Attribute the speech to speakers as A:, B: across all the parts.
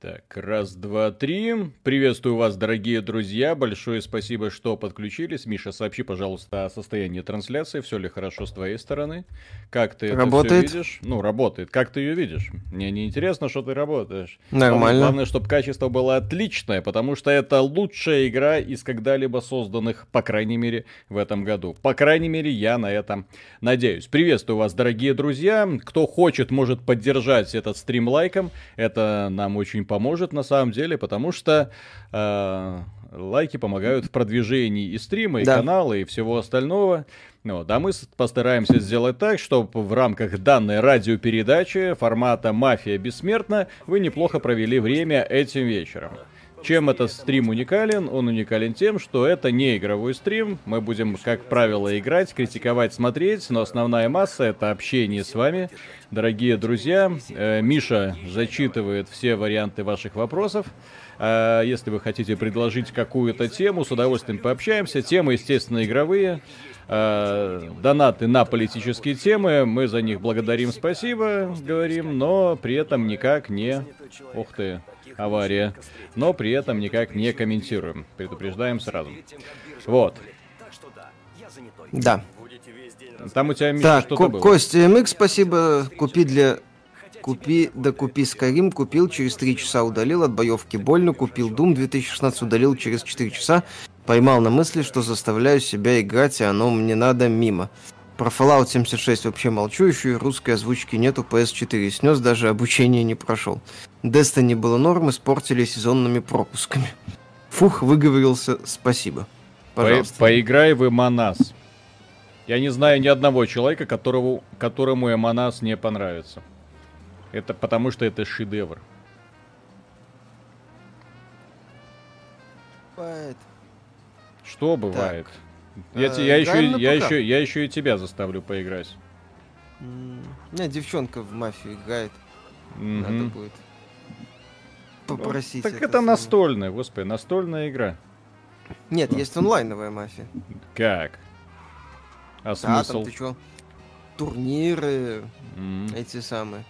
A: Так, раз, два, три. Приветствую вас, дорогие друзья. Большое спасибо, что подключились. Миша, сообщи, пожалуйста, о состоянии трансляции. Все ли хорошо с твоей стороны? Как ты
B: работает?
A: это видишь? Ну, работает. Как ты ее видишь? Мне не интересно, что ты работаешь.
B: Нормально.
A: Главное, чтобы качество было отличное, потому что это лучшая игра из когда-либо созданных, по крайней мере, в этом году. По крайней мере, я на это надеюсь. Приветствую вас, дорогие друзья. Кто хочет, может поддержать этот стрим лайком. Это нам очень поможет на самом деле, потому что э, лайки помогают в продвижении и стрима, и
B: Да.
A: канала, и всего остального. Вот, а мы постараемся сделать так, чтобы в рамках данной радиопередачи формата «Мафия бессмертна» вы неплохо провели время этим вечером. Чем этот стрим уникален? Он уникален тем, что это не игровой стрим. Мы будем, как правило, играть, критиковать, смотреть, но основная масса это общение с вами. Дорогие друзья, э, Миша зачитывает все варианты ваших вопросов. А Если вы хотите предложить какую-то тему, с удовольствием пообщаемся. Темы, естественно, игровые. А, Донаты на политические темы. Мы за них благодарим, спасибо, говорим, но при этом никак не... Ух ты, авария. Но при этом никак не комментируем. Предупреждаем сразу. Вот.
B: Да.
A: Там у тебя, Миша, что-то было.
B: Костя MX, спасибо. Купи для... Купи, да купи Скарим, купил, через 3 часа удалил, от боевки больно, купил Doom 2016, удалил через 4 часа, поймал на мысли, что заставляю себя играть, и оно мне надо мимо. Про Fallout 76 вообще молчу, еще и русской озвучки нету, PS4 снес, даже обучение не прошел. Destiny было норм, испортили сезонными пропусками. Фух, выговорился, спасибо.
A: По-
B: Пожалуйста.
A: поиграй в Эманас. Я не знаю ни одного человека, которого, которому Эманас не понравится. Это потому, что это шедевр.
B: Бывает.
A: Что бывает? Я,
B: э,
A: я, еще, я, еще, я еще и тебя заставлю поиграть.
B: У меня девчонка в мафию играет.
A: Мгм.
B: Надо будет
A: Ну,
B: попросить.
A: Так
B: это
A: это настольная, господи, настольная игра.
B: Нет, есть онлайновая мафия.
A: Как? А
B: Да, там
A: смысл?
B: ты чё? Турниры,
A: М.
B: эти самые.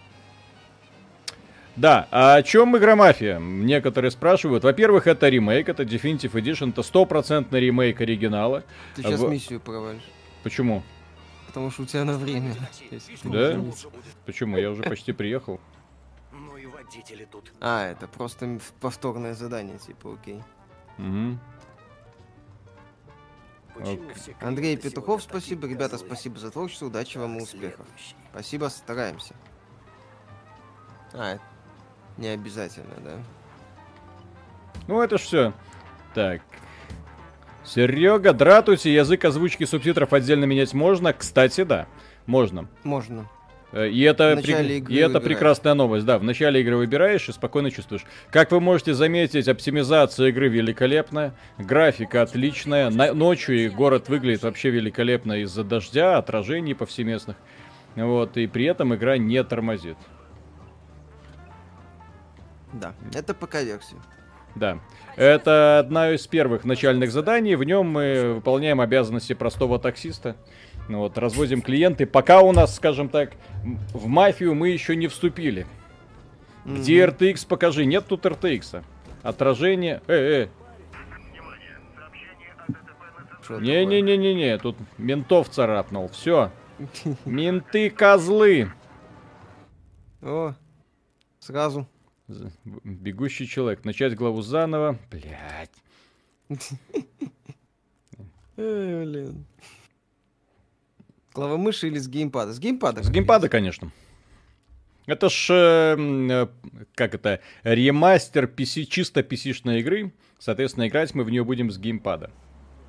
A: Да, а о чем игра Мафия? Некоторые спрашивают. Во-первых, это ремейк, это Definitive Edition, это стопроцентный ремейк оригинала.
B: Ты сейчас
A: во-
B: миссию провалишь.
A: Почему?
B: Потому что у тебя на время.
A: Да?
B: заметил.
A: Почему? Я уже почти приехал.
C: Ну и водители тут.
B: А, это просто повторное задание, типа, окей.
A: Ок.
C: все
B: Андрей Петухов, спасибо. Ребята, спасибо за творчество, удачи вам и успехов. Спасибо, стараемся. А, это не обязательно, да?
A: Ну, это ж все. Так. Серега, дратуйте, язык озвучки субтитров отдельно менять можно? Кстати, да, можно.
B: Можно.
A: Э, И это,
B: игры
A: и это
B: выбираешь.
A: прекрасная новость, да. В начале игры выбираешь и спокойно чувствуешь. Как вы можете заметить, оптимизация игры великолепная, графика отличная. На- ночью и город выглядит вообще великолепно из-за дождя, отражений повсеместных. Вот, и при этом игра не тормозит.
B: Да, это ПК-версия.
A: Да. Это одна из первых начальных заданий. В нем мы выполняем обязанности простого таксиста. Ну Вот, развозим клиенты. Пока у нас, скажем так, в мафию мы еще не вступили. Где. RTX покажи? Нет тут RTX. Отражение. Э, э. Не-не-не-не-не. Тут ментов царапнул. Все. Менты козлы.
B: О, сразу.
A: Бегущий человек. Начать главу заново. Блять.
B: Эй, блин. Клава мыши или с геймпада? С геймпада.
A: С геймпада, конечно. Это ж, э, м, э, как это, ремастер PC, чисто PC-шной игры. Соответственно, играть мы в нее будем с геймпада.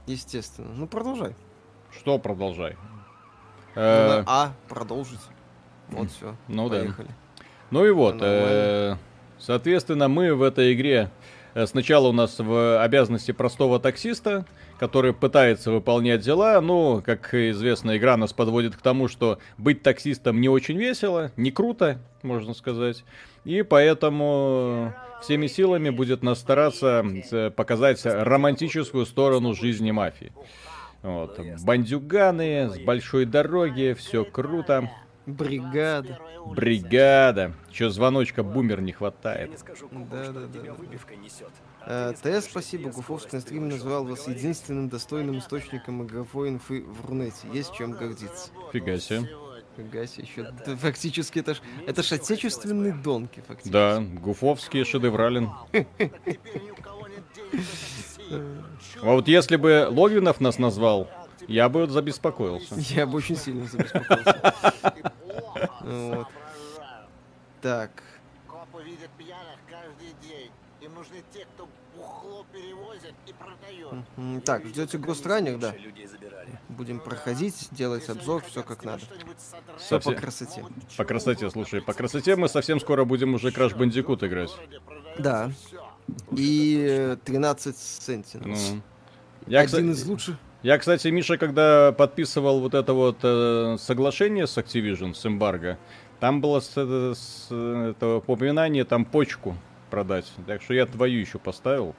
B: Естественно. Ну, продолжай.
A: Что продолжай?
B: Ну,
A: Э,
B: А, продолжить. Вот все.
A: ну да.
B: Поехали.
A: Ну и вот, э, соответственно, мы в этой игре э, сначала у нас в обязанности простого таксиста, который пытается выполнять дела. Ну, как известно, игра нас подводит к тому, что быть таксистом не очень весело, не круто, можно сказать. И поэтому всеми силами будет нас стараться э, показать романтическую сторону жизни мафии. Вот. Бандюганы с большой дороги, все круто.
B: Бригада.
A: Бригада. Че звоночка бумер не хватает.
B: Да, да, да, да. Э, ТС, спасибо. Гуфовский на стриме назвал вас единственным достойным источником игровой инфы в Рунете. Есть чем гордиться.
A: Фига себе.
B: Фига себе, еще. Да, фактически это ж, это ж отечественный донки, фактически.
A: Да, гуфовский шедеврален. А вот если бы Логвинов нас назвал, я бы вот забеспокоился.
B: Я бы очень сильно забеспокоился. Вот. Так.
D: Копы видят пьяных каждый день. Им нужны те, кто бухло перевозит и продает.
B: Так, ждете Гостранник, да. Будем проходить, делать обзор, все как надо. Все по
A: Совсем-
B: красоте.
A: По красоте, слушай, по красоте мы совсем скоро будем уже Crash Bandicoot играть.
B: Да. И э, 13 Sentinels.
A: Ну. Я,
B: Один из лучших.
A: Я, кстати, Миша, когда подписывал вот это вот э, соглашение с Activision, с эмбарго, там было с, э, с, э, это упоминание там почку продать. Так что я твою еще поставил.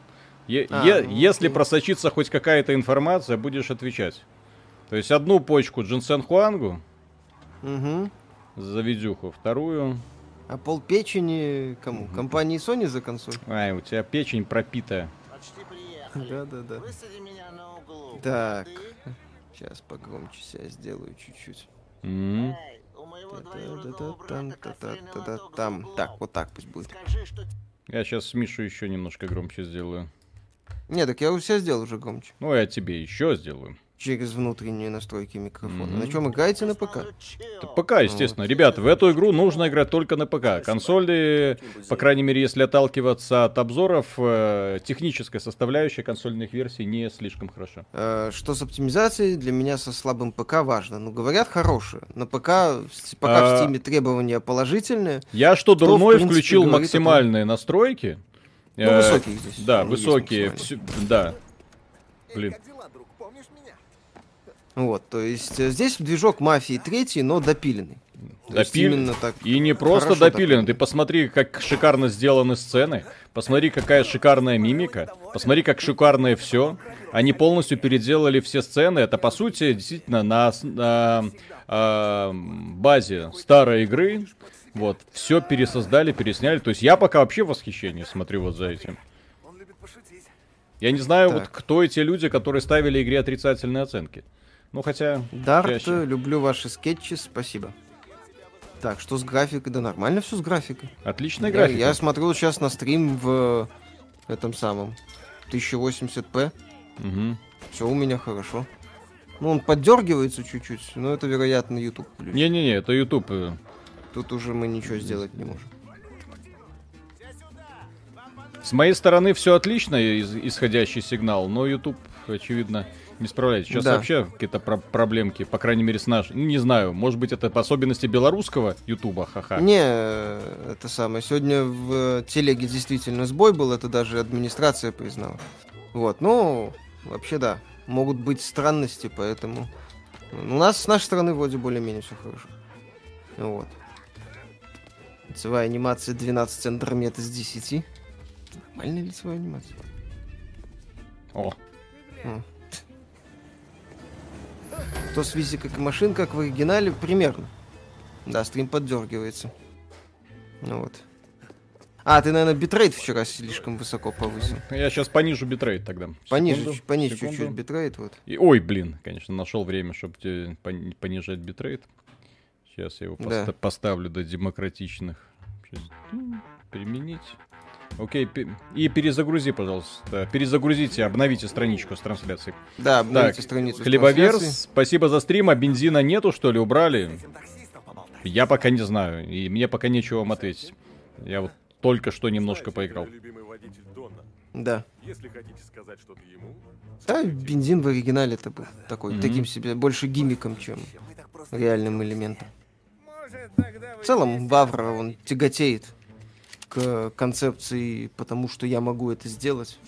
A: Е-
B: А,
A: е-
B: ну,
A: если
B: окей.
A: просочится хоть какая-то информация, будешь отвечать. То есть одну почку Джинсен Хуангу
B: Угу.
A: за видюху, вторую...
B: А пол печени кому? Компании Sony за консоль?
A: Ай, у тебя печень пропитая.
D: Почти приехали.
B: Да, да, да.
D: Высади меня на углу.
B: Так. Сейчас погромче себя сделаю чуть-чуть.
D: Двоюродного
B: Там. Так, вот так пусть будет.
A: Я сейчас Мишу еще немножко громче сделаю.
B: Не, так я у себя сделал уже громче.
A: Ну, я тебе еще сделаю.
B: Через внутренние настройки микрофона.
A: Мгм.
B: На чем играете на ПК?
A: Это ПК, естественно. Ребята, в эту игру нужно играть только на ПК. Консоли, по крайней мере, если отталкиваться от обзоров, э, техническая составляющая консольных версий не слишком хороша.
B: Э, Что с оптимизацией для меня со слабым ПК важно. Ну, говорят, хорошие. На ПК, пока
A: А-
B: в Стиме требования положительные.
A: Я что, дурной,
B: принципе,
A: включил максимальные настройки.
B: Ну,
A: Э,
B: высокие здесь.
A: Да,
B: Они есть
A: высокие. да. Блин.
D: Как дела, друг? Помнишь меня?
B: Вот, то есть э, здесь движок мафии третий, но допиленный.
A: Допилен-
B: так.
A: И не просто
B: Хорошо
A: допилен. Ты посмотри, как шикарно сделаны сцены. Посмотри, какая шикарная мимика. Посмотри, как шикарное все. Они полностью переделали все сцены. Это, по сути, действительно на, на, а, базе старой игры. Вот, все пересоздали, пересняли. То есть я пока вообще в восхищении смотрю вот за этим. Я не знаю, вот
B: Так.
A: кто эти люди, которые ставили игре отрицательные оценки. Ну, хотя...
B: Дарт,
A: чаще.
B: люблю ваши скетчи, спасибо. Так, что с графикой? Да нормально все с графикой.
A: Отличная
B: Я,
A: графика.
B: я смотрю сейчас на стрим в этом самом 1080p.
A: Мгм.
B: Все у меня хорошо. Ну, он поддергивается чуть-чуть, но это, вероятно, YouTube.
A: Не-не-не, это YouTube. э,
B: Тут уже мы ничего сделать не можем.
A: С моей стороны все отлично, исходящий сигнал, но YouTube, очевидно, не справляется. Сейчас
B: Да.
A: вообще какие-то про- проблемки, по крайней мере, с нашей. Не знаю, может быть, это по особенности белорусского Ютуба, ха-ха.
B: Не, э, это самое. Сегодня в э, телеге действительно сбой был, это даже администрация признала. Вот, ну, вообще да. Могут быть странности, поэтому... У нас с нашей стороны вроде более-менее все хорошо. Вот. Лицевая анимация 12 андромед из 10. Нормальная лицевая анимация.
A: О,
B: То с физикой как машин, как в оригинале, примерно. Да, стрим поддергивается. Ну вот. А, ты, наверное, битрейт вчера слишком высоко повысил.
A: я сейчас понижу битрейт тогда.
B: Понижу,
A: секунду.
B: чуть-чуть битрейт, вот.
A: И, ой, блин, конечно, нашел время, чтобы понижать битрейт. Сейчас я его
B: Да.
A: поста- поставлю до демократичных. М, Применить. Окей, и перезагрузи, пожалуйста. Перезагрузите, обновите страничку с трансляцией.
B: Да, обновите
A: Так,
B: страницу. трансляцией.
A: спасибо за стрим, а бензина нету, что ли, убрали? Я пока не знаю, и мне пока нечего вам ответить. Я вот только что немножко поиграл.
E: Любимый водитель Дона.
B: Да.
E: Если хотите сказать что-то ему,
B: Да, бензин в оригинале это был такой,
A: Мгм.
B: таким себе, больше гиммиком, чем реальным элементом. В целом, Вавра, он тяготеет к концепции, потому что я могу это сделать.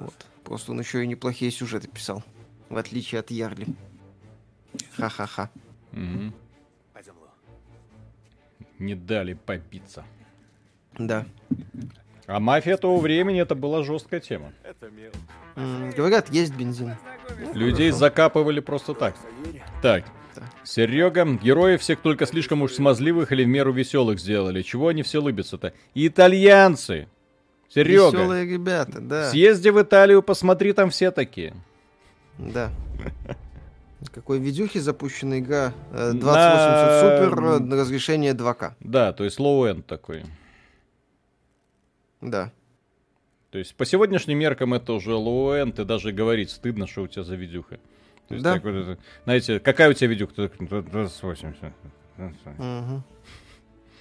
B: Вот. Просто он еще и неплохие сюжеты писал, в отличие от Ярли. Ха-ха-ха.
C: Ло.
A: Не дали побиться.
B: Да.
A: А мафия того времени это была жесткая тема.
B: Говорят, есть бензин.
A: Людей закапывали просто так. Так. Серега, героев всех только слишком уж смазливых или в меру веселых сделали. Чего они все лыбятся-то? Итальянцы! Серега,
B: Веселые ребята, да.
A: съезди в Италию, посмотри, там все такие.
B: Да. Какой видюхи запущена игра э,
A: На-
B: 2080 Super, э, разрешение 2К.
A: Да, то есть low-end такой.
B: Да.
A: То есть по сегодняшним меркам это уже low-end, и даже говорить стыдно, что у тебя за видюха. То есть
B: Да.
A: так вот это- знаете, какая у тебя видюха? Ты такой, «Да, 2080.
B: Мгм.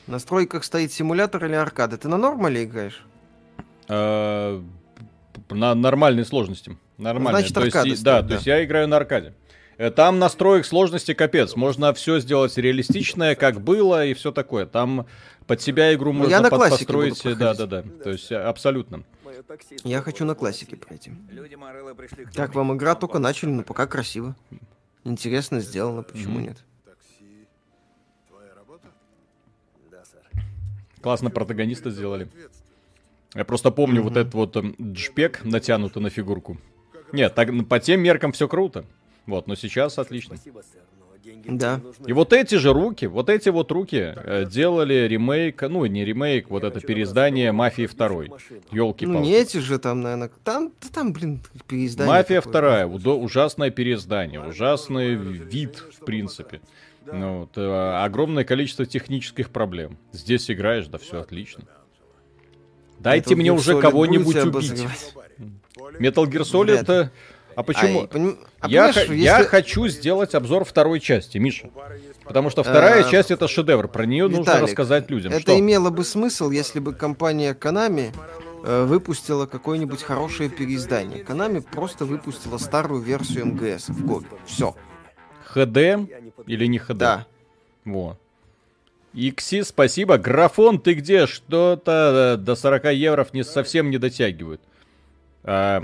B: В настройках стоит симулятор или аркада. Ты на нормале играешь?
A: А, На нормальной сложности. Нормально.
B: Значит,
A: то есть,
B: стоит,
A: да,
B: да.
A: то есть я играю на аркаде. Э, Там настроек сложности капец. Можно все сделать реалистичное, как было, и все такое. Там под себя игру
B: Ну,
A: можно
B: я на
A: под- построить. Да, да,
B: проходить.
A: да. То есть э, абсолютно.
B: Я хочу на классике пройти.
C: Люди Морелло пришли к
B: Как
C: теме.
B: вам игра только начали, но пока красиво. Интересно сделано, почему
A: Мгм.
B: нет?
E: Такси. Твоя работа?
C: Да, сэр.
A: Классно протагониста сделали. Я просто помню вот этот вот эм, джпек натянутый на фигурку. Нет, так, по тем меркам все круто. Вот, но сейчас отлично.
C: Спасибо, сэр,
B: Да.
A: И вот эти же руки, вот эти вот руки э, делали ремейк, ну не ремейк, вот это переиздание Мафии 2. елки
B: Ну, не эти же там, наверное. Там, да там, блин, переиздание.
A: Мафия
B: такое.
A: 2, удо- ужасное переиздание, ужасный вид, в принципе. Ну, вот, э, огромное количество технических проблем. Здесь играешь, да все отлично. Дайте
B: Metal
A: мне
B: Gear
A: уже кого-нибудь убить. Metal Gear Solid, а почему?
B: Ай, поним- а
A: я, х- я
B: если-
A: хочу сделать обзор второй части, Миша. Потому что вторая
B: Э,
A: часть это шедевр. Про нее нужно
B: Виталик,
A: рассказать людям.
B: Это
A: Что?
B: имело бы смысл, если бы компания Konami э, выпустила какое-нибудь хорошее переиздание. Konami просто выпустила старую версию МГС в год. Все.
A: ХД или не ХД?
B: Да.
A: Во. Икси, спасибо. Графон, ты где? Что-то э, до 40 евро не совсем не дотягивают. А,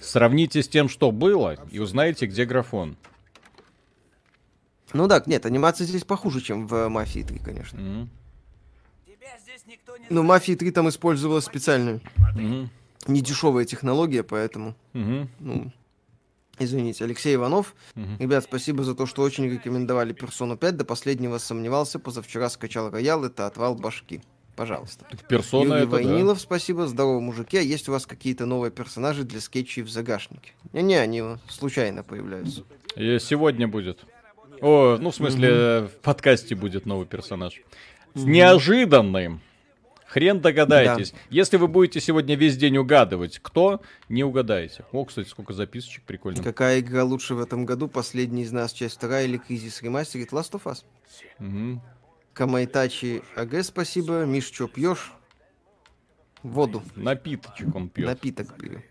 A: сравните с тем, что было, и узнаете, где графон.
B: Ну да, нет, анимация здесь похуже, чем в Мафии 3, конечно.
A: Мгм.
B: Но Мафии 3 там использовала специальную
A: Мгм.
B: недешевая технология, поэтому,
A: Мгм.
B: ну, извините, Алексей Иванов.
A: Мгм.
B: Ребят, спасибо за то, что очень рекомендовали Персону 5. До последнего сомневался, позавчера скачал роял, это отвал башки. Пожалуйста.
A: Персона
B: Юрий
A: это да.
B: Войнилов, спасибо. Здорово, мужики. А есть у вас какие-то новые персонажи для скетчей в загашнике? Не-не, они случайно появляются.
A: И сегодня будет. О, ну в смысле, э, в подкасте будет новый персонаж. С неожиданным. Хрен догадаетесь. Если вы будете сегодня весь день угадывать, кто, не угадаете. О, кстати, сколько записочек, прикольно.
B: Какая игра лучше в этом году? Последний из нас, часть вторая или Кризис ремастерит? Last of Us.
A: Мгм.
B: Камайтачи АГ, спасибо. Миш, чё пьешь? Воду.
A: Напиточек он пьет.
B: Напиток пью.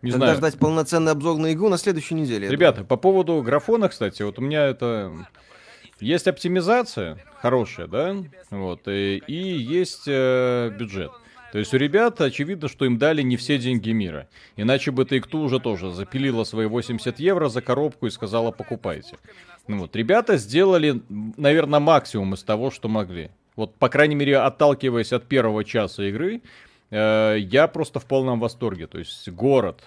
A: Не
B: Тогда
A: знаю.
B: ждать полноценный обзор на игру на следующей неделе.
A: Ребята, по поводу графона, кстати, вот у меня это... Есть оптимизация хорошая, да? Вот. И, и есть э, бюджет. То есть у ребят очевидно, что им дали не все деньги мира. Иначе бы Take-Two уже тоже запилила свои 80 евро за коробку и сказала покупайте. Ну вот, ребята сделали, наверное, максимум из того, что могли. Вот, по крайней мере, отталкиваясь от первого часа игры, э, я просто в полном восторге. То есть город,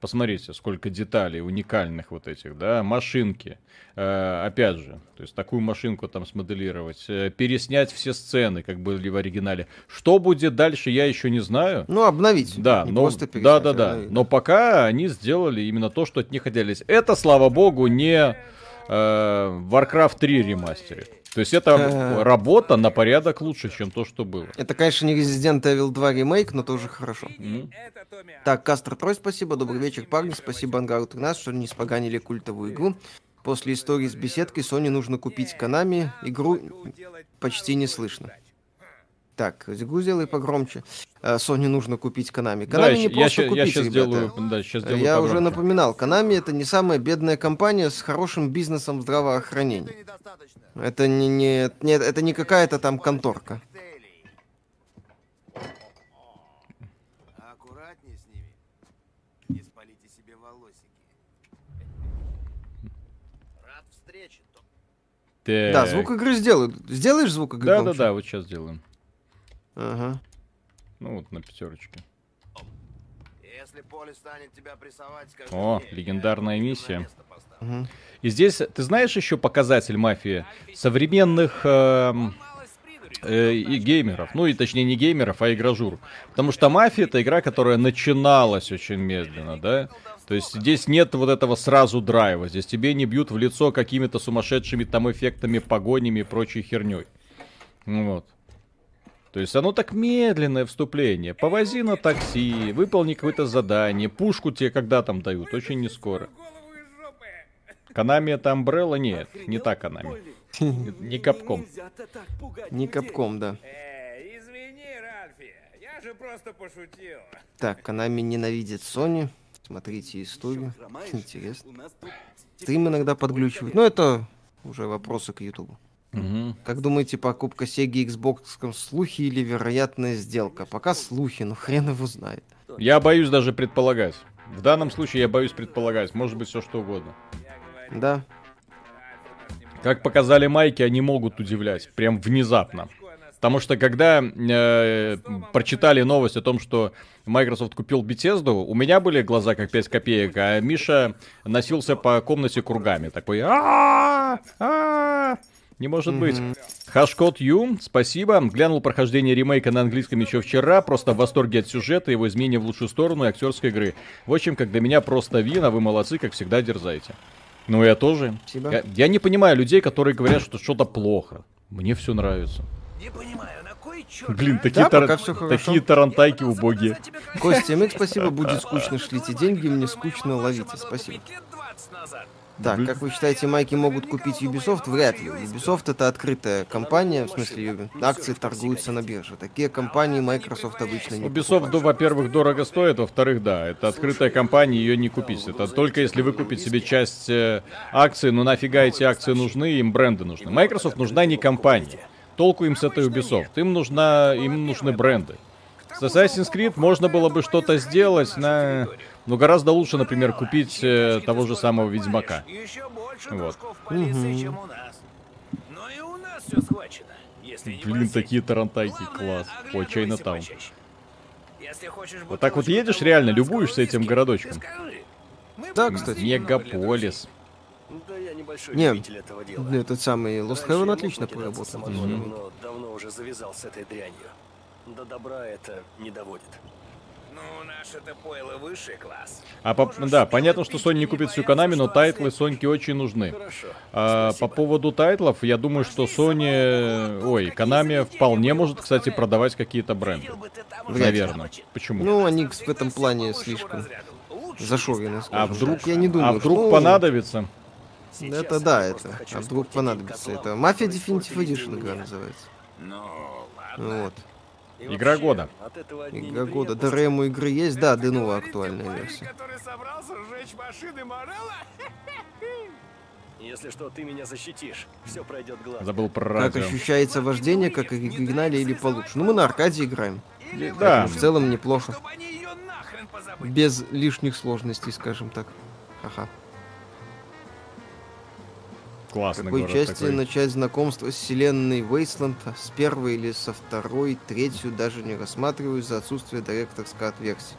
A: посмотрите, сколько деталей уникальных вот этих, да, машинки. Э, опять же, то есть такую машинку там смоделировать, э, переснять все сцены, как были в оригинале. Что будет дальше, я еще не знаю.
B: Ну, обновить.
A: Да,
B: Не
A: но,
B: просто
A: да, да, да.
B: обновить.
A: Но пока они сделали именно то, что от них хотелось. Это, слава богу, не э, Warcraft 3 ремастерит. То есть это работа на порядок лучше, чем то, что было.
B: Это, конечно, не Resident Evil 2 ремейк, но тоже хорошо.
A: М.
B: Так, Кастер Трой, спасибо. Добрый вечер, парни. Спасибо Ангару 13, что не испоганили культовую игру. После истории с беседкой Sony нужно купить Konami. Игру почти не слышно. Так, игру сделай погромче. Э, Sony нужно купить Konami. Konami
A: Да,
B: не
A: я,
B: просто
A: я
B: купить,
A: сейчас
B: ребята.
A: делаю, да, сейчас делаю
B: Я
A: погромче.
B: уже напоминал, Konami это не самая бедная компания с хорошим бизнесом здравоохранения. Это не, не, нет, это не какая-то там конторка.
D: Коктейлей. Аккуратнее с ними. Не спалите себе волосики. Рад встрече, Том.
A: Так.
B: Да, звук игры сделают. Сделаешь звук игры?
A: Да, да, да, вот сейчас сделаем.
B: Ага.
A: Ну вот на пятерочке.
D: Если поле станет тебя прессовать, скажи
A: О,
D: мне,
A: легендарная миссия.
B: Мгм.
A: И здесь, ты знаешь еще показатель мафии современных эм, э, и геймеров, ну и точнее не геймеров, а игражур. Потому что мафия это игра, которая начиналась очень медленно, да? То есть здесь нет вот этого сразу драйва, здесь тебе не бьют в лицо какими-то сумасшедшими там эффектами, погонями и прочей херней. Ну Вот. То есть оно так медленное вступление. Повози на такси, выполни какое-то задание, пушку тебе когда там дают, очень не скоро. Канами это Umbrella? Нет, не та Канами. Не капком.
B: Не капком, да.
F: Эй, извини, Ральфи, я же просто пошутил.
B: Так, Канами ненавидит Sony. Смотрите историю. Интересно. Стрим иногда подглючивает. Но это уже вопросы к Ютубу.
A: Мгм.
B: Как думаете, покупка Sega и Xbox слухи или вероятная сделка? Пока слухи, но хрен его знает.
A: Я боюсь даже предполагать. В данном случае я боюсь предполагать. Может быть все что угодно.
B: Да.
A: Как показали майки, они могут удивлять. Прям внезапно. Потому что когда э, прочитали новость о том, что Microsoft купил Bethesda, у меня были глаза как 5 копеек, а Миша носился по комнате кругами. Такой «А-а-а! А-а-а!» Не может быть. Хашкот Ю, спасибо. Глянул прохождение ремейка на английском еще вчера. Просто в восторге от сюжета, его изменения в лучшую сторону и актерской игры. В общем, как для меня просто вин, а вы молодцы, как всегда, дерзайте. Ну, я тоже.
B: Спасибо.
A: Я, я не понимаю людей, которые говорят, что что-то плохо. Мне все нравится.
F: Не понимаю, на кой черт?
A: Блин, такие,
B: Да,
A: тар- такие тарантайки убогие.
B: Костя, МХ, спасибо, будет скучно, шлите деньги, мне скучно, ловите, спасибо. Так, как вы считаете, майки могут купить Ubisoft? Вряд ли. Ubisoft это открытая компания, в смысле, акции торгуются на бирже. Такие компании Microsoft обычно не
A: Ubisoft, ну, во-первых, дорого стоит, во-вторых, да, это открытая компания, ее не купить. Это только если вы купите себе часть э, акций, ну нафига эти акции нужны, им бренды нужны. Microsoft нужна не компания. Толку им с этой Ubisoft. Им, нужна, им нужны бренды. С Assassin's Creed можно было бы что-то сделать на... Ну, гораздо лучше, например, купить э, того же самого Ведьмака.
F: Еще больше
A: Вот.
F: дружков в полиции, чем у нас. Но и у нас все схвачено. Если не
A: Блин, такие тарантайки, класс.
F: Почаще. Если хочешь
A: Вот так вот едешь, реально, любуешься этим городочком.
B: Да, кстати.
A: Мегаполис.
C: Да я небольшой
B: Не,
C: этого дела.
B: Этот самый Lost Heaven отлично поработал.
C: но давно уже завязал с этой дрянью. До добра это не доводит.
F: Ну, наше-то пойло высший класс.
A: А по- да, понятно, что Sony не купит всю Konami, но тайтлы Соньке очень нужны.
C: Хорошо.
A: А, по поводу тайтлов, я думаю, что Sony, ой, Konami вполне может, кстати, продавать какие-то бренды. Наверное. Почему?
B: Ну, они в этом плане слишком зашорены.
A: а вдруг.
B: Я не думаю,
A: а вдруг
B: что-
A: понадобится?
B: Это да, это. А вдруг понадобится. Это Mafia Definitive Edition игра называется.
F: Ну,
B: Ну вот.
A: Игра года.
C: От этого одни
B: Игра года.
C: неприятности.
B: DRM у игры есть? Да, Denuvo актуальная версия.
C: Если что, ты меня защитишь. Все пройдет гладко.
A: Забыл про
B: Как
A: радио.
B: ощущается вождение, как оригинале или получше? Ну, мы на аркаде играем.
A: Да,
B: В целом неплохо. Без лишних сложностей, скажем так. Ха-ха.
A: Классный
B: какой
A: город
B: части
A: такой.
B: начать знакомство с вселенной Wasteland? С первой или со второй? Третью даже не рассматриваю за отсутствие директорской от версии.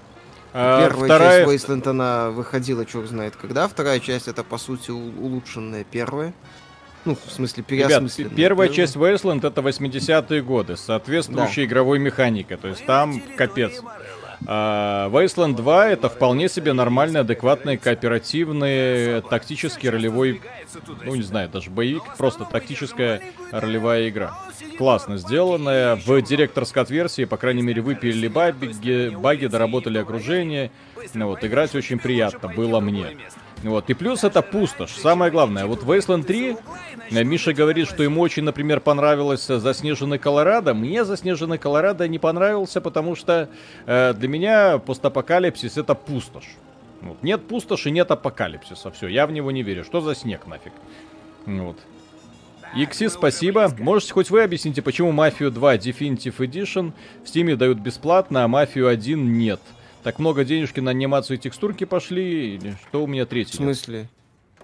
A: А,
B: Первая
A: вторая,
B: часть Wasteland, она выходила черт знает когда. Вторая часть, это, по сути, улучшенная первая. Ну, в смысле,
A: Ребят,
B: переосмысленная.
A: первая
B: первая.
A: часть Wasteland это 80-е годы, с соответствующей игровой механикой. То есть там капец. А, Wasteland 2 это вполне себе нормальный, адекватный, кооперативный, тактический ролевой, ну не знаю, даже боевик, просто тактическая ролевая игра. Классно сделанная, в директорской версии, по крайней мере, выпилили баги, баги, доработали окружение. Ну вот, играть очень приятно было мне. Вот, и плюс это пустошь, самое главное. Вот Wasteland 3, э, Миша говорит, что ему очень, например, понравилось э, Заснеженный Колорадо. Мне Заснеженный Колорадо не понравился, потому что э, для меня постапокалипсис это пустошь. Вот. Нет пустоши, нет апокалипсиса. Все, я в него не верю. Что за снег нафиг? Вот. Икси, спасибо. Можете хоть вы объясните, почему Мафию 2 Definitive Edition в Стиме дают бесплатно, а Мафию 1 нет? Так много денежки на анимацию и текстурки пошли, или что у меня
B: В
A: третий? нет?
B: смысле?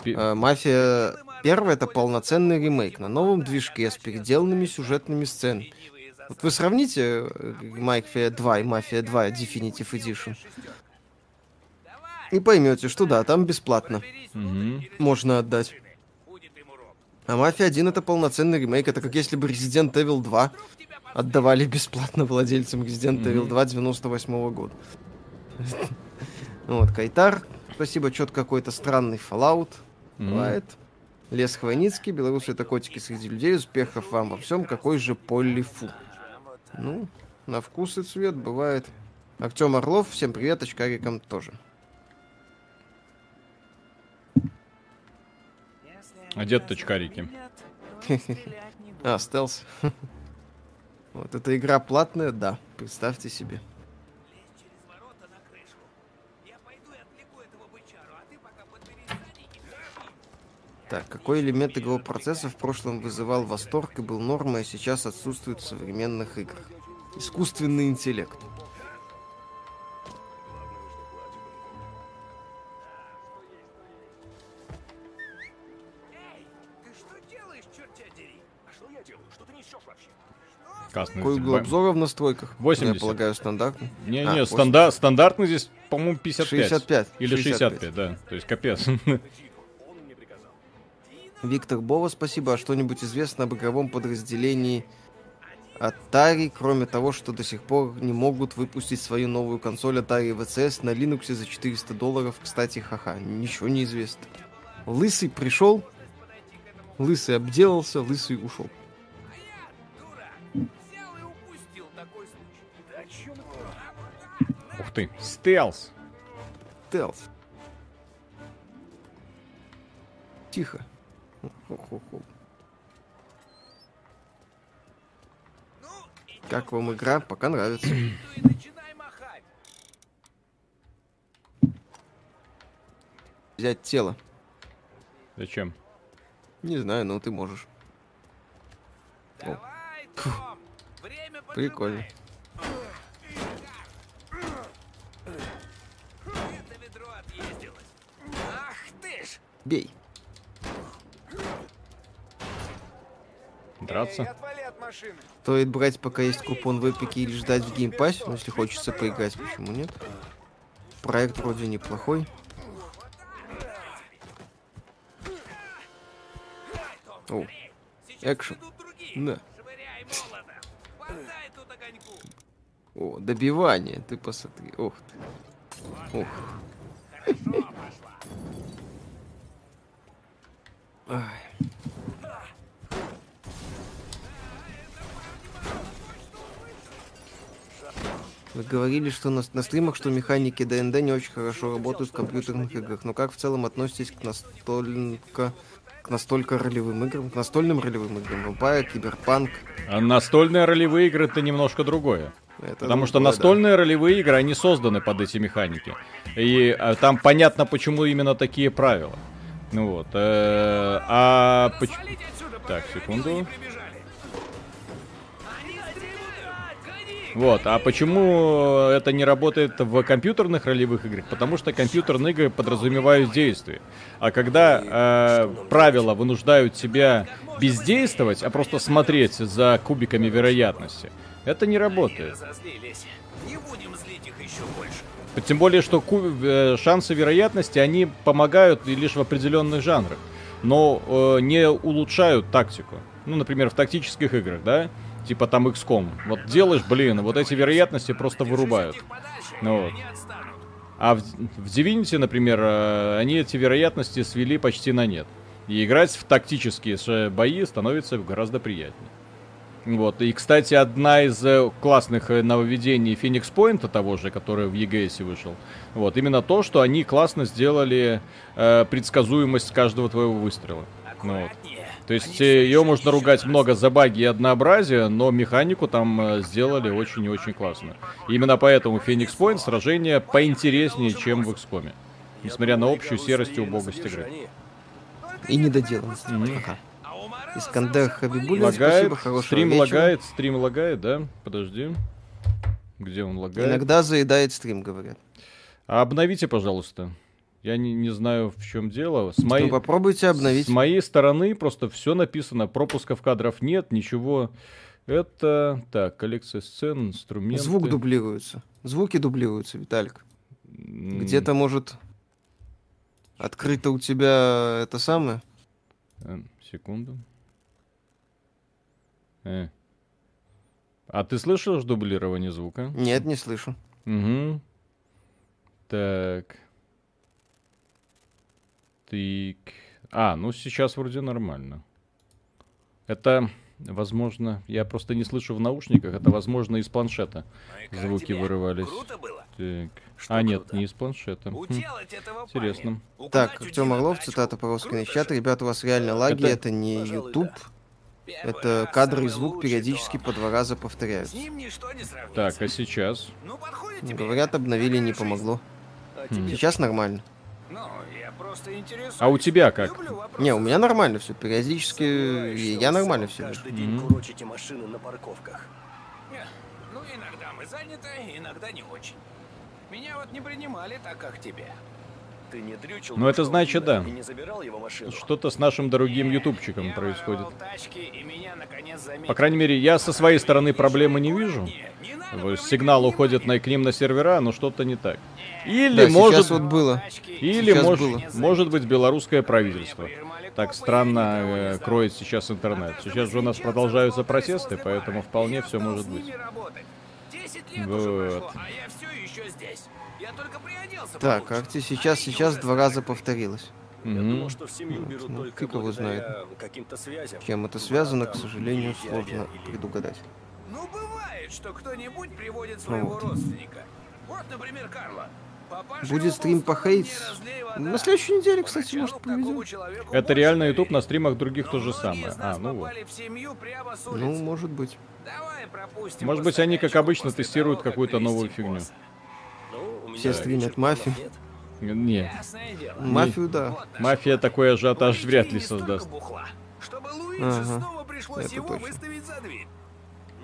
A: Пи-
B: Э, Мафия первая это полноценный ремейк на новом движке с переделанными сюжетными сценами. Вот вы сравните э, Мафия 2 и Мафия 2 Definitive Edition. и поймете, что да, там бесплатно.
A: Мгм.
B: Можно отдать. А Мафия 1 это полноценный ремейк. Это как если бы Resident Evil 2 отдавали бесплатно владельцам Resident Evil 2 98 года. Вот, Кайтар. Спасибо, что-то какой-то странный Fallout. Бывает. Лес Хвойницкий, белорусы это котики среди людей, успехов вам во всем, какой же полифу. Ну, на вкус и цвет бывает. Артем Орлов, всем привет, очкарикам тоже.
A: А дед очкарики.
B: А, стелс. Вот эта игра платная, да, представьте себе. Так, какой элемент игрового процесса в прошлом вызывал восторг и был нормой, а сейчас отсутствует в современных играх? Искусственный интеллект.
A: Классно.
B: Какой угол обзора в настройках?
A: 80.
B: Я полагаю, стандартный.
A: Не-не,
B: А,
A: стандар- стандартный здесь, по-моему, 55.
B: 65.
A: Или 65,
B: 65.
A: да. То есть капец.
B: Виктор Бова, спасибо. А что-нибудь известно об игровом подразделении Atari, кроме того, что до сих пор не могут выпустить свою новую консоль Atari VCS на Linux за 400 долларов? Кстати, ха-ха, ничего не известно. Лысый пришел, лысый обделался, лысый ушел.
A: Ух ты. Стелс.
B: Телс. Тихо.
F: Ну, иди
B: Как вам игра? Пока нравится.
F: махать.
B: Взять тело.
A: Зачем?
B: Не знаю, но ты можешь.
F: Давай, Том. Время поджимает.
B: Прикольно.
F: Это ведро отъездилось. Ах ты ж!
B: Бей.
A: Драться?
F: отвали от машины.
B: Стоит брать, пока есть купон в Эпике или ждать в геймпассе, но если хочется поиграть, почему нет? Проект вроде неплохой. О,
F: Сейчас
B: экшен. Да. О, добивание, ты посмотри. Ох ты. Ох. Ай. Вы говорили, что на, на стримах, что механики ДНД не очень хорошо работают в компьютерных играх. Но как в целом относитесь к настолько к настолько ролевым играм, к настольным ролевым играм? Vampire, Киберпанк.
A: А настольные ролевые игры это немножко другое.
B: Это
A: Потому что
B: другое, да.
A: настольные ролевые игры, они созданы под эти механики. И а, там понятно, почему именно такие правила. Ну вот. э, а поч- Так, секунду. Вот, а почему это не работает в компьютерных ролевых играх? Потому что компьютерные игры подразумевают действие. А когда э, правила вынуждают тебя бездействовать, а просто смотреть за кубиками вероятности, это не работает. Тем более, что ку- э, шансы вероятности, они помогают лишь в определенных жанрах, но э, не улучшают тактику. Ну, например, в тактических играх, да? Типа там XCOM. Вот делаешь, блин, вот эти вероятности просто вырубают. Ну вот. А в, в Divinity, например, э, они эти вероятности свели почти на нет. И играть в тактические ш- бои становится гораздо приятнее. Вот. И, кстати, одна из э, классных э, нововведений Phoenix Point, того же, который в EGS вышел, вот, именно то, что они классно сделали э, предсказуемость каждого твоего выстрела. Ну вот. То есть ее можно ругать много за баги и однообразие, но механику там э, сделали очень и очень классно. И именно поэтому Phoenix Point сражение поинтереснее, чем в XCOM. Несмотря на общую серость и убогость игры.
B: И недоделанность.
F: А у Мороза
B: Искандер Хабибулин,
A: Лагает,
B: спасибо, хорошего
A: стрим
B: вечера.
A: лагает, стрим лагает, да? Подожди. Где он лагает?
B: Иногда заедает стрим, говорят.
A: А обновите, пожалуйста. Я не, не знаю, в чем дело. С, моей-
B: Ну, попробуйте обновить.
A: с моей стороны просто все написано. Пропусков кадров нет, ничего. Это... Так, коллекция сцен, инструменты.
B: Звук дублируется. Звуки дублируются, Виталик. Где-то, может, Открыто у тебя это самое?
A: Э, секунду. Э. А ты слышишь дублирование звука?
B: Нет, не слышу.
A: Угу. Так. Так. А, ну сейчас вроде нормально. Это, возможно, я просто не слышу в наушниках, это, возможно, из планшета
F: Ну
A: звуки
F: тебе?
A: вырывались.
F: Круто было?
A: Так.
C: Что
A: А, нет,
C: круто?
A: не из планшета. Хм, Интересно.
F: парня.
B: Так, Артем Орлов, цитата по русской
F: Круто
B: чат. Ребята, у вас реально лаги,
A: Это-
B: это, не
C: Пожалуй,
B: YouTube.
C: да.
B: Это кадры и звук периодически по два раза
F: С
B: повторяются.
A: Так, а сейчас?
F: Ну.
B: Говорят, обновили, не помогло.
C: А
A: Хм.
B: Сейчас нормально.
A: А у тебя как?
B: Не, у меня нормально все. Периодически я нормально все.
C: Каждый день курочите машины на парковках.
F: Не, Ну, иногда мы заняты, иногда не очень. Меня вот не принимали так, как тебе.
C: Ты не дрючил
A: Ну, это значит, да.
C: И не забирал его машину.
A: Что-то с нашим дорогим ютубчиком
F: Я
A: происходит.
F: тачки, и меня, наконец, заметили.
A: По крайней мере, я со своей стороны проблемы не вижу.
F: Не, не
A: Сигнал уходит на, к ним на сервера, но что-то не так. Или
B: Да,
A: может,
B: вот было.
A: или
B: сейчас
A: может,
B: было.
A: может быть белорусское правительство. Так странно э, кроет сейчас интернет. Сейчас же у нас продолжаются протесты, поэтому вполне все может быть. Вот.
F: а
B: Так,
F: получше.
B: Арти сейчас, сейчас два раза повторилось.
C: Я
A: Мгм.
C: думал, что в семью
B: Ну,
C: берут
B: ну,
C: только
B: его
C: благодаря каким-то связям.
B: Чем это связано, к
C: Братам
B: сожалению, сложно предугадать.
F: Ну, что кто-нибудь приводит своего
B: вот.
F: родственника. Вот, например, Карла. Папаша
B: Будет стрим по
F: в стороне,
B: хейт.
F: разлей вода.
B: На следующей неделе, кстати, может,
F: человеку
A: Это реально YouTube на стримах других то же самое. А, ну вот.
B: Ну, может быть.
F: Давай пропустим
A: Может быть, они, как обычно, тестируют какую-то новую фигню.
C: Ну, у меня
B: Все стримят мафию.
A: Не.
B: Мафию, да.
A: Мафия такой ажиотаж вряд ли создаст.
F: бухла, Чтобы Луиджи
B: Ага,
F: снова пришлось
B: это
F: его
B: точно.
F: выставить за дверь.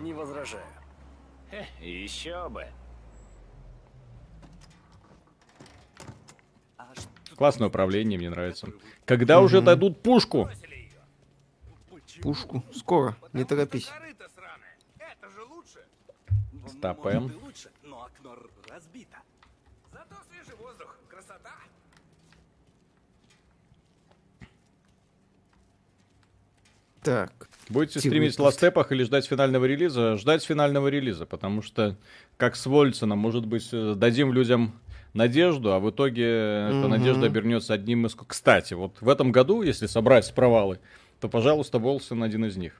C: Не возражаю.
F: Хе, еще бы.
A: Классное управление, мне нравится. Когда уже дадут пушку?
B: Пушку. Скоро. Не торопись.
A: Стопаем.
B: Так.
A: Будете
B: Тихо,
A: стримить в ластепах или ждать финального релиза? Ждать финального релиза, потому что, как с Вольценом, может быть, э, дадим людям надежду, а в итоге эта надежда обернется одним из... Кстати, вот в этом году, если собрать провалы, то, пожалуйста, Волсен один из них.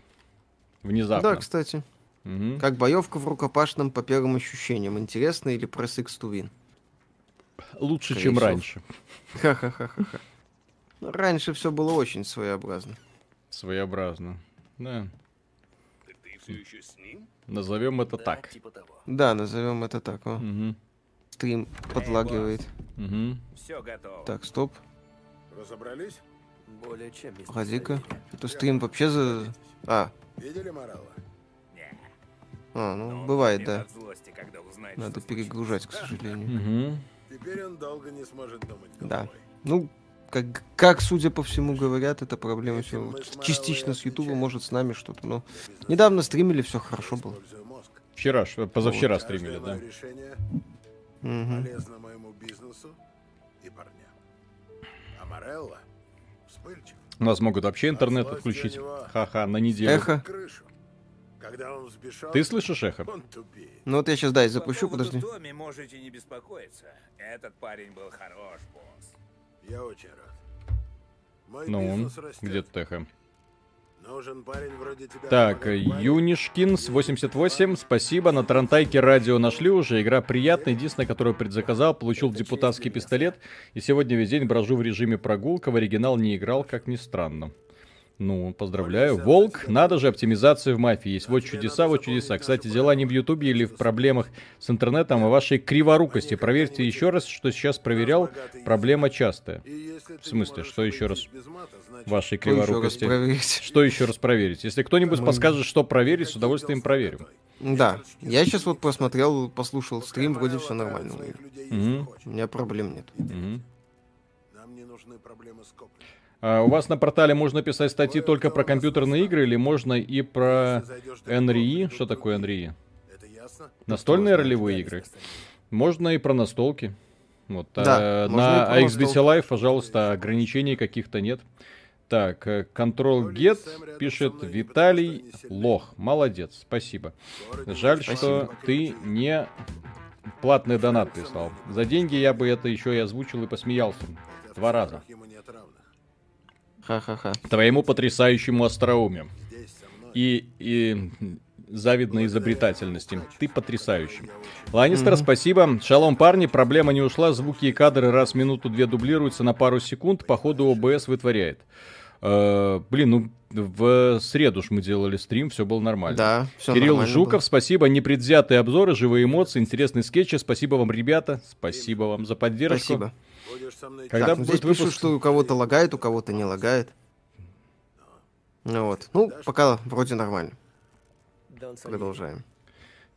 A: Внезапно.
B: Да, кстати.
A: Мгм.
B: Как боевка в рукопашном по первым ощущениям. Интересно или про Six to Win?
A: Лучше,
B: скорее
A: чем
B: всего.
A: раньше.
B: Ха-ха-ха-ха-ха. Ну, Раньше все было очень своеобразно.
A: Своеобразно. Да.
F: Ты все еще с ним?
A: Назовем это
C: Да,
A: так.
C: Типа того.
B: Да, назовем это так. О,
A: Мгм.
B: стрим подлагивает.
A: Мгм.
F: Все готово.
B: Так, стоп.
E: Разобрались?
C: Более чем,
B: Погоди-ка. Это стрим вообще за... А,
E: Видели Морала?
B: а, ну, бывает, да.
F: Злости, когда узнает,
B: Надо перегружать, к сожалению.
A: Мгм.
E: Теперь он долго не сможет думать
B: Да.
E: головой.
B: Ну, как, как, судя по всему, говорят, это проблема все. Частично с Ютуба, может, с нами что-то, но... Недавно стримили, все хорошо было.
A: Вчера, ж- позавчера
E: Каждое
A: стримили, да.
B: Мгм.
E: полезно моему бизнесу и парням. А Морелло вспыльчив.
A: У нас могут вообще интернет
E: злости
A: отключить. Ха-ха, на неделю.
B: Эхо.
E: Когда он взбешен,
A: Ты слышишь эхо?
B: Ну вот я сейчас, да, и
F: По
B: запущу,
F: поводу
B: подожди.
F: Томми можете не беспокоиться. Этот парень был хорош, босс.
E: Я очень рад. Мой
A: Ну,
E: растет.
A: где эхо?
E: Нужен парень вроде тебя.
A: Так,
E: парню.
A: Юнишкинс 88, спасибо. На Тарантайке радио нашли уже. Игра приятная. Единственное, которую предзаказал, получил депутатский пистолет. И сегодня весь день брожу в режиме прогулка. В оригинал не играл, как ни странно. Ну, поздравляю. Волк, надо же, оптимизация в мафии есть. Вот чудеса, вот чудеса. Кстати, дела не в Ютубе или в проблемах с интернетом, а в вашей криворукости. Проверьте еще раз, что сейчас проверял. Проблема частая. В смысле, что еще раз? Вашей криворукости. Что еще раз проверить? Если кто-нибудь подскажет, что проверить, с удовольствием проверим.
B: Да, я сейчас вот посмотрел, послушал стрим, вроде все нормально. У меня проблем нет.
E: Нам не нужны проблемы с Копли.
A: А у вас на портале можно писать статьи только про компьютерные игры или можно и про NRI? Что такое NRI?
E: Это ясно?
A: Настольные ролевые игры? Можно и про настолки. Вот,
B: Да,
A: а, на AXBT. Live, пожалуйста, ограничений каких-то нет. Так, э, Control Get пишет Виталий Лох. Молодец, спасибо. Жаль, что ты не платный донат прислал. За деньги я бы это еще и озвучил и посмеялся. Два раза.
B: Ха-ха-ха.
A: Твоему потрясающему остроумию. И, и завидной изобретательности. Ты потрясающий. Ланнистер, спасибо. Шалом, парни, проблема не ушла. Звуки и кадры раз в минуту-две дублируются на пару секунд. Походу ОБС вытворяет. Э, блин, ну в среду ж мы делали стрим, все было нормально.
B: Да, все
A: Кирилл Жуков, спасибо. Непредвзятые обзоры, живые эмоции, интересные скетчи. Спасибо вам, ребята. Спасибо вам за поддержку.
B: Спасибо.
E: Будешь со мной
A: Когда
B: так, ну, здесь
A: будет
B: пишут,
A: выпуск?
B: что у кого-то лагает, у кого-то не лагает. Ну вот. Ну, пока вроде нормально. Продолжаем.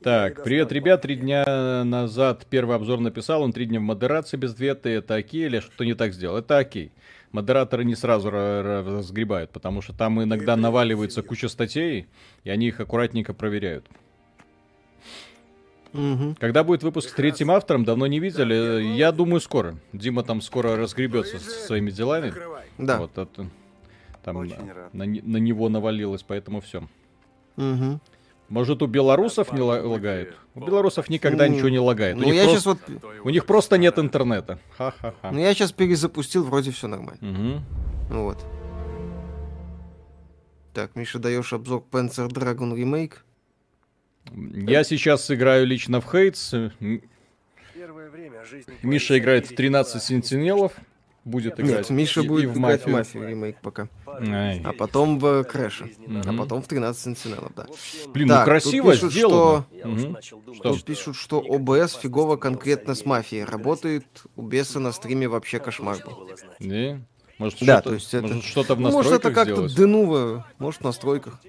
A: Так, привет, ребят. Три дня назад первый обзор написал, он три дня в модерации без ответа. Это окей или что не так сделал? Это окей. Модераторы не сразу ра- ра- разгребают, потому что там иногда наваливается куча статей, и они их аккуратненько проверяют.
B: Мгм.
A: Когда будет выпуск с третьим автором, давно не видели. Я думаю, скоро. Дима там скоро разгребется со своими делами.
B: Да.
A: Вот это. Там на, на на него навалилось, поэтому все.
B: Мгм.
A: Может, у белорусов не ла- лагает? У белорусов никогда
B: Ну,
A: ничего не лагает. У
B: Ну,
A: них
B: я
A: просто-
B: сейчас вот...
A: У них просто нет интернета. Ха-ха-ха.
B: Ну, я сейчас перезапустил, вроде все нормально. Ну вот. Так, Миша, даешь обзор Panzer Dragon Remake?
A: Я сейчас играю лично в Хейтс. Миша играет в 13 сентинелов. Будет играть.
B: Нет, Миша
A: и-
B: будет
A: и в
B: играть в
A: мафию.
B: Ремейк пока.
A: Ай.
B: А потом в Крэша. А
A: Мгм.
B: потом в 13 Сентинелов, да.
A: Блин,
B: Так,
A: ну
B: тут
A: красиво
B: пишут,
A: сделано.
C: Начал думать,
A: Что?
B: Тут пишут, что ОБС фигово конкретно с мафией. Работает у беса на стриме вообще кошмар был.
A: Не? Может,
B: Да,
A: что-то,
B: то есть это-
A: может, что-то в
B: Ну, может,
A: настройках
B: это как-то
A: сделать?
B: денуво, может, в настройках.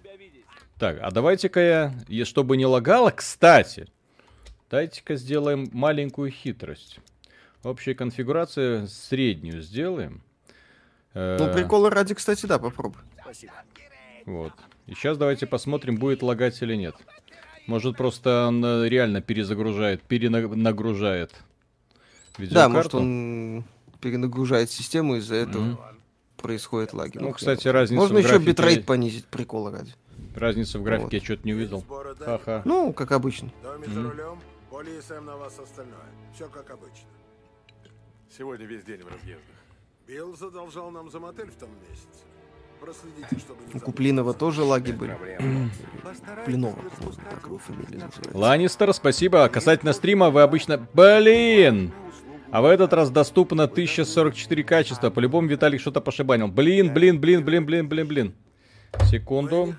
A: Так, а давайте-ка я, чтобы не лагало, кстати, дайте-ка сделаем маленькую хитрость. Общая конфигурация среднюю сделаем. Э,
B: Ну, приколы ради, кстати, да, попробуй.
C: Спасибо.
A: Вот. И сейчас давайте посмотрим, будет лагать или нет. Может, просто он э, реально перезагружает, перенагружает
B: Да,
A: видеокарту.
B: может, он перенагружает систему, из-за этого
A: Мгм.
B: происходит лаги.
A: Ну, кстати, разницу
B: Можно
A: в
B: еще битрейт понизить, прикола ради.
A: Разницы в графике
B: Вот.
A: я что-то не увидел. Ха-ха.
B: Ну, как обычно.
E: Томми за рулем, Поли и Сэм на вас остальное. Все как обычно.
G: Сегодня весь день в разъездах.
E: Билл задолжал нам за мотель в том месяце. Проследите, чтобы не
B: У. Куплинова тоже лаги были. Куплинова, по-моему, так его фамилия называется.
A: Ланнистер, спасибо. Касательно стрима, вы обычно... Блин! А в этот раз доступно 1044 качества. По-любому Виталик что-то пошибанил. Блин, блин, блин, блин, блин, блин, блин. Секунду.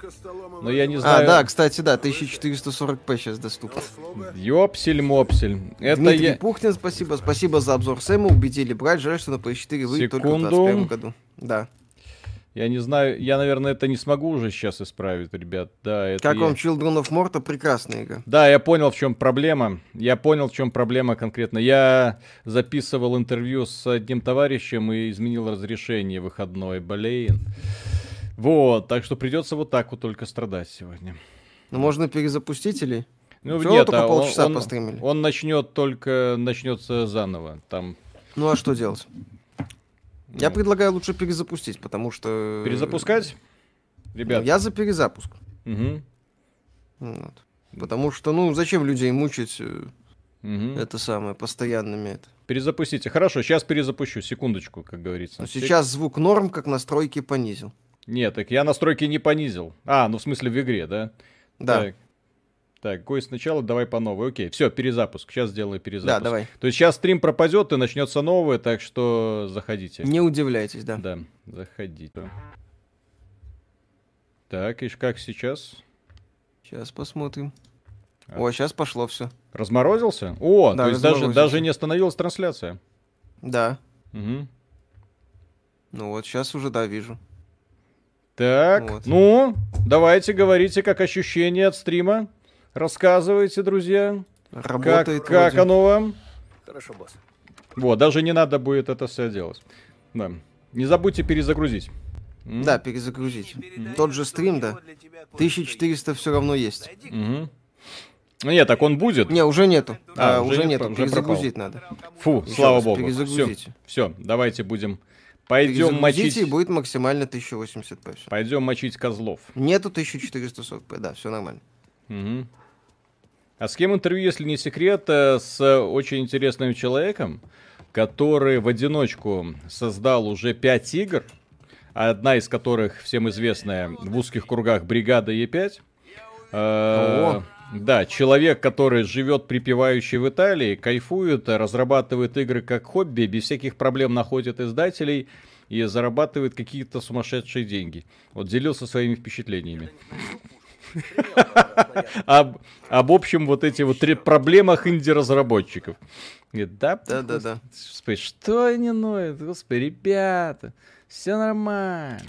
A: Но я не
E: и
A: знаю.
B: А, да, кстати, да, 1440p сейчас доступно.
A: Ёпсель-мопсель. Это
B: Дмитрий
A: я...
B: Пухтин, спасибо. Спасибо за обзор Сэма. Убедили брать. Жаль, что на PS4 выйдет только в
A: Секунду.
B: 2021 году. Да.
A: Я не знаю, я, наверное, это не смогу уже сейчас исправить, ребят. Да, это
B: Как
A: я-
B: вам Children of Morta? Прекрасная игра.
A: Да, я понял, в чем проблема. Я понял, в чем проблема конкретно. Я записывал интервью с одним товарищем и изменил разрешение выходной. Блин. Вот, так что придется вот так вот только страдать сегодня.
B: Ну, можно перезапустить или...
A: Ну,
B: Всё,
A: нет,
B: только
A: а
B: полчаса
A: он,
B: постримили.
A: он начнет только, начнется заново. Там
B: Ну, а что делать? Я
A: Ну.
B: предлагаю лучше перезапустить, потому что...
A: перезапускать?
B: Ну,
A: Ребят,
B: я за перезапуск.
A: Мгм,
B: Вот. Потому что, ну, зачем людей мучить э,
A: мгм.
B: это самое, постоянными это.
A: перезапустите. Хорошо, сейчас перезапущу. Секундочку, как говорится.
B: Но
A: Сек-
B: сейчас звук норм, как настройки понизил.
A: Нет, так я настройки не понизил. А, ну в смысле в игре, да?
B: Да,
A: Так, так Гой сначала, давай по новой. Окей, все, перезапуск. Сейчас сделаю перезапуск.
B: да, давай.
A: То есть сейчас стрим пропадет и начнется новое, так что заходите.
B: Не удивляйтесь, да.
A: Да, заходите. Так, и как сейчас?
B: Сейчас посмотрим.
A: А.
B: О, сейчас пошло все.
A: Разморозился? О,
B: Да,
A: то есть даже, даже не остановилась трансляция.
B: Да.
A: Мгм.
B: Ну вот, сейчас уже, да, вижу.
A: Так,
B: Вот.
A: ну, давайте говорите, как ощущения от стрима. Рассказывайте, друзья. Как,
B: Работает
A: как
B: вроде.
A: оно вам?
C: Хорошо, босс.
A: Вот, даже не надо будет это все делать. Да. Не забудьте перезагрузить. М?
B: Да, перезагрузить. Тот же стрим, да. 1400 все равно есть.
A: Ну Нет, так он будет.
B: Не, уже нету.
A: А,
B: А,
A: уже
B: уже
A: нет,
B: нету.
A: уже пропал.
B: Перезагрузить надо.
A: Фу,
B: Еще
A: слава богу. Все, все, давайте будем. Пойдем мочить.
B: и будет максимально 1080p. всё.
A: Пойдем мочить козлов.
B: Нету 1440p, да, все нормально.
A: Мгм. А с кем интервью, если не секрет, э, с очень интересным человеком, который в одиночку создал уже пять игр, одна из которых всем известная в узких кругах бригада Е5. Э, Да, человек, который живет припевающий в Италии, кайфует, разрабатывает игры как хобби, без всяких проблем находит издателей и зарабатывает какие-то сумасшедшие деньги. Вот делился своими впечатлениями. об, об общем вот эти вот три проблемах инди-разработчиков. Говорит, да,
B: Да-да-да.
A: Господи, что они ноют? Господи, ребята, все нормально.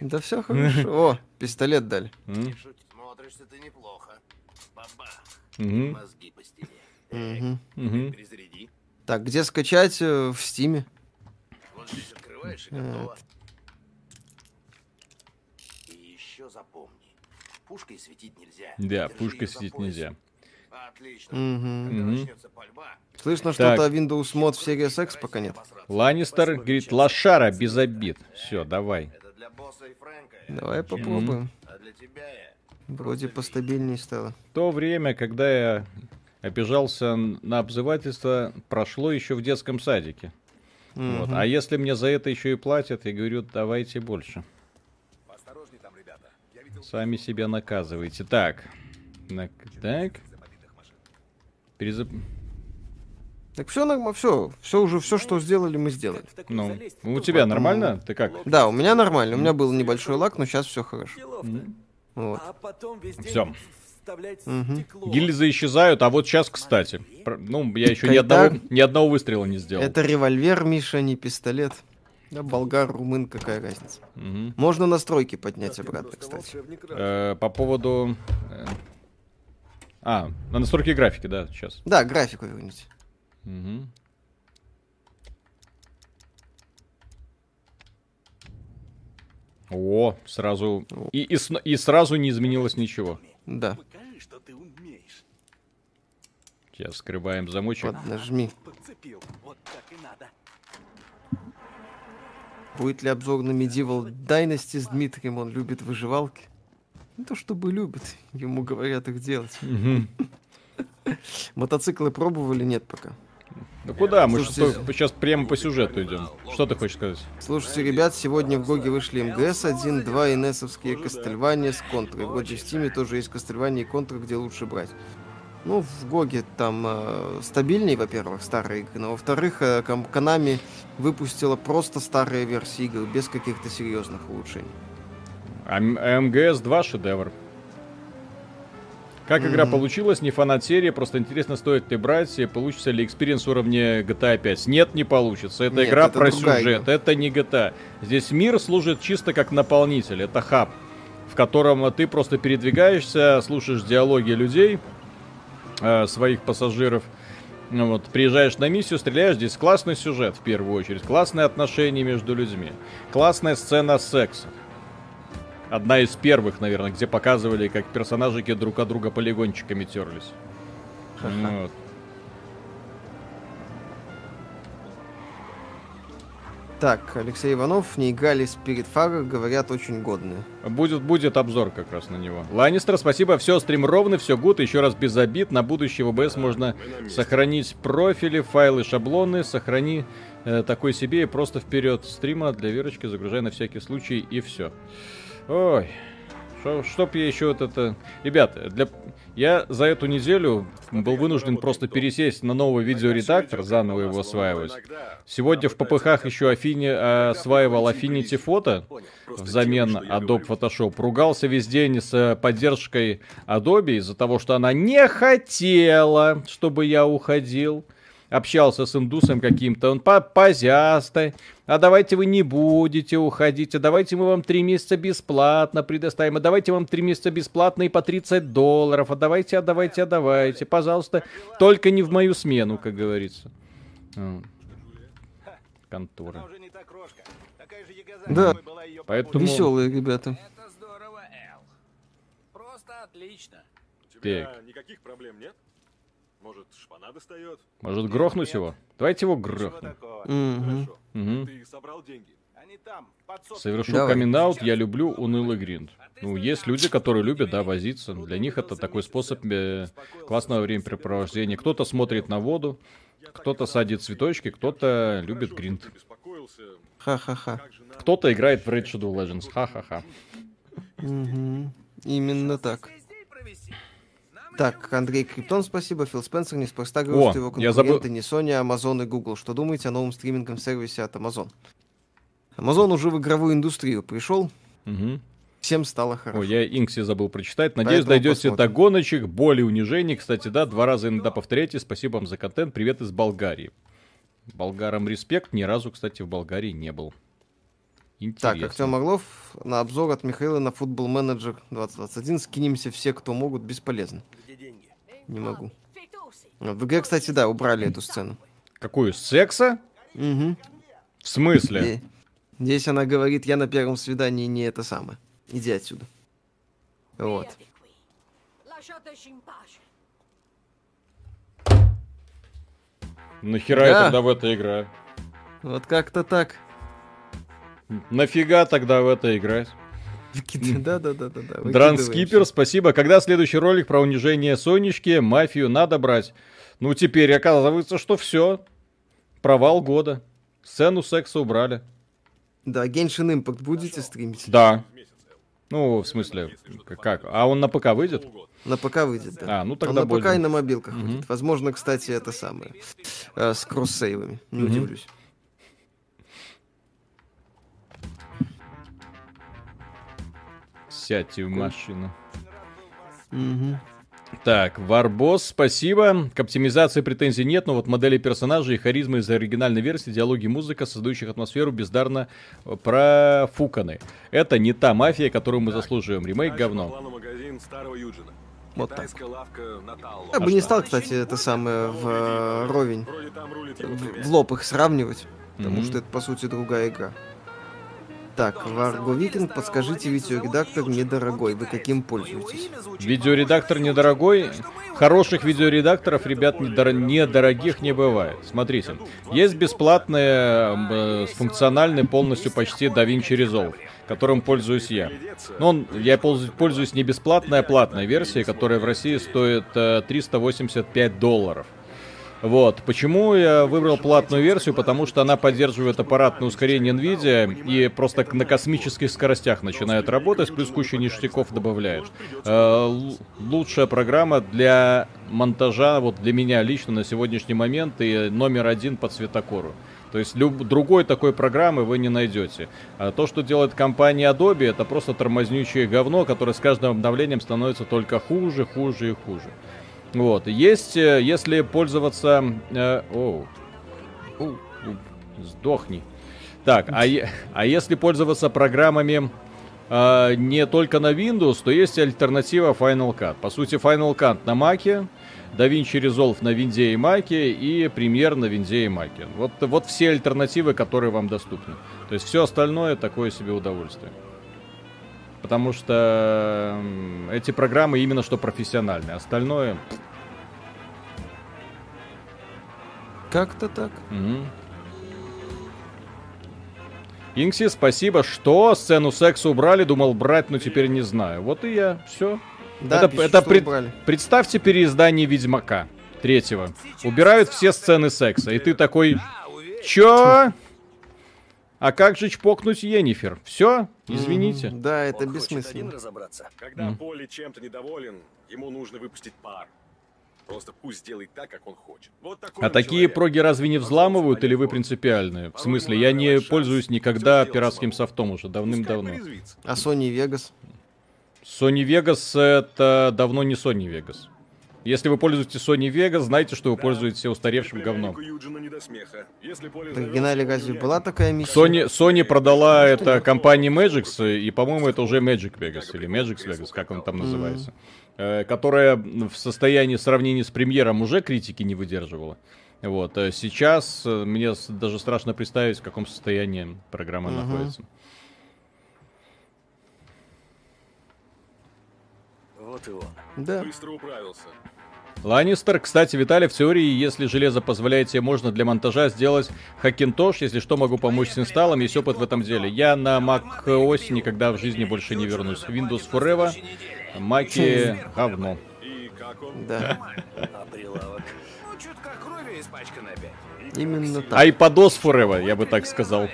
B: Да все хорошо. О, пистолет дали.
D: Смотришься ты неплохо. Мозги по стене.
B: Мгм.
A: мгм.
D: Перезаряди.
B: Так, где скачать? Э, В Стиме.
D: Вот здесь открываешь и готово.
B: Вот.
D: И еще запомни. Пушкой светить нельзя.
A: Да,
D: Держи
A: пушкой светить нельзя.
D: Отлично.
B: Мгм.
D: Когда
A: Мгм.
D: начнется пальба,
B: Слышно что-то Windows Mod в Series X пока нет.
A: Ланнистер говорит, лошара без обид. Все, давай.
D: это для босса и Фрэнка.
B: Давай попробуем.
D: А для тебя я.
B: Вроде постабильнее стало.
A: То время, когда я обижался на обзывательство, прошло еще в детском садике. Вот.
B: Мгм.
A: А если мне за это еще и платят, я говорю, давайте больше.
G: Там, ребята. Я видел
A: Сами себя наказываете. Так. На- Так. Перезап...
B: Так все нормально, все, все уже, все, что сделали, мы сделали.
A: Ну, у тебя нормально? Ты как?
B: Да, у меня нормально, у меня был небольшой лак, но сейчас все хорошо. Вот.
H: А потом весь день
A: Всё.
H: вставлять
B: Мгм.
H: стекло.
A: Гильзы исчезают, а вот сейчас, кстати. Про- Ну, я еще ни одного, ни одного выстрела не сделал.
B: Это револьвер, Миша, не пистолет. Да, болгар, румын, какая разница.
A: Мгм.
B: Можно настройки поднять обратно, кстати.
A: Э, по поводу... э, А, на настройки графики, да, сейчас.
B: Да, графику верните.
A: Мгм. О, сразу... И, и, и сразу не изменилось ничего.
B: Да.
A: Сейчас скрываем замочек.
B: вот, нажми.
H: Подцепил. Вот так и надо.
B: Будет ли обзор на Medieval Dynasty с Дмитрием? Он любит выживалки. Не то чтобы любит, ему говорят их делать. Мотоциклы пробовали? Нет пока.
A: Ну куда? Мы
B: Слушайте,
A: что, сейчас прямо по сюжету идем. Что ты хочешь сказать?
B: Слушайте, ребят, сегодня в Гоге вышли MGS-1, 2 и NES-овские Кастельвания с контрой. Вроде в Стиме тоже есть Кастельвания и контры, где лучше брать. Ну, в Гоге там э, стабильнее, во-первых, старые игры, но во-вторых, э, Konami выпустила просто старые версии игр, без каких-то серьезных улучшений.
A: А М- MGS 2 шедевр. Как игра
B: Мгм.
A: получилась, не фанат серии, просто интересно, стоит ли брать, и получится ли experience уровня GTA 5. Нет, не получится. Это
B: Нет,
A: игра
B: это
A: про сюжет,
B: игра.
A: это не GTA. Здесь мир служит чисто как наполнитель, это хаб, в котором ты просто передвигаешься, слушаешь диалоги людей, э, своих пассажиров. Ну Вот, приезжаешь на миссию, стреляешь, здесь классный сюжет в первую очередь, классные отношения между людьми, классная сцена секса. Одна из первых, наверное, где показывали, как персонажики друг от друга полигончиками терлись. Вот.
B: Так, Алексей Иванов, не играли Spirit Fire, говорят, очень годные.
A: Будет, будет обзор как раз на него. Ланнистер, спасибо. Все, стрим ровный, все гуд. Еще раз без обид. На будущее в ОБС можно сохранить профили, файлы, шаблоны. Сохрани э, такой себе и просто вперед стрима для Верочки загружай на всякий случай и все. Ой, шо- чтоб я еще вот это... Ребята, для... я за эту неделю был вынужден просто пересесть на новый видеоредактор, заново его осваивать. Сегодня в ППХ еще Афини, э, осваивал Affinity Photo взамен Adobe Photoshop. Ругался весь день с э, поддержкой Adobe из-за того, что она не хотела, чтобы я уходил. Общался с индусом каким-то, он по позястой. А давайте вы не будете уходить, а давайте мы вам три месяца бесплатно предоставим, а давайте вам три месяца бесплатно и по 30 долларов, а давайте, а давайте, а давайте, пожалуйста, только не в мою смену, как говорится. Контора.
B: Да.
A: Поэтому...
B: Веселые ребята.
F: Это здорово, Эл. Просто отлично.
I: тебя
A: Так.
I: никаких проблем нет? Может, шпана достает?
A: Может грохнуть его? Давайте его грохнем.
I: Хорошо.
A: Мгм.
I: Ты собрал деньги?
H: Они там, под.
A: Совершу
B: Давай.
A: камин я люблю унылый гринд. Ну, есть люди, которые любят, да, возиться. Для них это такой способ э, классного времяпрепровождения. Кто-то смотрит на воду, кто-то садит цветочки, кто-то любит гринд.
B: Ха-ха-ха.
A: Кто-то играет в Raid Shadow Legends. Ха-ха-ха.
B: Именно так. Так, Андрей Криптон, спасибо. Фил Спенсер неспроста говорит,
A: О,
B: что его
A: я забыл-
B: конкуренты не Sony, а Amazon и Google. Что думаете о новом стриминговом сервисе от Amazon? Amazon уже в игровую индустрию пришел,
A: Мгм.
B: всем стало хорошо.
A: Ой, я Инкси забыл прочитать. Надеюсь,
B: Поэтому
A: дойдете до
B: посмотрим.
A: гоночек, боли, унижений. Кстати, да, два раза иногда повторяйте. Спасибо вам за контент. Привет из Болгарии. Болгарам респект. Ни разу, кстати, в Болгарии не был.
B: Так,
A: Интересно.
B: Артем Орлов, на обзор от Михаила на Футбол Менеджер 2021. Скинемся все, кто могут, бесполезно.
C: Где деньги?
B: Не могу. Вот В игре, кстати, да, убрали эту сцену.
A: Какую? Секса?
B: Мгм.
A: В смысле?
B: Здесь она говорит, я на первом свидании не это самое. Иди отсюда. Вот.
A: Нахера я
B: Да.
A: тогда в это играю?
B: Вот как-то так.
A: Нафига тогда в это играть?
B: Да, да, да, да, да.
A: Дранскипер, спасибо. Когда следующий ролик про унижение Сонечки, мафию надо брать? Ну, теперь оказывается, что все. Провал года. Сцену секса убрали.
B: Да, Genshin Impact будете стримить?
A: Да. Ну, в смысле, как? А он на ПК выйдет?
B: На ПК выйдет, да.
A: А, ну
B: Он
A: тогда
B: на ПК и
A: больно.
B: на мобилках
A: Мгм.
B: выйдет. Возможно, кстати, это самое. э, с кросс-сейвами. Не
A: Мгм.
B: удивлюсь.
A: Сядьте в машину.
B: Мгм.
A: Так, Варбос, спасибо. К оптимизации претензий нет, но вот модели персонажей и харизмы из оригинальной версии, диалоги музыка, создающих атмосферу, бездарно профуканы. Это не та мафия, которую мы заслуживаем. Ремейк говно.
B: Вот так. Я бы не стал, кстати, это самое в э, ровень. В, в лоб их сравнивать. Потому
A: Мгм.
B: что это, по сути, другая игра. Так, Варго Викинг, подскажите, видеоредактор недорогой. Вы каким пользуетесь?
A: Видеоредактор недорогой. Хороших видеоредакторов, ребят, недор- недорогих не бывает. Смотрите, есть бесплатный, э, функциональный полностью почти DaVinci Resolve, которым пользуюсь я. Но он, я пользуюсь, не бесплатной, а платной версией, которая в России стоит э, 385 долларов. Вот. Почему я выбрал платную версию? Потому что она поддерживает аппаратное ускорение NVIDIA и просто на космических скоростях начинает работать, плюс кучу ништяков добавляет. Э, лучшая программа для монтажа, вот для меня лично на сегодняшний момент, и номер один по цветокору. То есть люб- другой такой программы вы не найдете. А то, что делает компания Adobe, это просто тормознючее говно, которое с каждым обновлением становится только хуже, хуже и хуже. Вот. Есть, э, если пользоваться... э, оу. У, у, сдохни. Так, а, а если пользоваться программами э, не только на Windows, то есть альтернатива Final Cut. По сути, Final Cut на Mac, DaVinci Resolve на Винде и Маке и Premiere на Винде и Маке. Вот, вот все альтернативы, которые вам доступны. То есть все остальное такое себе удовольствие. Потому что эти программы именно что профессиональные. Остальное...
B: Как-то так.
A: Мгм. Инкси, спасибо. Что? Сцену секса убрали, думал брать, но теперь не знаю. Вот и я. Все.
B: Да,
A: это
B: пишут,
A: это пред-
B: убрали.
A: Представьте переиздание Ведьмака третьего. Убирают все сцены секса. И ты такой... Чё? А как же чпокнуть Енифер? Все? Извините.
B: Мгм. Да, это
C: Он хочет один
B: бессмысленно.
C: разобраться.
I: Когда
A: Мгм.
I: Поли чем-то недоволен, ему нужно выпустить пар. Просто пусть делает так, как он хочет. Вот такой
A: А такие
I: человек.
A: проги разве не взламывают или вы принципиальные? В смысле, я не пользуюсь никогда пиратским софтом уже давным-давно.
B: А Sony Vegas?
A: Sony Vegas это давно не Sony Vegas. Если вы пользуетесь Sony Vegas, знайте, что вы пользуетесь устаревшим говном.
B: Оригинале
I: то
B: разве была такая миссия?
A: Sony, Sony продала это компании Magix, и, по-моему, это уже Magic Vegas, или Magix Vegas, как он там называется, э, которая в состоянии сравнения с премьером уже критики не выдерживала. Вот, э, сейчас э, мне даже страшно представить, в каком состоянии программа находится.
C: Вот и он.
B: Да.
I: Быстро управился.
A: Ланнистер, кстати, Виталий, в теории, если железо позволяет себе, можно для монтажа сделать хакинтош. Если что, могу помочь с инсталлом, есть опыт в этом деле. Я на Mac OS никогда в жизни больше не вернусь. Windows Forever, Маки говно.
B: Да.
C: А?
F: Ну.
B: Именно так.
A: Айпадос Forever, я бы так сказал.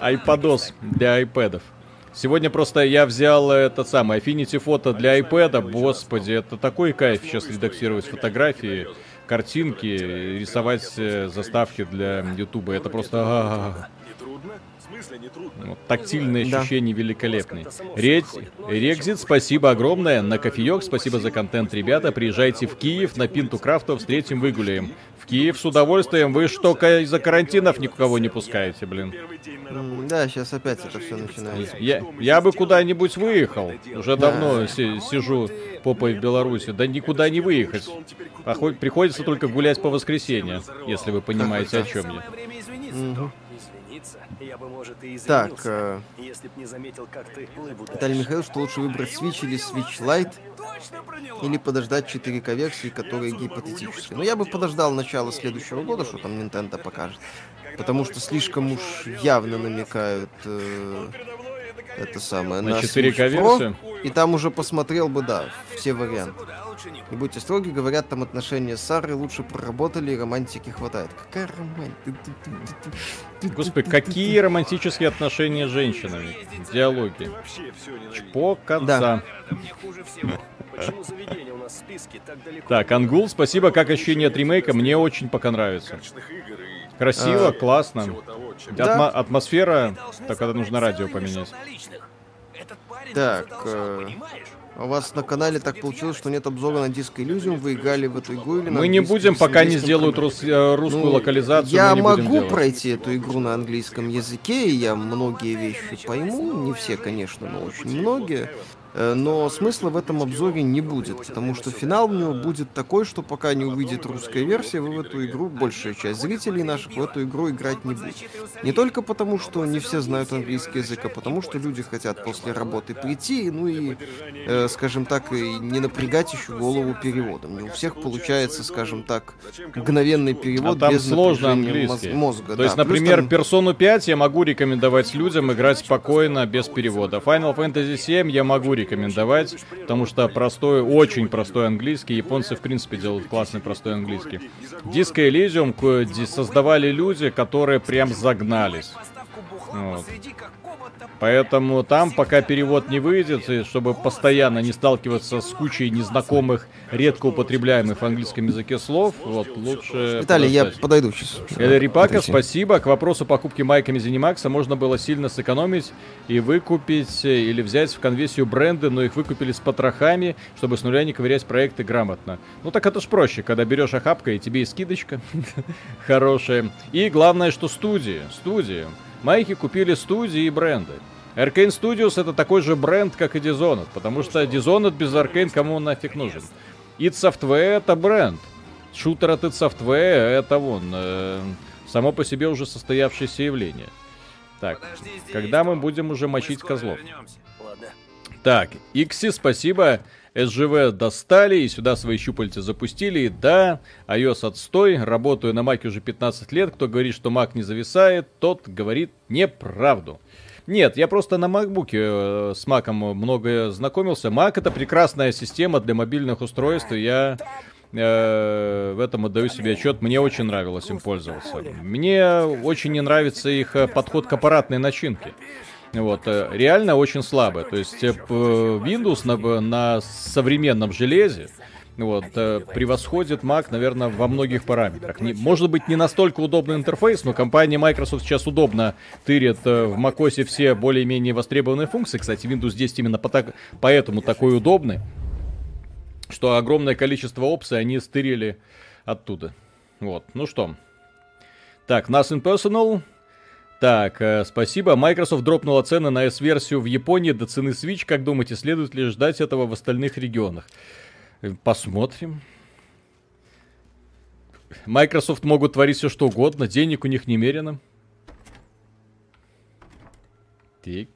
A: Айпадос для айпэдов. Сегодня просто я взял этот самый Affinity фото для iPad. Господи, это такой кайф сейчас редактировать фотографии, картинки, рисовать э, заставки для Ютуба. Это просто а,
I: Не трудно? В смысле не трудно?
A: вот, тактильные
B: Да.
A: ощущения великолепные. Редь, Рекзит, спасибо огромное. На кофеек, спасибо за контент, ребята. Приезжайте в Киев на Пинту Крафтов, встретим, выгуляем. В Киев с удовольствием. Вы что, из-за карантинов никого не пускаете, блин?
B: Да, сейчас опять это все начинается.
A: Я, я бы куда-нибудь выехал. Уже давно си- сижу попой в Беларуси. Да никуда не выехать. Приходится только гулять по воскресеньям, если вы понимаете, о чем я.
F: Самое время извиниться.
B: Мгм.
C: Извиниться? Я бы, может, и
B: Так,
C: извинился,
B: э,
C: если б не заметил, как ты лыбу
B: Виталий. Михайлович, что лучше выбрать Switch или Switch Lite, или подождать 4К версии, которые гипотетически. Но я бы подождал начала следующего года, что там Nintendo покажет. Потому что слишком уж явно намекают э, это самое
A: На
B: на
A: 4К
B: Switch Pro,
A: версию?
B: И там уже посмотрел бы, да, все варианты.
F: Не
B: будьте строги, говорят, там отношения с Сарой лучше проработали, и романтики хватает. Какая романтика?
A: Господи, какие романтические отношения с женщинами. Диалоги.
I: Вообще все ненавидит.
A: По конца.
C: Мне хуже всего. Почему заведение у нас в списке так далеко?
A: Так, Ангул, спасибо, как ощущение от ремейка, мне очень
I: игр и
A: Красиво,
B: А,
A: классно.
B: Да.
A: Атмо- атмосфера, так это нужно радио поменять.
B: Так, э? У вас на канале так получилось, что нет обзора на диск Elysium, вы играли в эту игру или на
A: Мы не будем, пока не сделают рус- э, русскую
B: Ну,
A: локализацию,
B: Я могу пройти эту игру на английском языке, и я многие вещи пойму, не все, конечно, но очень многие. Э, Но смысла в этом обзоре не будет, потому что финал у него будет такой, что пока не увидит русская версия, вы в эту игру, большая часть зрителей наших в эту игру играть не будет. Не только потому, что не все знают английский язык, а потому что люди хотят после работы прийти, ну и, э, скажем так, и не напрягать еще голову переводом. Не у всех получается, скажем так, мгновенный перевод
A: А там
B: без
A: сложно английский.
B: мозга.
A: То есть,
B: да. Плюс
A: например,
B: там-
A: персону 5 я могу рекомендовать людям играть спокойно, без перевода. Final Fantasy 7 я могу рекомендовать, потому что простой, очень простой английский. Японцы, в принципе, делают классный простой английский. Disco Elysium создавали люди, которые прям загнались. Вот. Поэтому там, пока перевод не выйдет, и чтобы постоянно не сталкиваться с кучей незнакомых, редко употребляемых в английском языке слов, вот лучше...
B: Виталий, я
A: подождать.
B: подойду сейчас.
A: Эль Рипака, спасибо. К вопросу покупки майками Zenimax можно было сильно сэкономить и выкупить э, или взять в конвесию бренды, но их выкупили с потрохами, чтобы с нуля не ковырять проекты грамотно. Ну так это ж проще, когда берешь охапка и тебе и скидочка хорошая. И главное, что студии, студии. Майки купили студии и бренды. Arcane Studios это такой же бренд, как и Dishonored, потому что Dishonored без Arcane кому он нафиг нужен. id Software это бренд. Шутер от id Software это вон, э, само по себе уже состоявшееся явление. Так,
F: Подожди здесь,
A: когда мы будем уже мочить козлов?
F: вернемся.
C: Ладно.
A: Так, Икси, спасибо. СЖВ достали и сюда свои щупальца запустили. Да, iOS отстой. Работаю на Маке уже 15 лет. Кто говорит, что Мак не зависает, тот говорит неправду. Нет, я просто на макбуке э, с маком много знакомился. Mac это прекрасная система для мобильных устройств. и Я э, в этом отдаю себе отчет. Мне очень нравилось им пользоваться. Мне очень не нравится их э, подход к аппаратной начинке. Вот, э, реально очень слабо. То есть э, Windows на, на современном железе вот, э, превосходит Mac, наверное, во многих параметрах. Не, может быть, не настолько удобный интерфейс, но компания Microsoft сейчас удобно тырит в macOS все более-менее востребованные функции. Кстати, Windows 10 именно по так- поэтому такой удобный, что огромное количество опций они стырили оттуда. Вот, ну что. Так, Nothing Personal. Так, э, спасибо. Microsoft дропнула цены на S-версию в Японии до цены Switch. Как думаете, следует ли ждать этого в остальных регионах? Э, Посмотрим. Microsoft могут творить все что угодно, денег у них немерено. Так.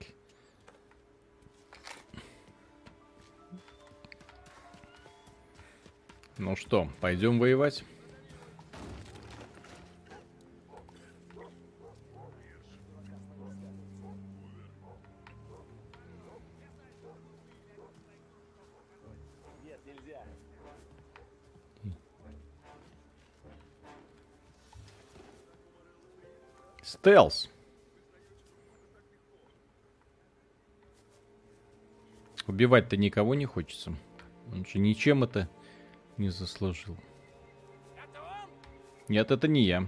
A: Ну что, пойдем воевать? Стелс. Убивать-то никого не хочется. Он же ничем это не заслужил. Нет, это не я.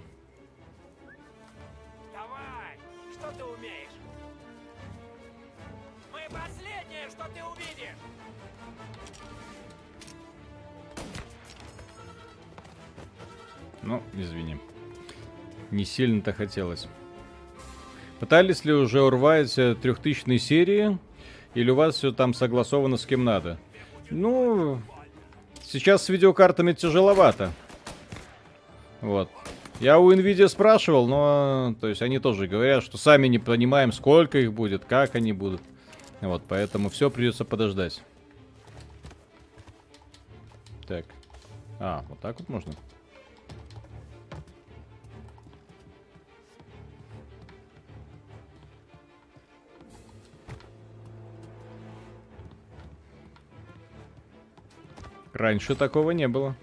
F: Давай! Что ты умеешь? Мы последнее, что ты увидишь!
A: Ну, извини. Не сильно-то хотелось. Пытались ли уже урвать э, трехтысячные серии? Или у вас все там согласовано с кем надо? Ну, сейчас с видеокартами тяжеловато. Вот. Я у Nvidia спрашивал, но... То есть они тоже говорят, что сами не понимаем, сколько их будет, как они будут. Вот, поэтому все придется подождать. Так. А, вот так вот можно? Раньше такого не было.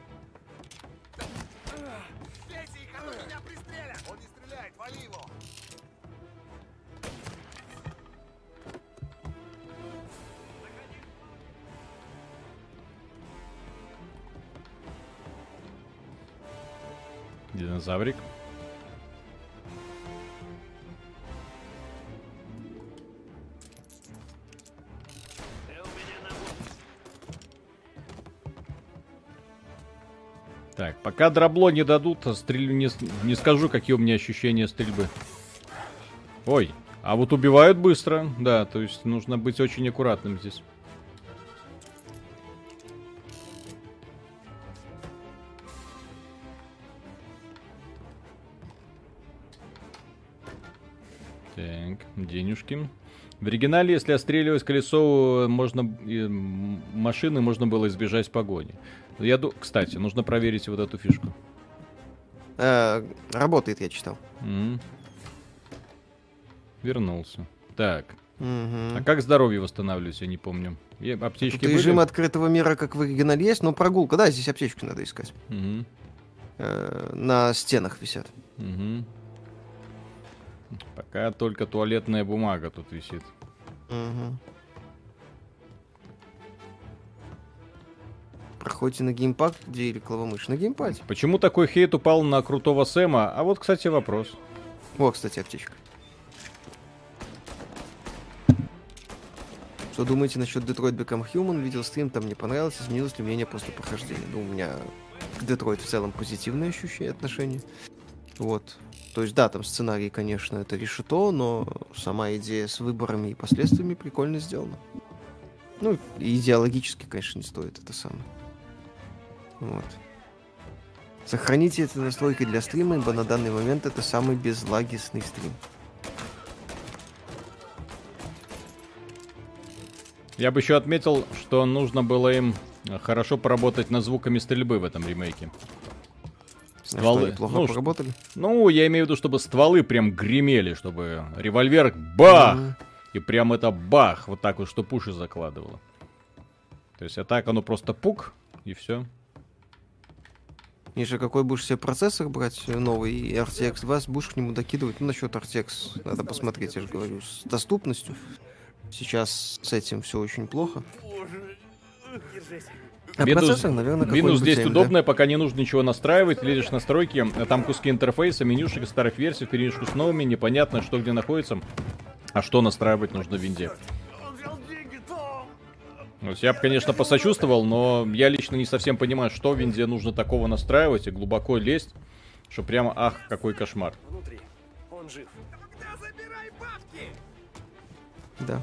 A: Динозаврик. Так, пока дробло не дадут, стрелю не, не скажу, какие у меня ощущения стрельбы. Ой, а вот убивают быстро, да, то есть нужно быть очень аккуратным здесь. Так, денежки. В оригинале, если отстреливать колесо можно, и, машины, можно было избежать погони. Я ду... Кстати, нужно проверить вот эту фишку.
B: Э, работает, я читал.
A: М. Вернулся. Так.
B: Мгм.
A: А как здоровье восстанавливать, я не помню. Я- аптечки
B: Тут
A: были?
B: режим открытого мира, как в оригинале, есть, но прогулка, да, здесь аптечку надо искать.
A: Мгм.
B: Э, на стенах висят.
A: Мгм. Пока только туалетная бумага тут висит.
B: Мгм. Проходите на геймпад, где или клавомышь? На геймпаде.
A: Почему такой хейт упал на крутого Сэма? А вот, кстати, вопрос.
B: О, кстати, аптечка. Что думаете насчет Detroit Become Human? Видел стрим, там мне понравилось, изменилось ли мнение после прохождения. Ну, у меня к Детройт в целом позитивное ощущение, отношение. Вот. То есть, да, там сценарий, конечно, это решето, но сама идея с выборами и последствиями прикольно сделана. Ну, идеологически, конечно, не стоит это самое. Вот. Сохраните это настройки для стрима, ибо на данный момент это самый безлагисный стрим.
A: Я бы еще отметил, что нужно было им хорошо поработать над звуками стрельбы в этом ремейке.
B: А что, они плохо
A: ну,
B: поработали?
A: Ну, я имею в виду, чтобы стволы прям гремели, чтобы револьвер бах!
B: Мгм.
A: И прям это бах, вот так вот, что пуши закладывало. То есть, а так оно просто пук, и все.
B: Миша, какой будешь себе процессор брать э, новый и RTX 20 будешь к нему докидывать? Ну, насчет RTX надо посмотреть, я же говорю, с доступностью. Сейчас с этим все очень плохо. А процессор, наверное,
A: минус здесь
B: AMD.
A: удобное, пока не нужно ничего настраивать, лезешь в настройки, а там куски интерфейса, менюшек старых версий, перемешку с новыми, непонятно, что где находится, а что настраивать нужно в винде. Я бы, конечно, посочувствовал, но я лично не совсем понимаю, что в винде нужно такого настраивать и глубоко лезть, что прямо, ах, какой кошмар.
C: Внутри. Он жив.
B: Да.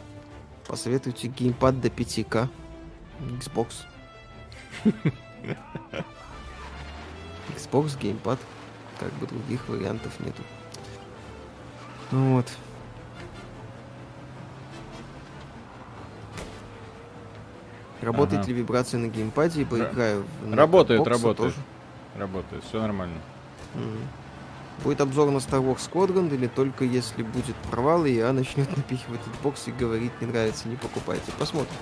B: Посоветуйте геймпад до 5К. Xbox. Xbox, геймпад. Как бы других вариантов нету. Ну вот. Работает
A: Ага.
B: ли вибрация на геймпаде, ибо
A: Ра-
B: играю на
A: Работает,
B: Xbox,
A: работает.
B: тоже.
A: Работает, все нормально.
B: Мгм. Будет обзор на Star Wars Squadron или только если будет провал, и я начнет напихивать этот бокс и говорить, не нравится, не покупайте. Посмотрим.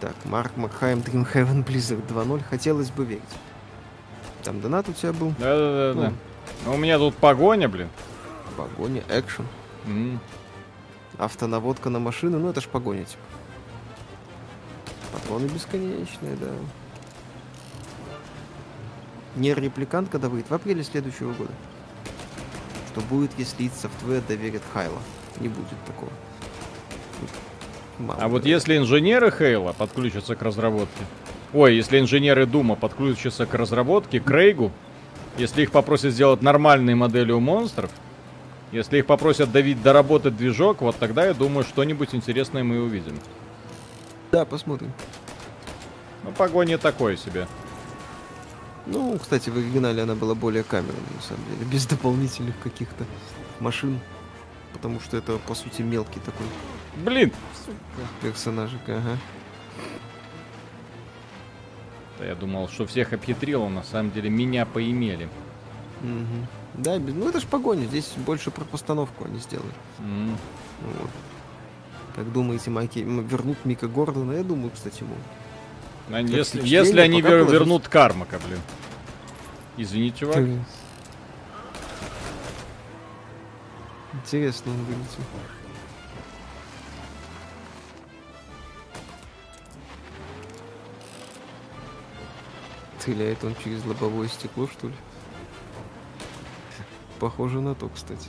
B: Так, Марк Макхайм, Dreamhaven Blizzard 2.0. Хотелось бы верить. Там донат у тебя был.
A: Да-да-да. Ну, у меня тут погоня, блин.
B: Погоня, экшен.
A: М.
B: Автонаводка на машину, ну это ж погоня, типа. Патроны бесконечные, да. Не репликант, когда выйдет в апреле следующего года. Что будет, если id Software доверит Хайла? Не будет такого. Мало
A: А вот
B: ли.
A: если инженеры Хейла подключатся к разработке, ой, если инженеры Дума подключатся к разработке, Крейгу, если их попросят сделать нормальные модели у монстров, если их попросят давить доработать движок, вот тогда я думаю, что-нибудь интересное мы увидим.
B: Да, посмотрим.
A: Ну, погоня такое себе.
B: Ну, кстати, в оригинале она была более камерной, на самом деле, без дополнительных каких-то машин. Потому что это, по сути, мелкий такой
A: Блин!
B: персонажик, ага.
A: Да я думал, что всех обхитрил, на самом деле меня поимели.
B: Мгм. Да, ну это ж погоня, здесь больше про постановку они сделали. Ну Вот. Как думаете, Майки м, вернут Мика Гордона? Я думаю, кстати, могут.
A: А Если, если они вер-
B: положить.
A: вернут Кармака, блин. Извини, чувак.
B: Ты- Интересно он вылетел. Стреляет он через лобовое стекло, что ли? Похоже на то, кстати.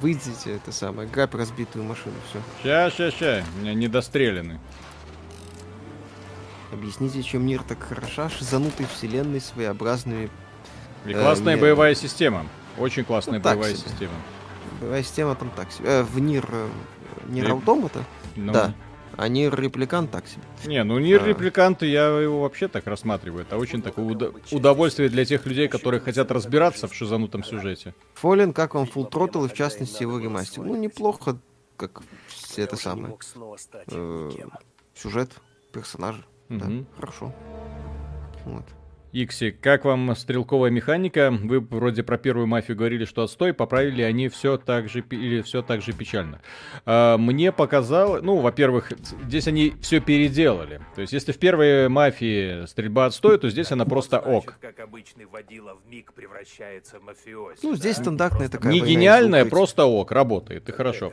B: Выйдите, это самое, грабь разбитую машину, все.
A: Ща, ща, ща. Меня недостреляны.
B: Объясните, чем мир так хороша, шизанутой вселенной, своеобразными
A: И
B: Э,
A: классная
B: нет.
A: боевая система. Очень классная
B: Ну,
A: боевая
B: себе.
A: система.
B: Боевая система там так себе. Э, в Нир... э, Нир
A: Реп-
B: Automata?
A: Ну,
B: Да. А Нир Репликант так себе.
A: Не, ну Нир
B: А.
A: Репликанты, я его вообще так рассматриваю. Это очень такое уда- удовольствие для тех людей, которые хотят разбираться в шизанутом сюжете.
B: Фоллен, как вам Full Throttle и в частности его ремастер? Ну, неплохо, как все это самое. Э. Сюжет, персонажи. Да, хорошо. Вот.
A: Икси, как вам стрелковая механика? Вы вроде про первую мафию говорили, что отстой, поправили они все так же или все так же печально. А, мне показалось, ну, во-первых, здесь они все переделали. То есть, если в первой мафии стрельба отстой, то здесь она просто ок.
J: Как обычный водила в миг превращается в мафиози.
B: Ну, здесь
J: да?
B: стандартная такая
A: Не гениальная, просто ок, работает, и хорошо.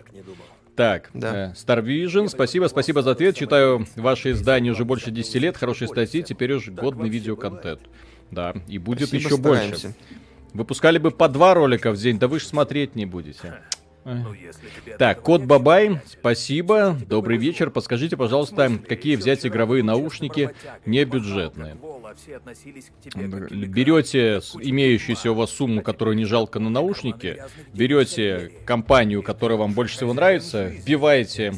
A: Так,
B: Да.
A: э, Star Vision, спасибо, спасибо за ответ. Читаю ваши издания уже больше 10 лет, хорошие статьи, теперь уже годный видеоконтент. Да, и будет
B: Спасибо,
A: еще больше.
B: стараемся.
A: Выпускали бы по два ролика в день, да вы ж смотреть не будете.
J: Ну,
A: Так, Кот
J: нет,
A: Бабай, спасибо, добрый вечер. Подскажите, пожалуйста, какие взять игровые наушники не бюджетные? Берете имеющуюся у вас сумму, которую не жалко на наушники, берете компанию, которая вам больше всего нравится, вбиваете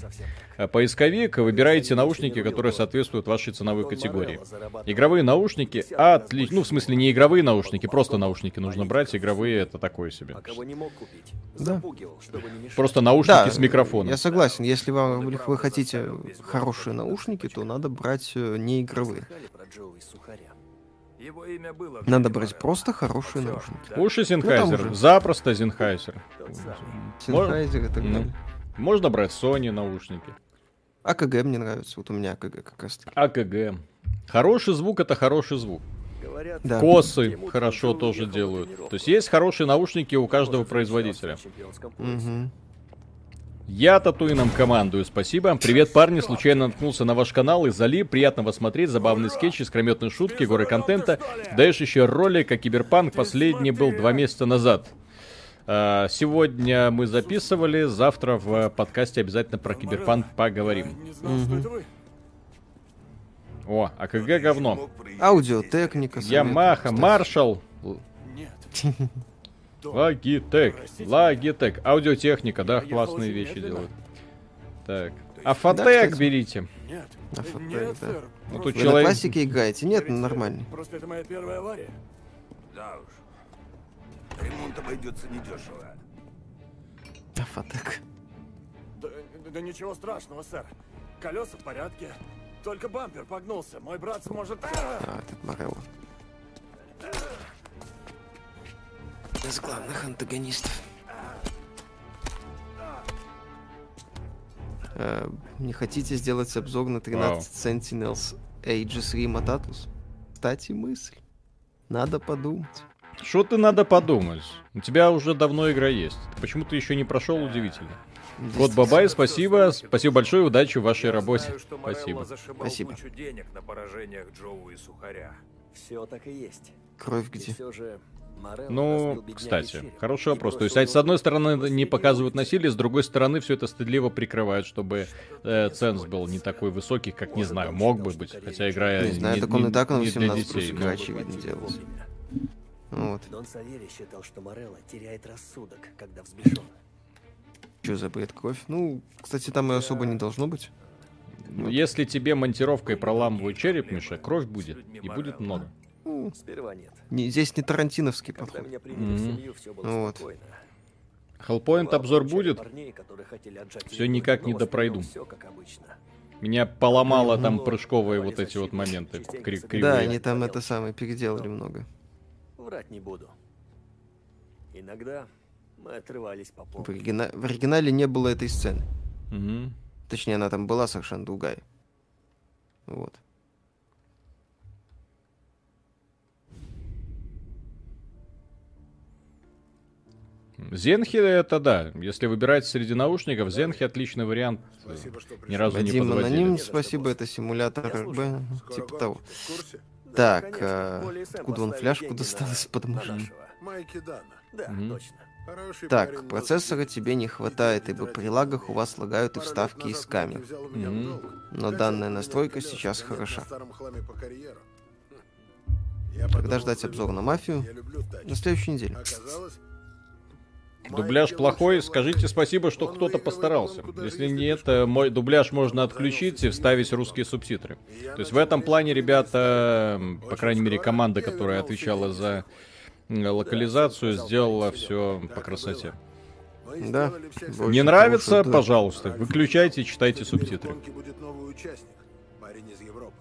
A: поисковик, и выбираете наушники, которые соответствуют вашей ценовой категории. Игровые наушники отлично. Ну, в смысле, не игровые наушники, просто наушники нужно брать. Игровые это такое себе.
C: А?
B: Да.
A: Просто наушники
B: Да,
A: с микрофоном.
B: Я согласен, если вам, вы хотите хорошие наушники, то надо брать э, не игровые. Надо брать просто хорошие наушники.
A: Уши
B: там
A: Синхайзер.
B: уже.
A: Запросто Зинхайзер.
B: Sennheiser и так
A: Ну,
B: далее.
A: Можно брать Sony наушники.
B: АКГ мне нравится, вот у меня АКГ как раз таки.
A: АКГ. Хороший звук это хороший звук.
C: Говорят,
B: Да.
A: Косы
C: ему
A: хорошо тоже делают. То есть есть хорошие наушники у каждого производителя.
B: Мгм.
A: Я татуином командую, спасибо. Привет, парни, случайно наткнулся на ваш канал и залип. Приятно вас смотреть, забавные скетчи, искрометные шутки, горы контента. Даешь еще ролик, а Киберпанк последний был два месяца назад. А, Сегодня мы записывали, завтра в подкасте обязательно про Киберпанк поговорим. О, AKG говно. Audio-Technica.
B: Yamaha.
A: Marshall. Logitech. Logitech. Audio-Technica, да, классные вещи делают. Так.
B: Да,
A: Афотек
B: кстати.
A: берите.
B: Афотек, да.
A: Ну, тут
B: Вы на
A: человек...
B: классике играете? Нет, ну, нормально.
K: Просто это моя первая авария.
J: Да уж.
H: Ремонт обойдется недешево.
B: Афатек.
K: Да, да ничего страшного, сэр. Колеса в порядке. Только бампер погнулся. Мой брат сможет...
B: А, этот Морелло. Из главных антагонистов. Э, не хотите сделать обзор на 13 Sentinels Aegis Rima Tatus? Кстати, мысль. Надо подумать.
A: Что ты надо подумать? У тебя уже давно игра есть. Почему ты еще не прошел, удивительно. Вот Бабай, спасибо. Спасибо большое, удачи в вашей работе. Спасибо.
B: Спасибо.
J: кучу денег на поражениях Джоу и Сухаря.
C: Все так и есть.
B: Кровь где?
C: все же Морелло
A: Ну, кстати, хороший вопрос. То есть, а с одной стороны не показывают насилие, с другой стороны все это стыдливо прикрывают, чтобы э, ценз был не такой высокий, как, не знаю, мог бы быть. Хотя игра
B: Не знаю,
A: не,
B: так он и так на
A: не для
B: 18 плюс игра, очевидно, делался. Вот.
C: Дон Савери считал, что Морелло теряет рассудок, когда взбешен.
B: Что за бред кровь? Ну, кстати, там и особо не должно быть.
A: Ну, Если тебе монтировкой проламывают череп, Миша, кровь будет. И будет много.
B: Ну,
C: Сперва нет.
B: не, здесь не тарантиновский
C: Когда
B: подход.
C: меня приняли в
A: Мгм.
C: семью, все было
B: Вот.
C: спокойно.
A: Hellpoint обзор будет.
C: парней, его,
A: никак не допройду.
C: всё как обычно.
A: Меня поломало там
C: Мгм.
A: прыжковые вот эти вот моменты кри-
C: собирали.
B: Да,
A: кривые.
B: они там это самое переделали много.
C: Врать не буду. Иногда мы отрывались по
B: В,
C: полной.
B: оригина- в оригинале не было этой сцены.
A: Мгм.
B: Точнее, она там была совершенно другая. Вот.
A: Зенхи это да. Если выбирать среди наушников, Зенхи отличный вариант.
E: Спасибо, что
A: Ни разу не
B: Вадим
A: подводили.
B: Аноним, спасибо, это симулятор РБ. Типа того.
E: В курсе?
B: Так,
C: Конечно,
B: э,
C: Коля и Сэм
B: откуда он
C: поставили
B: фляжку
C: деньги
B: достал
C: на-
B: из-под
C: на
B: машины?
C: нашего.
E: Майки Дана.
C: Да,
A: Мгм.
C: точно.
E: Хороший парень,
B: Так,
E: но
B: процессора тебе не хватает, ибо при лагах у вас лагают и
E: Пару лет
B: вставки из
E: назад
B: камер.
E: Майки взял у меня в
A: Мгм.
E: долг.
B: Но данная настройка сейчас
E: на
B: хороша.
E: старом хламе по карьеру. Я
B: Когда ждать обзор на
E: я
B: мафию?
E: люблю тачки.
B: На следующей неделе.
E: Оказалось,
A: Дубляж плохой, скажите спасибо, что кто-то постарался. Если нет, э, мой дубляж можно отключить и вставить русские субтитры. То есть в этом плане ребята, по крайней мере, команда, которая отвечала за локализацию, сделала все по красоте.
B: Да.
A: Не нравится? Пожалуйста, выключайте, читайте субтитры.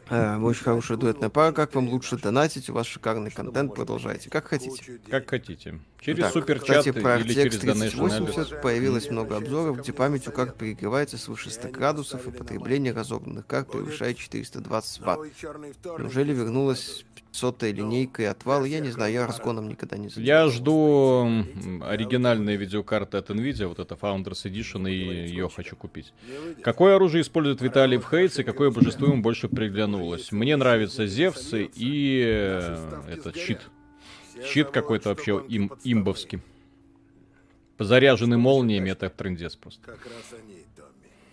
B: А, очень хорошая дуэтная пара. Как вам лучше донатить? У вас шикарный контент. Продолжайте. Как хотите.
A: Как хотите. Через
B: Так,
A: суперчат
B: кстати, про
A: или через Donation
B: 3080 появилось много обзоров, где память у карт перегревается свыше 100 градусов и потребление разогнанных карт превышает 420 ватт. Неужели вернулась 500 линейка и отвал? Я не знаю, я разгоном никогда не занимался.
A: Я жду оригинальные видеокарты от Nvidia, вот это Founders Edition, и ее хочу купить. Какое оружие использует Виталий в Хейтс и какое божество ему больше приглянулось? Мне нравится Зевс и э, этот щит. Щит какой-то вообще им, имбовский. Заряженный молниями, это трендец просто.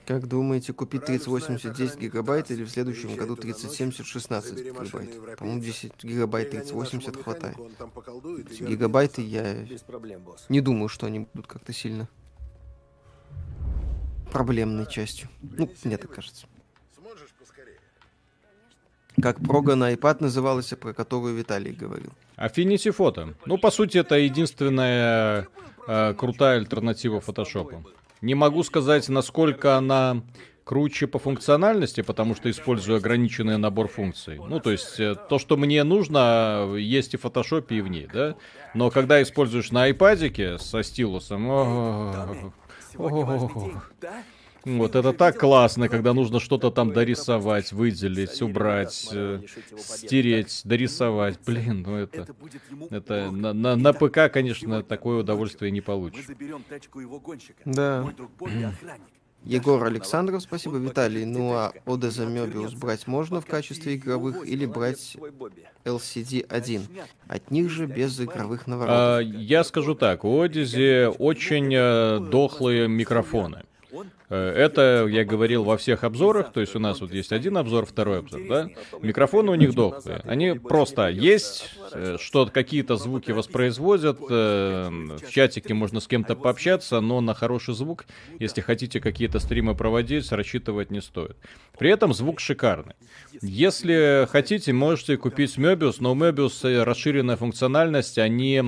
E: Как
B: думаете, купить
E: Радостная
B: 3080 10
E: охранник
B: гигабайт или в следующем году
E: ты на ночь,
B: 3070 16
E: забери машину
B: гигабайт? По-моему, 10 гигабайт
E: Пригони
B: 3080
E: нашему
B: хватает. гигабайты я не думаю, что они будут как-то сильно проблемной частью. Ну, мне так кажется. Как прога на iPad называлась, про которую Виталий говорил.
A: Affinity Photo. Ну, по сути, это единственная э, крутая альтернатива фотошопу. Не могу сказать, насколько она круче по функциональности, потому что использую ограниченный набор функций. Ну, то есть, э, то, что мне нужно, есть и в фотошопе, и в ней, да? Но когда используешь на айпадике со стилусом... о,
H: Сегодня важный
A: о,
H: день, да?
A: Вот это так классно, когда нужно что-то там дорисовать, выделить, убрать, э, стереть, дорисовать. Блин, ну это...
H: Это
A: на, на, на ПК, конечно, такое удовольствие не получишь.
B: Да. Егор Александров, спасибо, Виталий. Ну а Ода за Мебиус брать можно в качестве игровых или брать LCD 1? От них же без игровых
A: А,
B: наворотов.
A: я скажу так, у Одизи очень э, дохлые микрофоны. Э, Это я говорил во всех обзорах, то есть у нас вот есть один обзор, второй обзор, да? Микрофоны у них дохлые. Они просто есть, э, что какие-то звуки воспроизводят, э, в чатике можно с кем-то пообщаться, но на хороший звук, если хотите какие-то стримы проводить, рассчитывать не стоит. При этом звук шикарный. Если хотите, можете купить Möbius, но у Möbius расширенная функциональность, они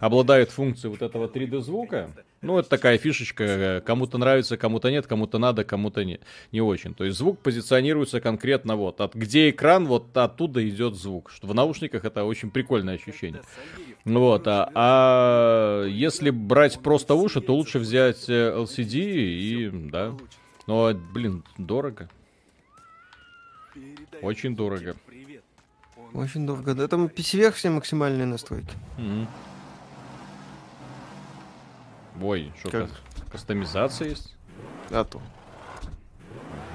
A: обладают функцией вот этого 3D звука. Ну, это такая фишечка, э, кому-то нравится, кому-то нет, кому-то надо, кому-то не, не очень. То есть звук позиционируется конкретно вот, от где экран, вот оттуда идет звук. Что в наушниках это очень прикольное ощущение. Вот, а, а если брать просто уши, то лучше взять э, LCD и, да. Но, блин, дорого. Очень дорого.
B: Очень дорого. Да там PC-версия максимальные настройки.
A: Мгм. Ой, что
B: Как?
A: кас- кастомизация есть?
B: А то.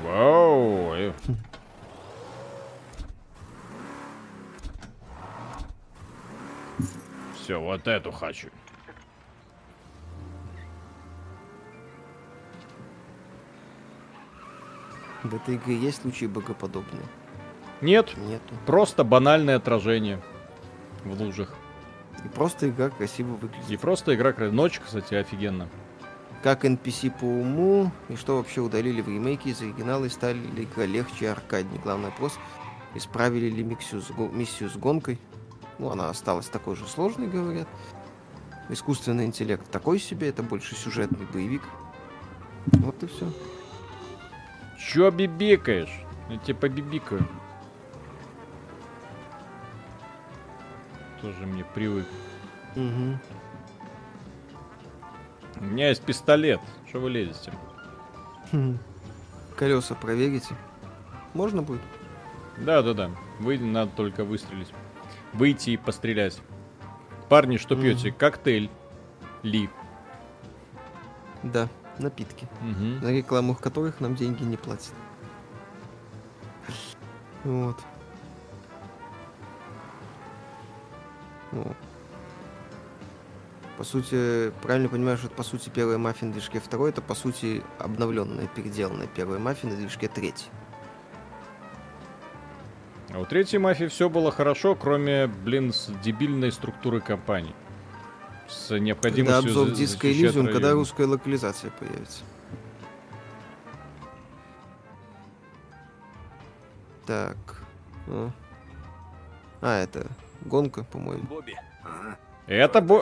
A: Вау! э. Все, вот эту хочу.
B: В этой игре есть случаи богоподобные?
A: Нет,
B: Нету.
A: просто банальное отражение в лужах.
B: И просто игра красиво выглядит.
A: И просто игра... кра- Ночь, кстати, офигенно.
B: Как NPC по уму, и что вообще удалили в ремейке из оригинала и стали ли игра легче и аркаднее. Главный вопрос, исправили ли миссию с, го- миссию с гонкой. Ну, она осталась такой же сложной, говорят. Искусственный интеллект такой себе, это больше сюжетный боевик. Вот и все.
A: Чё бибикаешь? Я тебе побибикаю. Тоже мне привык.
B: Угу.
A: У меня есть пистолет. Что вы лезете?
B: Колеса проверите. Можно будет?
A: Да-да-да. Вы надо только выстрелить. Выйти и пострелять. Парни, что
B: Мгм.
A: пьете? Коктейль. Ли.
B: Да, напитки.
A: Мгм.
B: На рекламу которых нам деньги не платят. Вот. Вот. По сути, правильно понимаю, что это по сути первая мафия на движке второй, это по сути обновленная, переделанная первая мафия на движке третий.
A: А у третьей мафии все было хорошо, кроме, блин, с дебильной структуры компании. С
B: Когда
A: необходимостью
B: обзор
A: за-
B: диска Elysium, когда русская локализация появится. Так. А, А, это гонка, по-моему.
C: Бобби,
A: Это бо...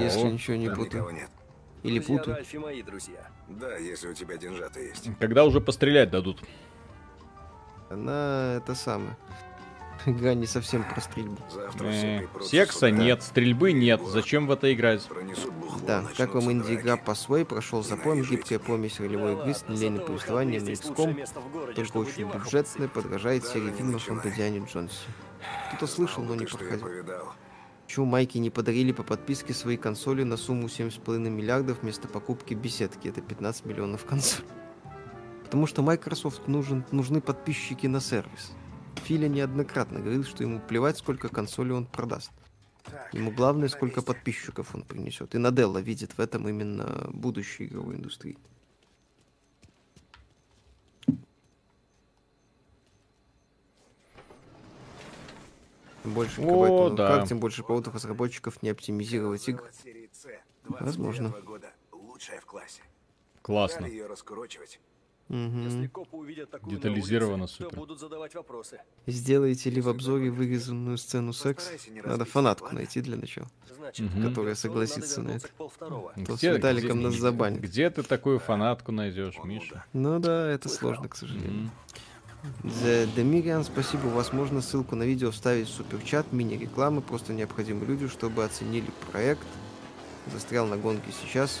B: Если
A: О,
B: ничего не путаю.
G: нет.
B: Или
C: друзья
B: путаю.
C: Ральфи мои друзья.
G: Да, если у тебя деньжата есть.
A: Когда уже пострелять дадут?
B: Она это самое. Игра не совсем про стрельбу.
G: Завтра
A: Э, секса
G: сюда.
A: нет, стрельбы нет. Зачем в это играть?
G: Пронесут бухло,
B: Да, как вам инди-игра по своей прошел запоем, гибкая помесь ролевой игры с
C: у
B: повествованием
C: городе,
B: только очень бюджетная, подражает серии фильмов о. Индиане Джонсе. Кто-то слышал, но не
G: повидал?
B: Почему Майки не подарили по подписке свои консоли на сумму 7,5 миллиардов вместо покупки беседки? Это 15 миллионов консолей. Потому что Microsoft нужен, нужны подписчики на сервис. Филя неоднократно говорил, что ему плевать, сколько консолей он продаст. Ему главное, сколько подписчиков он принесет. И Наделла видит в этом именно будущее игровой индустрии. Тем больше
A: О,
B: гигабайт на
A: да.
B: руках, тем больше поводов разработчиков не оптимизировать игры. Возможно.
G: 29 года. Лучшая в классе.
A: Классно.
G: Ее раскручивать.
B: Мгм.
C: Если копы увидят такую на
A: Детализировано
C: улице,
A: супер.
C: будут задавать вопросы.
B: Сделаете ли в обзоре вырезанную сцену
G: не
B: Надо фанатку
G: ладно?
B: найти для начала.
C: Значит, к
B: Которая согласится на это. То с Виталиком нас забанят.
A: Где ты такую фанатку найдешь, Миша?
B: Ну да, это сложно, к сожалению.
A: Мгм.
B: Demirian, спасибо. Возможно, ссылку на видео вставить в суперчат, мини-рекламы, просто необходимо люди, чтобы оценили проект. Застрял на гонке сейчас.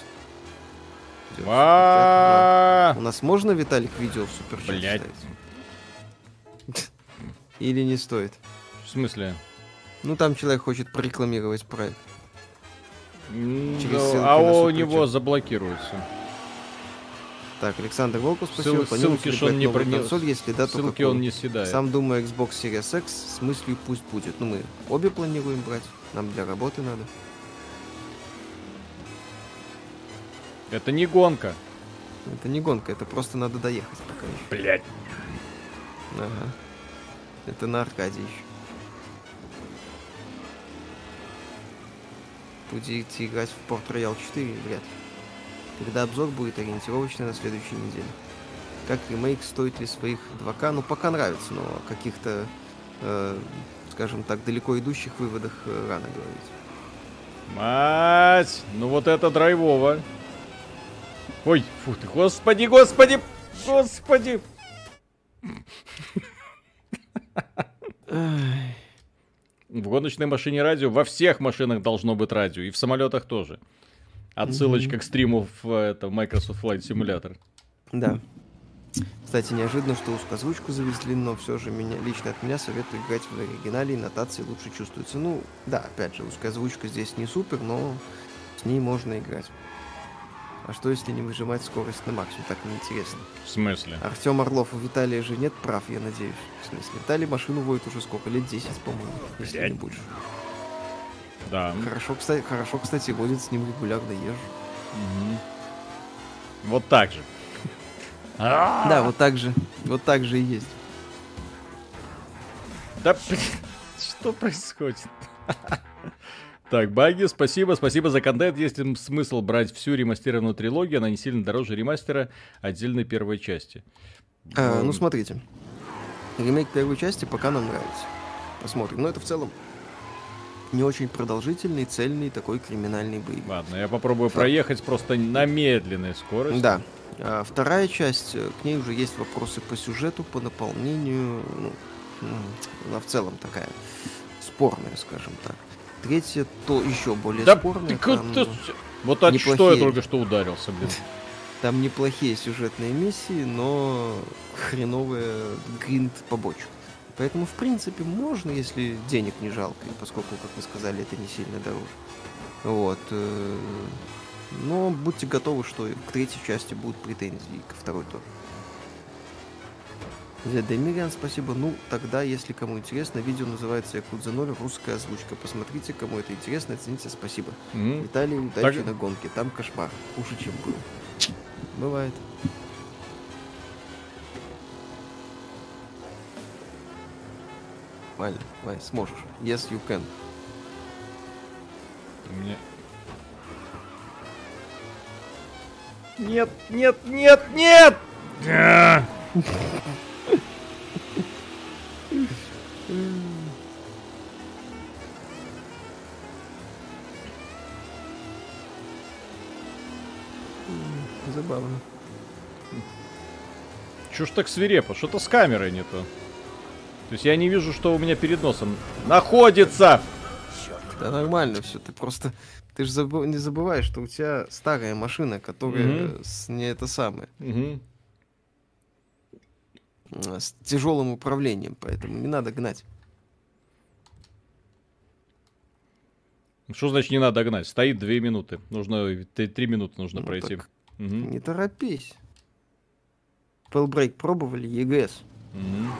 A: А,
B: суперчат. У нас можно, Виталик, видео в суперчат вставить? Или не стоит?
A: В смысле?
B: Ну, там человек хочет прорекламировать проект. Через
A: да,
B: ссылки
A: А у него заблокируется.
B: Так, Александр Волков, спасибо.
A: Ссыл- ссылки ж он не пронес.
B: консоль, если да, то
A: Ссылки
B: какую?
A: он не съедает.
B: Сам думаю, Xbox Series X с мыслью пусть будет. Ну, мы обе планируем брать. Нам для работы надо.
A: Это не гонка.
B: Это не гонка, это просто надо доехать пока еще.
A: Блять.
B: Ага. Это на аркаде еще. Будете играть в Port Royal 4? Вряд ли. Когда обзор будет ориентировочно на следующей неделе. Как ремейк, стоит ли своих 2К? Ну, пока нравится, но о каких-то, э, скажем так, далеко идущих выводах э, рано говорить.
A: Мать! Ну вот это драйвово. Ой, фу ты, господи, господи, господи. В гоночной машине радио, во всех машинах должно быть радио, и в самолетах тоже. Отсылочка
B: Мгм.
A: к стриму в это, Microsoft Flight Simulator.
B: Да. Кстати, неожиданно, что узкозвучку завезли, но все же меня, лично от меня советую играть в оригинале, и нотации лучше чувствуются. Ну, да, опять же, узкая озвучка здесь не супер, но с ней можно играть. А что, если не выжимать скорость на максимум? Так неинтересно.
A: В смысле?
B: Артем Орлов, у Виталия же нет прав, я надеюсь. В смысле, Виталий машину водит уже сколько? Лет 10, по-моему, если не больше.
A: Да.
B: Хорошо, кстати, хорошо, кстати, водит с ним регулярно езжу.
A: Мгм. Вот так же.
B: Да, вот так же, вот так же и есть.
A: Да, что происходит? Так, Баги, спасибо, спасибо за контент. Есть ли смысл брать всю ремастированную трилогию, она не сильно дороже ремастера отдельной первой части.
B: А, ну, смотрите. Ремейк первой части пока нам нравится. Посмотрим. Но это в целом не очень продолжительный, цельный такой криминальный боевик.
A: Ладно, я попробую проехать просто на медленной скорости.
B: Да. А вторая часть, э, к ней уже есть вопросы по сюжету, по наполнению. Ну, она в целом такая спорная, скажем так. Третья то еще более
A: Да
B: спорная.
A: ты
B: там,
A: как-то- Вот от что я
B: неплохие-
A: только что ударился, блин.
B: Там неплохие сюжетные миссии, но хреновая гринд побочек. Поэтому, в принципе, можно, если денег не жалко, и поскольку, как вы сказали, это не сильно дороже. Вот. э, Но будьте готовы, что к третьей части будут претензии, и ко второй тоже. Демириан, спасибо. Ну, тогда, если кому интересно, видео называется Якудза 0, русская озвучка. Посмотрите, кому это интересно, оцените, спасибо.
A: Мгм.
B: Виталий, удачи
A: Так-
B: на гонке. Там кошмар. Хуже, чем был. Бывает. Валя, Валя, сможешь. Yes, you can.
A: Мне... Нет, нет, нет, нет!
B: Забавно.
A: Чё ж так свирепо? Что-то с камерой не то. То есть я не вижу, что у меня перед носом находится.
B: Да нормально все. Ты просто... Ты же не забываешь, что у тебя старая машина, которая
A: Мгм.
B: с не это самое. Э, С тяжелым управлением, поэтому не надо гнать.
A: Что значит не надо гнать? Стоит две минуты. Нужно три минуты нужно
B: Ну
A: пройти.
B: так
A: Мгм.
B: Не торопись. Spellbreak пробовали, ЕГС.
A: Мгм.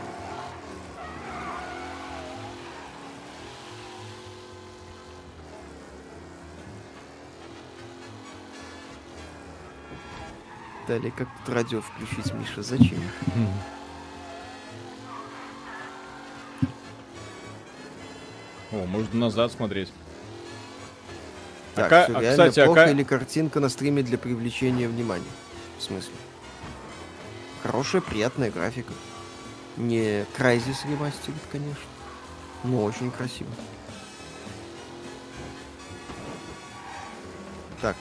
B: Далее, как тут радио включить, Миша? Зачем?
A: О, можно назад смотреть.
B: Так,
A: ка-
B: всё
A: а,
B: реально
A: кстати, а
B: плохо
A: ка-
B: или картинка на стриме для привлечения внимания? В смысле? Хорошая, приятная графика. Не Crysis ремастерит, конечно. Но очень красиво. Так,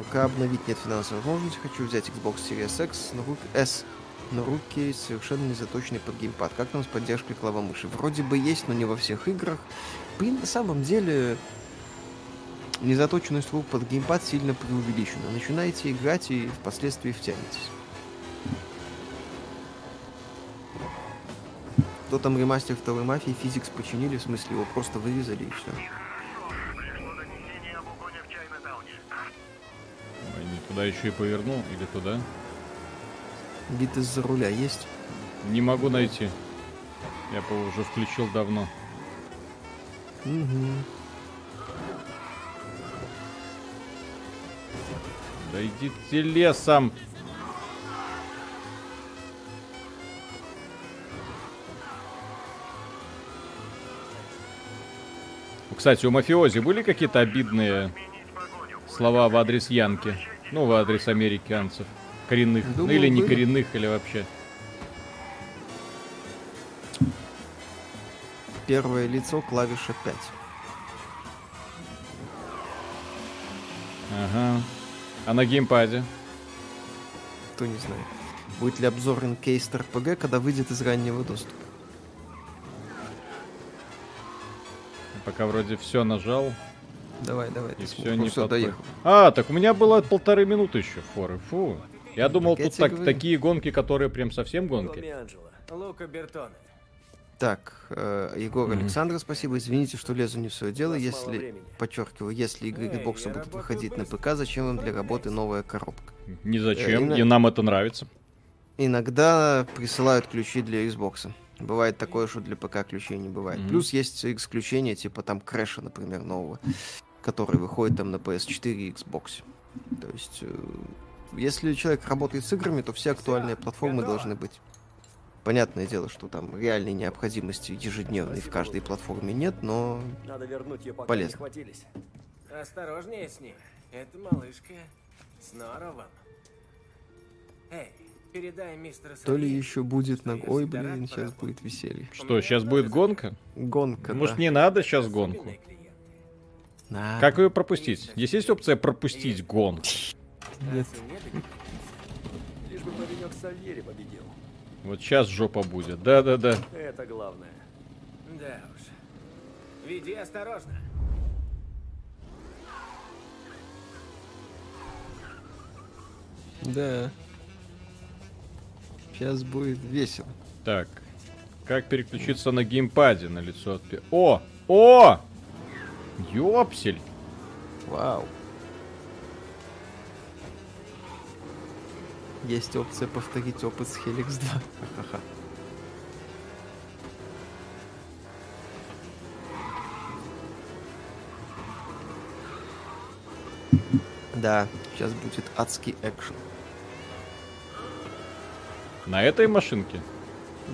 B: пока обновить нет финансовой возможности, хочу взять Xbox Series X на руки, S на руки совершенно не заточенный под геймпад. Как там с поддержкой клавомыши? Вроде бы есть, но не во всех играх. Блин, на самом деле, незаточенность рук под геймпад сильно преувеличена. Начинаете играть и впоследствии втянетесь. Кто там ремастер второй мафии, физикс починили, в смысле его просто вырезали и все.
A: Туда еще и повернул или туда?
B: Бит из-за руля есть?
A: Не могу найти. Я бы уже включил давно.
B: Угу.
A: Да идите лесом. Кстати, у мафиози были какие-то обидные слова в адрес Янки? Ну, в адрес американцев. Коренных. ну,
B: Думаю,
A: или не
B: были.
A: коренных, или вообще.
B: Первое лицо, клавиша 5.
A: Ага. А на геймпаде?
B: Кто не знает. Будет ли обзор Encased RPG, когда выйдет из раннего доступа?
A: Пока вроде все нажал.
B: Давай, давай.
A: И
B: ты
A: все не подходит.
B: доехал.
A: А, так у меня было полторы минуты еще форы. Фу. Я думал,
B: Так я
A: тут
B: тебе
A: так,
B: говорю.
A: такие гонки, которые прям совсем гонки.
F: Анджело. Лука Бертоне.
B: Так, э, Егор
A: Мгм.
B: Александр, спасибо. Извините, что лезу не в свое дело. Если, подчеркиваю, если игры
F: Эй,
B: Xbox
F: я
B: будут выходить на. ПК, зачем им для работы новая коробка? Э,
A: зачем,
B: именно-
A: и нам это нравится.
B: Иногда присылают ключи для Xbox. Бывает такое, что для ПК ключей не бывает.
A: Мгм.
B: Плюс есть исключения, типа там Крэша, например, нового, который выходит там на PS4 и Xbox. То есть, э, если человек работает с играми, то все актуальные платформы должны быть. Понятное дело, что там реальной необходимости ежедневной в каждой платформе нет, но
F: Надо вернуть ее, пока
B: Полезно.
F: не. Осторожнее с ней. Это малышка с норовом. Эй, передай мистеру
B: то ли еще будет на... Ой, блин, сейчас будет веселье.
A: Что, сейчас будет гонка?
B: Гонка,
A: Может,
B: да.
A: не надо сейчас гонку?
B: На.
A: Как ее пропустить? Здесь есть опция пропустить гонку.
B: Нет.
F: Лишь бы паренек Сальери победил.
A: Вот сейчас жопа будет. Да-да-да.
F: Это главное. Да уж. Веди осторожно.
B: Да. Сейчас будет весело.
A: Так. Как переключиться на геймпаде на лицо от... пи- О! О! Ёпсель!
B: Вау. Есть опция повторить опыт с Helix 2. Ха-ха-ха. Да, сейчас будет адский экшен.
A: На этой машинке?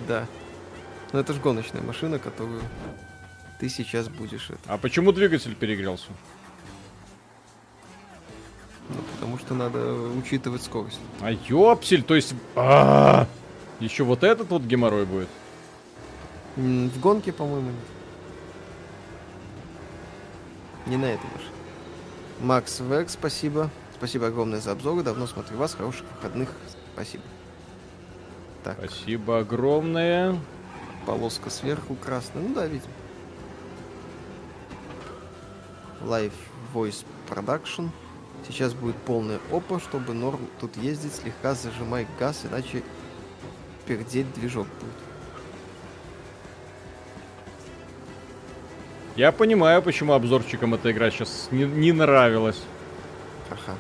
B: Да. Но это же гоночная машина, которую ты сейчас будешь это.
A: А почему двигатель перегрелся?
B: Ну, потому что надо учитывать скорость.
A: А ёпсель, то есть... а Еще вот этот вот геморрой будет.
B: В гонке, по-моему, нет. Не на этой машине. Макс Век, спасибо. Спасибо огромное за обзоры. Давно смотрю вас. Хороших выходных. Спасибо. Так,
A: Спасибо огромное.
B: полоска сверху красная. Ну да, видим. Live Voice Production. Сейчас будет полная опа, чтобы норм тут ездить, слегка зажимай газ, иначе пердеть движок будет.
A: Я понимаю, почему обзорчикам эта игра сейчас не, не нравилась.
B: Ага.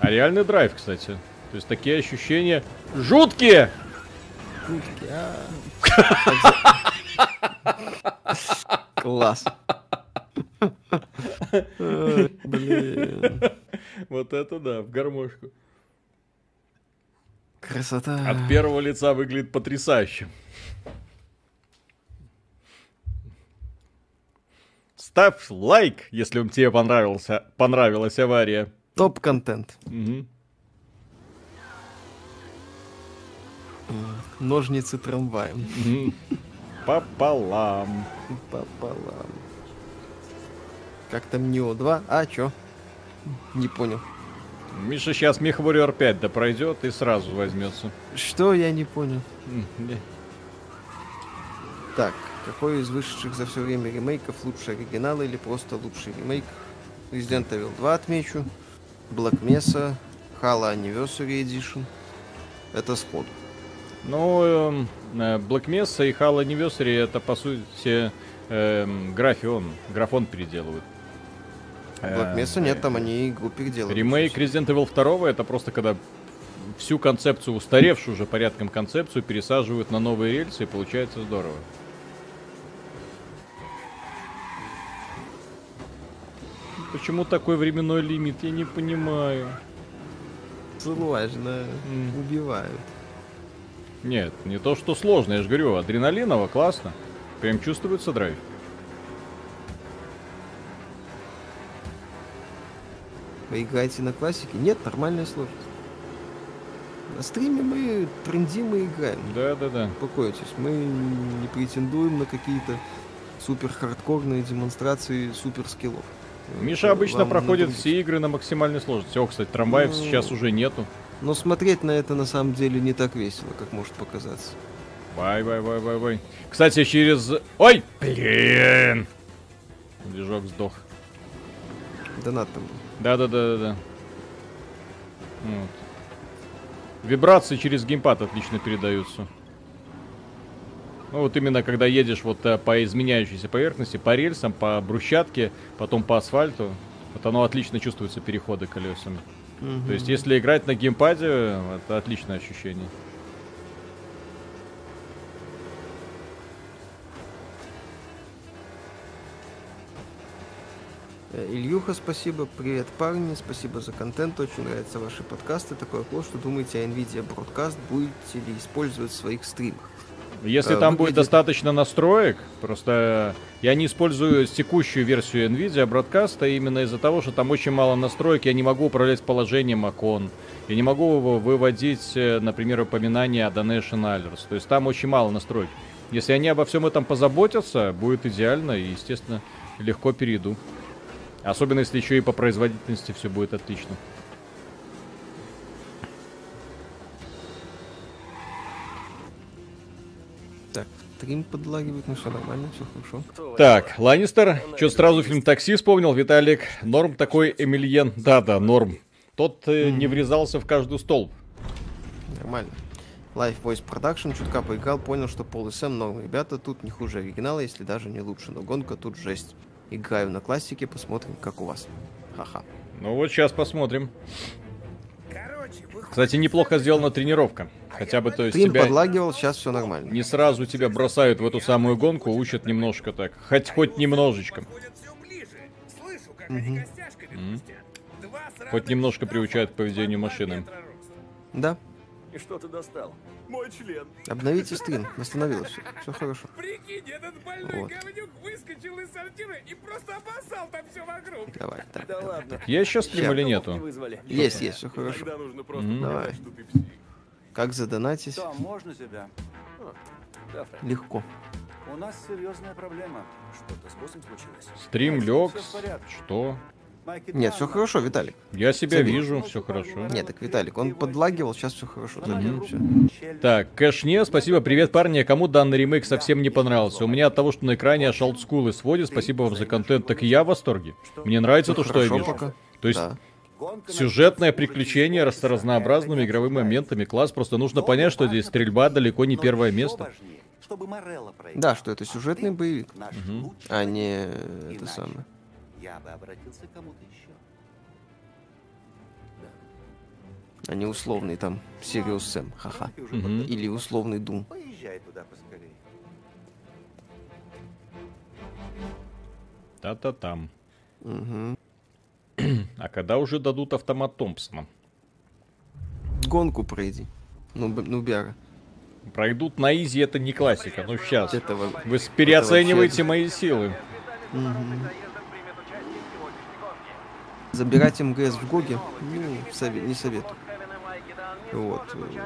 A: А реальный драйв, кстати. То есть такие ощущения жуткие!
B: Пушки, а. Класс. Блин.
A: Вот это да, в гармошку.
B: Красота.
A: От первого лица выглядит потрясающе. Ставь лайк, если тебе понравился, понравилась авария.
B: Топ-контент.
A: Мгм.
B: Ножницы трамваем.
A: Мгм. Пополам.
B: Пополам. Как там Нио 2? А, чё? Не понял.
A: Миша сейчас Мех Warrior 5 да пройдет и сразу возьмется.
B: Что я не понял? Так, какой из вышедших за все время ремейков лучше оригинала или просто лучший ремейк? Resident Evil 2 отмечу. Black Mesa, Halo Anniversary Edition. Это сходу.
A: Ну, эм, Black Mesa и Halo Anniversary это по сути эм, графион, графон переделывают.
B: Black
A: Э,
B: Mesa нет, там они игру переделали.
A: Ремейк Resident Evil 2 это просто когда всю концепцию, устаревшую уже порядком концепцию, пересаживают на новые рельсы и получается здорово. Почему такой временной лимит, я не понимаю.
B: Сложно.
A: М.
B: Убивают.
A: Нет, не то что сложно, я же говорю, адреналиново, классно. Прям чувствуется драйв.
B: Вы играете на классике? Нет, нормальная сложность. На стриме мы трендим и играем.
A: Да, да, да.
B: Успокойтесь, мы не претендуем на какие-то супер хардкорные демонстрации супер скиллов.
A: Миша обычно
B: вам
A: проходит все игры на максимальной сложности. О, кстати, трамваев
B: Ну,
A: сейчас уже нету.
B: Но смотреть на это на самом деле не так весело, как может показаться.
A: Вай, вай, вай, вай, вай. Кстати, через... Ой, блин! Движок сдох.
B: Донат там был.
A: Да-да-да-да-да. Вот. Вибрации через геймпад отлично передаются. Ну вот именно когда едешь вот э, по изменяющейся поверхности, по рельсам, по брусчатке, потом по асфальту, вот оно отлично чувствуется переходы колесами. То есть если играть на геймпаде, это отличное ощущение.
B: Э, Ильюха, спасибо. Привет, парни. Спасибо за контент. Очень нравятся ваши подкасты. Такое вопрос, что думаете о NVIDIA Broadcast? Будете ли использовать в своих стримах?
A: Если
B: Э,
A: там будет
B: выглядит-
A: достаточно настроек, просто я не использую текущую версию NVIDIA Broadcast именно из-за того, что там очень мало настроек, я не могу управлять положением окон, я не могу вы- выводить, э, например, упоминания о Donation Alerts, то есть там очень мало настроек. Если они обо всем этом позаботятся, будет идеально и, естественно, легко перейду. Особенно если еще и по производительности все будет отлично.
B: Стрим подлагивает, ну все нормально, все хорошо.
A: Так, Ланнистер, что сразу фильм «Такси» вспомнил, Виталик. Норм такой Эмильен. Да-да, норм. Тот э, не врезался в каждый столб.
B: Нормально. Live Voice Production, чутка поиграл, понял, что Пол и Сэм норм. Ребята, тут не хуже оригинала, если даже не лучше, но гонка тут жесть. Играю на классике, посмотрим, как у вас. Ха-ха.
A: Ну вот сейчас посмотрим. Кстати, неплохо сделана тренировка. Хотя бы, то есть
B: Стрим
A: тебя
B: подлагивал, сейчас все нормально.
A: не сразу тебя бросают в эту самую гонку, учат немножко так. Хоть хоть немножечко. М. Хоть немножко приучают к поведению машины.
B: Да,
K: Ты достал? Мой член.
B: обновите стрим, восстановилось все. Все хорошо.
F: Прикинь, этот больной
B: Вот.
F: говнюк выскочил из сортира и просто обоссал там все вокруг.
B: Давай, так,
K: Да
B: давай.
K: ладно.
A: Есть сейчас стрим
B: Ща.
A: или
K: Не
A: нету?
K: вызвали.
B: Есть, есть, все хорошо.
I: Тогда нужно просто
A: Мгм.
B: Давай.
I: показать, что ты псих.
B: Как задонатить?
H: Том, можно тебя?
K: Да, Фрэнк.
B: Легко.
H: У нас серьезная проблема. Что-то с боссом случилось?
A: Стрим лег. Что?
B: Нет, все хорошо, Виталик.
A: Я себя
B: Забей.
A: вижу, все хорошо.
B: Нет, так Виталик, он подлагивал, сейчас все хорошо. Всё.
H: Челюсть.
A: Так, Кэшне, спасибо, привет, парни. Кому данный ремейк совсем не понравился? У меня от того, что на экране аж олдскулы сводит, спасибо вам за контент, так и я в восторге. Мне нравится то, что я вижу.
B: пока.
A: То есть
B: Да.
A: Сюжетное приключение с разнообразными игровыми моментами. Класс, просто нужно
H: Но
A: понять, что здесь стрельба далеко не первое место.
B: Да, что это сюжетный боевик,
H: лучший
B: а не
H: друг.
B: это самое.
H: Я бы обратился к кому-то еще.
B: А не условный там Сириус Сэм, ха-ха.
H: Уже
A: Мгм.
H: подготовился.
B: Или условный Дум.
H: Поезжай туда поскорее.
A: Та-та-там.
B: Мгм.
A: А когда уже дадут автомат Томпсона?
B: Гонку пройди. Ну, б- ну, Бяра.
A: Пройдут на изи, это не классика. Ну сейчас.
B: Этого...
A: Вы с- переоцениваете
B: вообще-
A: мои силы.
B: Мгм. Забирать МГС в Гоге, ну, сове- не советую. Вот. э,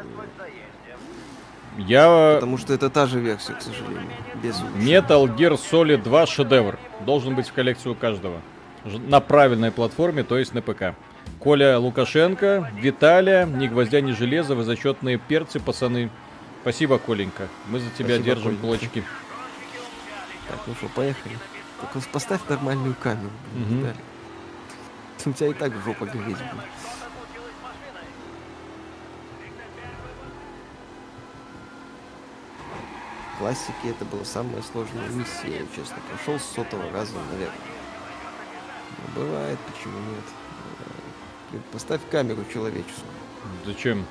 A: Я...
B: Потому что это та же версия, к сожалению. Без улучшений.
A: Metal Gear Solid 2 шедевр. Должен быть в коллекции у каждого. На правильной платформе, то есть на ПК. Коля Лукашенко, Виталия, ни гвоздя, ни железа, вы зачетные перцы, пацаны. Спасибо, Коленька. Мы за тебя
B: Спасибо,
A: держим
B: Коленька.
A: кулачки.
B: Так, ну что, поехали. Только поставь нормальную камеру, блин,
A: Мгм.
B: У тебя и так жопа гореть будет. Классике это была самая сложная миссия, я честно прошел с сотого раза, наверное. Ну, бывает, почему нет. Бывает. Блин, Поставь камеру человеческую.
A: Зачем?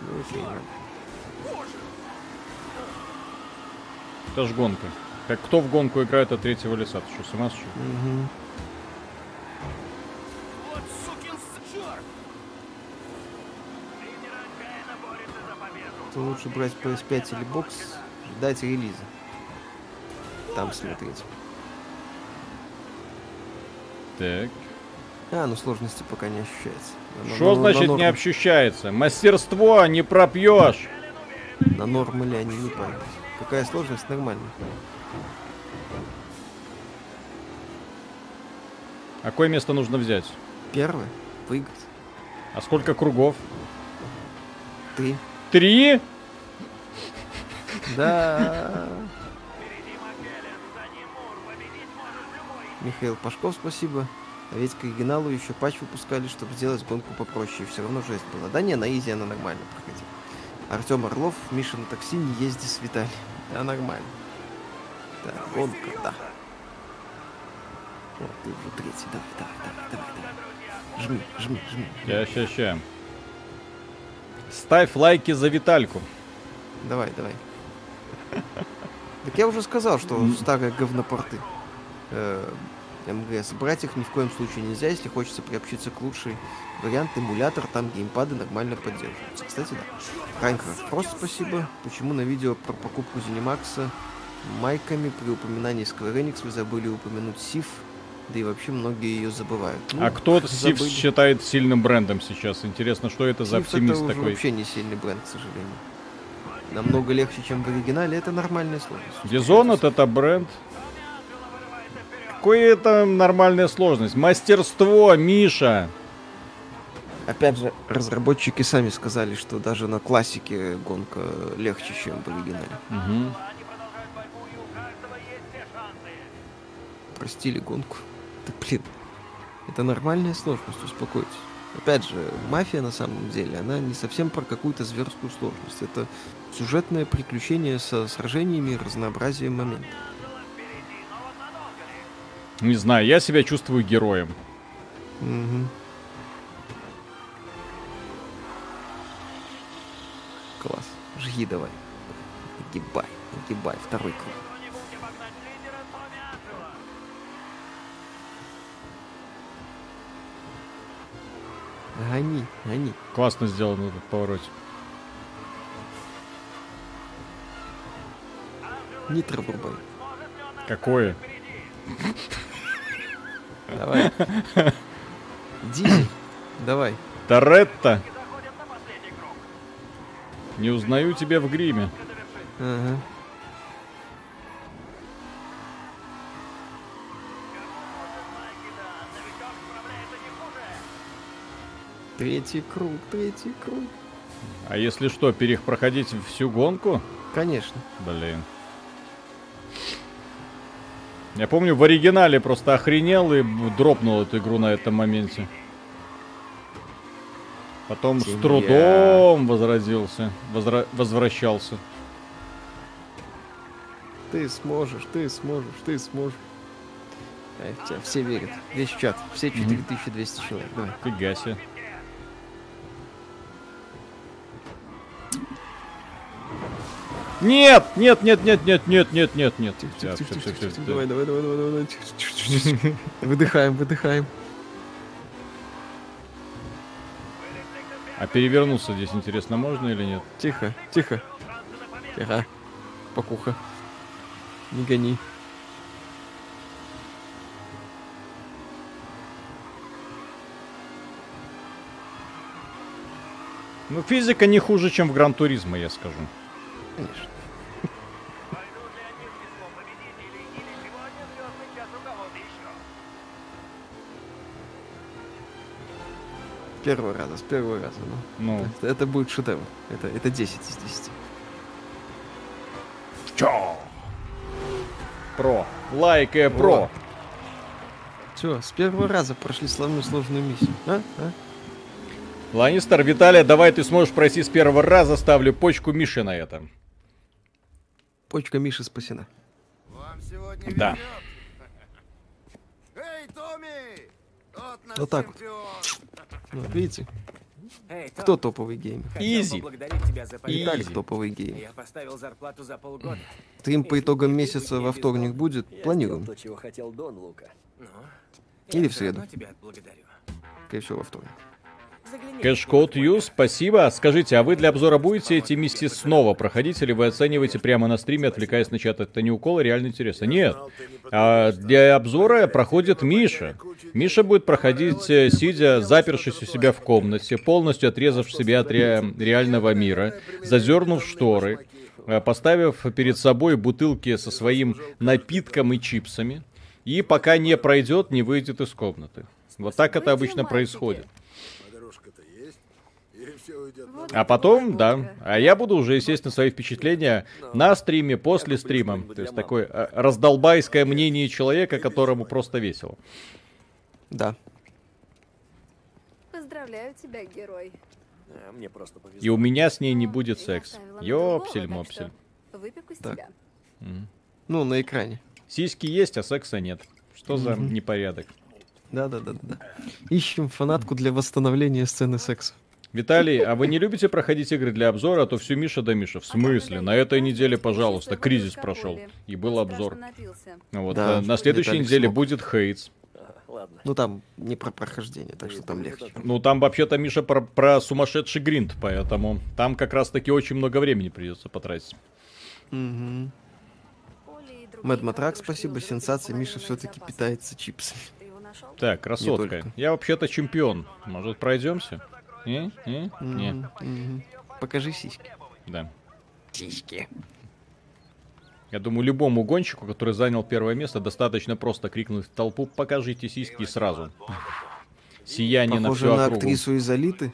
B: Ну, окей.
A: Это ж гонка. Как кто в гонку играет от третьего лица? Ты что, с ума сошел?
B: Мгм. То лучше брать PS5 или бокс, ждать релиза. Там смотреть.
A: Так.
B: А, ну сложности пока не ощущается.
A: Что
B: на-
A: значит
B: на
A: не
B: норм-
A: общущается? Мастерство не пропьешь.
B: На нормы ли они не поймут. Какая сложность? Нормально.
A: А какое место нужно взять?
B: Первое. Выиграть.
A: А сколько кругов?
B: Три.
A: Три?
B: Да. Михаил Пашков, спасибо. А ведь к оригиналу еще патч выпускали, чтобы сделать гонку попроще. И все равно жесть была. Да не, на изи она нормально проходила. Артем Орлов, Миша на такси, не езди с Виталием. Да, нормально. Да, гонка, да. Вот, ты уже третий. Давай, давай, давай, давай, давай. Жми, жми, жми.
A: Ща, ща, ща. Ставь лайки за Витальку.
B: Давай, давай. Так я уже сказал, что старые говнопорты э, МГС брать их ни в коем случае нельзя, если хочется приобщиться к лучшей вариант эмулятор, там геймпады нормально поддерживаются. Кстати, да. Райнкрафт, просто спасибо. Почему на видео про покупку Зенимакса майками при упоминании Square Enix вы забыли упомянуть Сив, да и вообще многие ее забывают. Ну,
A: а кто Сив
B: забыли.
A: считает сильным брендом сейчас? Интересно, что это за
B: Сив
A: оптимист
B: это
A: такой?
B: вообще не сильный бренд, к сожалению. Намного легче, чем в оригинале, это нормальная сложность.
A: Dishonored это бренд. Какое это нормальная сложность? Мастерство, Миша!
B: Опять же, разработчики сами сказали, что даже на классике гонка легче, чем в оригинале.
A: Мгм.
B: Простили гонку. Да блин, это нормальная сложность, успокойтесь. Опять же, мафия на самом деле, она не совсем про какую-то зверскую сложность. Это сюжетное приключение со сражениями и разнообразием моментов.
A: Не знаю, я себя чувствую героем.
B: Мгм. Класс. Жги давай. Нагибай, нагибай. Второй круг. Гони, гони.
A: Классно сделано этот поворот.
B: Нитро врубай.
A: Какое?
B: Давай. Дизель. Давай.
A: Торетто. Не узнаю тебя в гриме.
B: Ага. Третий круг, третий круг.
A: А если что, перех проходить всю гонку?
B: Конечно.
A: Блин. Я помню, в оригинале просто охренел и дропнул эту игру на этом моменте. Потом с
B: Семья.
A: трудом возразился, возра- возвращался.
B: Ты сможешь, ты сможешь, ты сможешь. В тебя все верят. Весь чат. Все 4200 человек. Давай.
A: Фига себе. Нет, нет, нет, нет, нет, нет, нет, нет, нет.
B: Давай, давай, давай, давай, давай. Выдыхаем, выдыхаем.
A: А перевернуться здесь интересно можно или нет?
B: Тихо, тихо. Тихо. Покуха. Не гони.
A: Ну, физика не хуже, чем в Гран Туризмо, я скажу.
B: Конечно. С первого раза, с первого раза. Ну,
A: Ну.
B: Это, это будет шедевр. Это, это 10 из 10.
A: Чё? Про. Лайкая про.
B: Все, с первого раза прошли славную сложную миссию. А? А?
A: Ланнистер, Виталия, давай ты сможешь пройти с первого раза, ставлю почку Миши на это.
B: Почка Миши спасена.
A: Да.
D: Эй, Томми! Вот наш
B: Вот так вот.
D: чемпион!
B: Вот, видите?
F: Эй, Том,
B: Кто топовый геймер? Виталик
F: поддержку.
B: топовый геймер.
F: Я поставил зарплату за полгода.
B: Стрим по итогам месяца во вторник будет? Планируем.
C: То, чего хотел Дон Лука.
F: Ну,
B: Или
F: я
B: в среду.
F: тебя отблагодарю.
B: Скорее всего, во вторник.
A: Кэшкод Ю, спасибо. Скажите, а вы для обзора будете эти миссии снова проходить, или вы оцениваете прямо на стриме, отвлекаясь на чат? Это не укол, а реально интересно. Нет. А для обзора проходит Миша. Миша будет проходить, э, сидя, запершись у себя в комнате, полностью отрезав себя от ре- реального мира, зазернув шторы, э, поставив перед собой бутылки со своим напитком и чипсами, и пока не пройдет, не выйдет из комнаты. Вот так это обычно происходит.
E: Дорожка-то есть, и все уйдет на
A: А потом, да, а я буду уже, естественно, свои впечатления на стриме, после стрима. То есть такое э, раздолбайское мнение человека, которому просто весело.
B: Да.
L: Поздравляю тебя, герой.
C: А, мне просто повезло.
A: И у меня с ней не будет
L: Я
A: секс. Ёпсель-мопсель.
L: Выпеку с
B: Так.
L: тебя.
B: Ну, на экране.
A: Сиськи есть, а секса нет. Что за непорядок?
B: Да-да-да-да. Ищем фанатку для восстановления сцены секса.
A: Виталий, а вы не любите проходить игры для обзора, а то все Миша да Миша. В смысле? На этой неделе, пожалуйста, кризис прошел. И был обзор. Ну Вот,
B: Да,
A: э, на следующей
B: Виталик
A: неделе
B: смог.
A: будет Хейтс.
C: Ладно.
B: Ну там не про прохождение, так что там легче.
A: Ну, там вообще-то, Миша, про, про сумасшедший гринд, поэтому там как раз-таки очень много времени придется потратить.
B: Угу. Мэд Матрак, спасибо, сенсация. Миша все-таки питается чипсами.
A: Так, красотка. Я вообще-то чемпион. Может, пройдемся? Не?
B: Мгм. Покажи сиськи.
A: Да.
B: Сиськи.
A: Я думаю, любому гонщику, который занял первое место, достаточно просто крикнуть в толпу «Покажите сиськи» сразу. Сияние на
B: Похоже
A: всю
B: на
A: округу.
B: актрису из Алиты.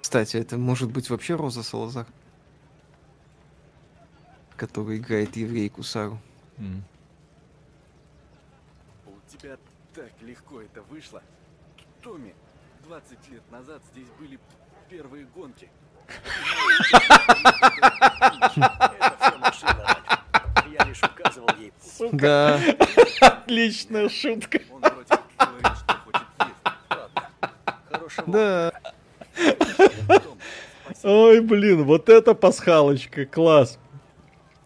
B: Кстати, это может быть вообще Роза Салазар. Которая играет еврейку Сару.
H: У тебя так легко это вышло. Томми, 20 лет назад здесь были первые гонки.
C: Это все машина, Ральф. Я лишь указывал ей.
B: Да.
A: Отличная шутка.
H: Он вроде говорит, что хочет есть.
C: Хорошего
B: Да.
A: Ой, блин, вот это пасхалочка, класс.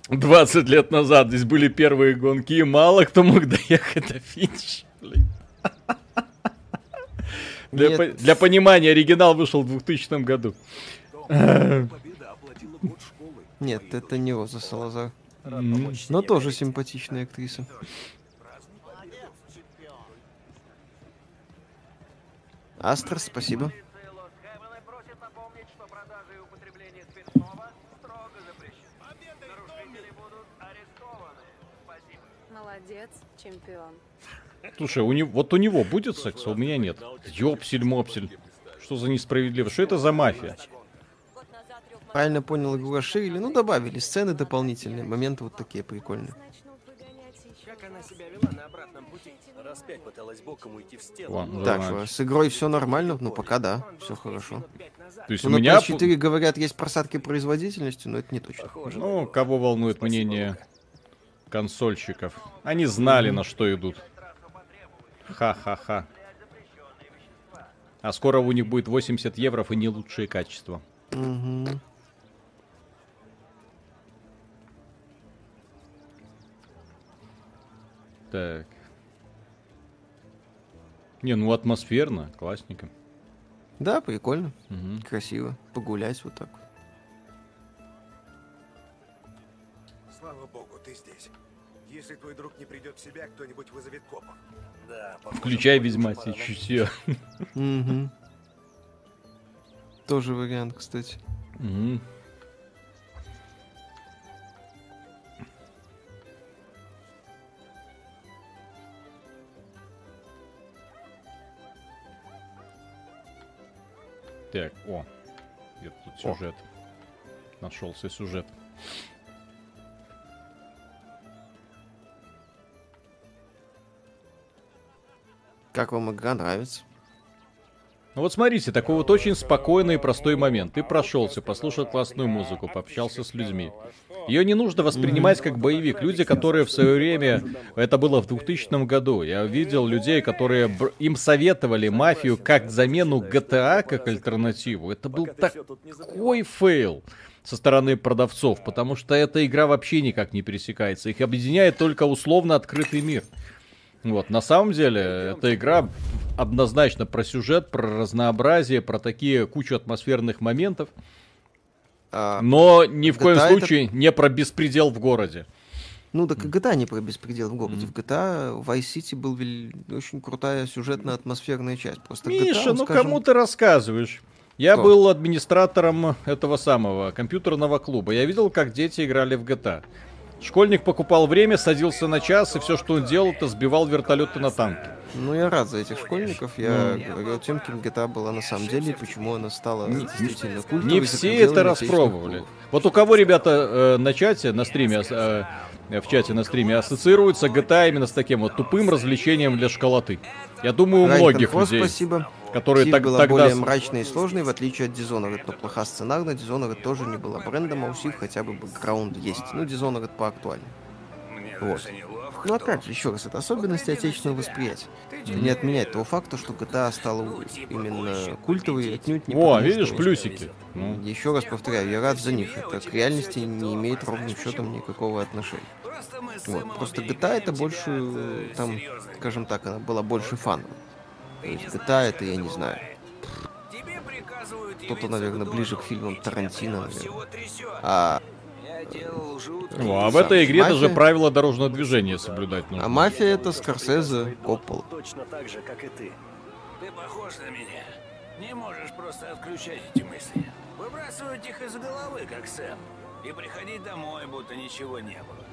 A: 20 лет назад здесь были первые гонки, и мало кто мог доехать до финиша. блин. Для, по- для понимания, оригинал вышел в 2000 году.
H: Победа оплатила год школы.
B: Нет, это не Роза Салазар. Но тоже симпатичная актриса. Астр, спасибо.
L: Молодец, чемпион.
A: Слушай, у него, вот у него будет секс, а у меня нет. Ёпсель-мопсель. Что за несправедливость? Что это за мафия?
B: Правильно понял, игру расширили. Ну, добавили сцены дополнительные, моменты вот такие прикольные.
F: Как она себя вела на обратном пути?
C: Раз пять пыталась боком уйти в стену.
A: Ладно,
B: Так, что, с игрой все нормально? Ну, пока да, все хорошо.
A: То есть
B: Ну,
A: у
B: на
A: меня...
B: PS4, говорят, есть просадки производительности, но это не точно.
A: Ну, кого волнует мнение консольщиков? Они знали, на что идут. Ха-ха-ха. А скоро у них будет 80 евро и не лучшее качество.
B: Мгм.
A: Так. Не, ну атмосферно, классненько.
B: Да, прикольно,
A: Мгм.
B: красиво. Погулять вот так.
G: Слава богу, ты здесь. Если твой друг не придет в себя, кто-нибудь вызовет копов.
C: Да,
A: Включай ведьма чутье.
B: Мгм. Тоже вариант, кстати.
A: Мгм. Так, о, где тут сюжет? Нашелся сюжет.
B: Как вам игра нравится?
A: Ну вот смотрите, такой вот очень спокойный и простой момент. Ты прошелся, послушал классную музыку, пообщался с людьми. Ее не нужно воспринимать как боевик. Люди, которые в свое время, это было в 2000 году, я видел людей, которые им советовали мафию как замену GTA, как альтернативу. Это был такой фейл со стороны продавцов, потому что эта игра вообще никак не пересекается. Их объединяет только условно открытый мир. Вот, на самом деле, эта игра однозначно про сюжет, про разнообразие, про такие кучу атмосферных моментов.
B: А,
A: Но ни в коем
B: GTA это-
A: случае не про беспредел в городе.
B: Ну, так и GTA не про беспредел в городе. В GTA в Vice City был очень крутая сюжетная атмосферная часть. Просто GTA,
A: Миша,
B: он,
A: ну
B: скажем,
A: кому ты рассказываешь? Я
B: Кто?
A: был администратором этого самого компьютерного клуба. Я видел, как дети играли в GTA. Школьник покупал время, садился на час, и все, что он делал, это сбивал вертолеты на танки.
B: Ну, я рад за этих школьников. Я говорю тем, кем GTA была на самом деле, и почему она стала действительно культовой.
A: Не все это распробовали. Вот у кого, ребята, э, на чате, на стриме, э, в чате на стриме ассоциируется GTA именно с таким вот тупым развлечением для школоты. Я думаю, у
B: Райкон
A: многих
B: Фос,
A: людей,
B: спасибо.
A: которые
B: Силь
A: так-
B: была
A: тогда...
B: более мрачной и сложной, в отличие от Dishonored. Но плоха сценарно, Dishonored тоже не была брендом, а у Сив хотя бы бэкграунд есть. Ну, Dishonored поактуальнее. Вот. Ну, опять же, еще раз, это особенности отечественного восприятия. Не отменяет того факта, что GTA стала именно культовой, отнюдь не
A: О,
B: потому,
A: видишь,
B: что-
A: плюсики.
B: Еще раз повторяю, я рад за них. Это к реальности не имеет ровным счетом никакого отношения. Вот. Просто GTA это больше, э, там, скажем так, она была больше фановой. То есть GTA это, я не знаю, кто-то, наверное, ближе к фильмам Тарантино, наверное. А,
A: О, а в этой игре
B: Мафия-
A: даже правила дорожного движения соблюдать нужно.
B: а мафия это Скорсезе, Коппола.
C: Точно так же, как и ты.
M: Ты похож на меня. Не можешь просто отключать эти мысли. Выбрасывать их из головы, как Сэм. И приходить домой, будто ничего не было.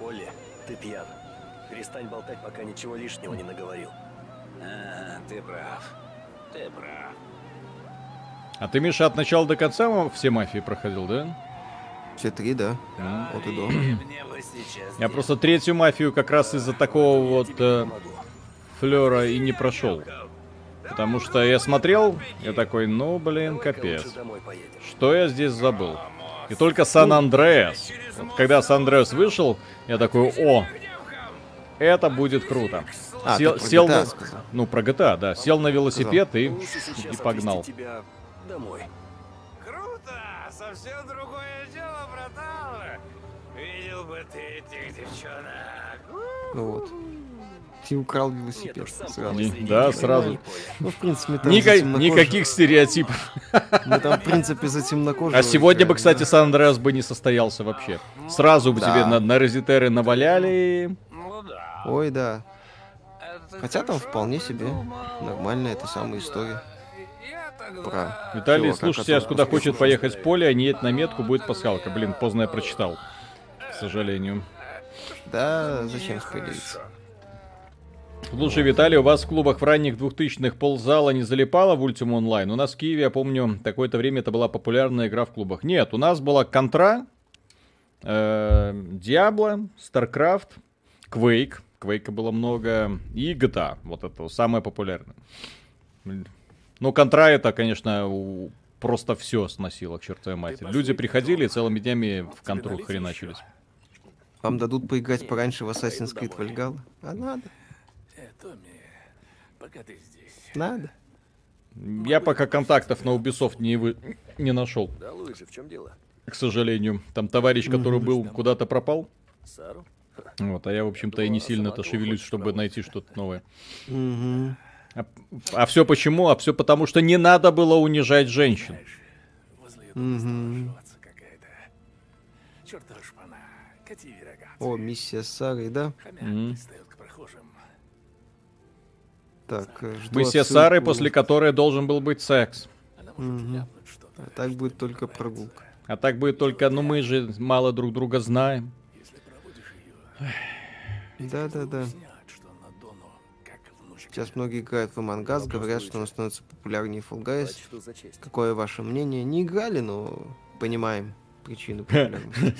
C: Оля, ты пьян. Перестань болтать, пока ничего лишнего не наговорил.
M: А, ты прав. Ты прав.
A: А ты, Миша, от начала до конца все мафии проходил, да?
B: Все три, да. Вот и до.
A: Я просто третью мафию как раз из-за такого вот э, флера и не прошел. Потому что я смотрел, я такой, ну блин, капец. Что я здесь забыл? И только Сан-Андреас. Вот когда Сан-Андреас вышел, я такой, о, это будет круто.
B: А,
A: сел,
B: ты про
A: сел
B: GTA
A: на-
B: сказал.
A: ну, про GTA, да. Сел на велосипед и, и погнал.
C: домой.
M: Круто! Совсем другое дело, братан! Видел бы ты этих девчонок.
B: Ну вот. Ты украл велосипед сразу.
A: Не- да, сразу.
B: Ну, в принципе, там
A: Ника- никаких стереотипов.
B: Мы там, в принципе, за темнокожего
A: А сегодня бы,
B: играем,
A: кстати,
B: да.
A: Сан-Андреас бы не состоялся вообще. Сразу бы
B: Да.
A: тебе на, на резитеры наваляли.
B: Ой, да. Хотя там вполне себе нормальная эта самая история. Про
A: Виталий,
B: чувака,
A: слушай сейчас, куда хочет поехать в поле, а не едет на метку, будет пасхалка. Блин, поздно я прочитал. К сожалению.
B: Да, зачем спойлериться?
A: Слушай, Виталий, у вас в клубах в ранних 2000-х ползала не залипала в Ultima Online? У нас в Киеве, я помню, какое-то время это была популярная игра в клубах. Нет, у нас была Контра, э, Diablo, StarCraft, Quake. Quake было много. И GTA. Вот это самое популярное. Ну, Контра это, конечно, просто все сносило к чертовой матери. Люди приходили и целыми днями в контру хреначились.
B: Вам дадут поиграть пораньше в Assassin's Creed Valhalla? А надо,
F: Томми, пока ты здесь.
B: надо.
A: Я пока контактов на Ubisoft не, вы... не нашел.
C: Да, Луиджи, в чем дело?
A: К сожалению. Там товарищ, который был, куда-то пропал.
C: Сару?
A: Вот, а я, в общем-то, и не сильно-то шевелюсь, чтобы найти что-то новое.
B: Мгм.
A: А, все почему? А все потому, что не надо было унижать женщин.
F: Рога.
B: О, миссия с Сарой, да?
A: М.
B: Так, э,
A: Мы все. Сары, после которой должен был быть секс.
B: Мгм. А так будет только прогулка.
A: А так будет только, ну мы же мало друг друга знаем.
B: Да-да-да. Сейчас многие играют в Among Us, говорят, что он становится популярнее Fall Guys. Какое ваше мнение? Не играли, но понимаем причину популярности.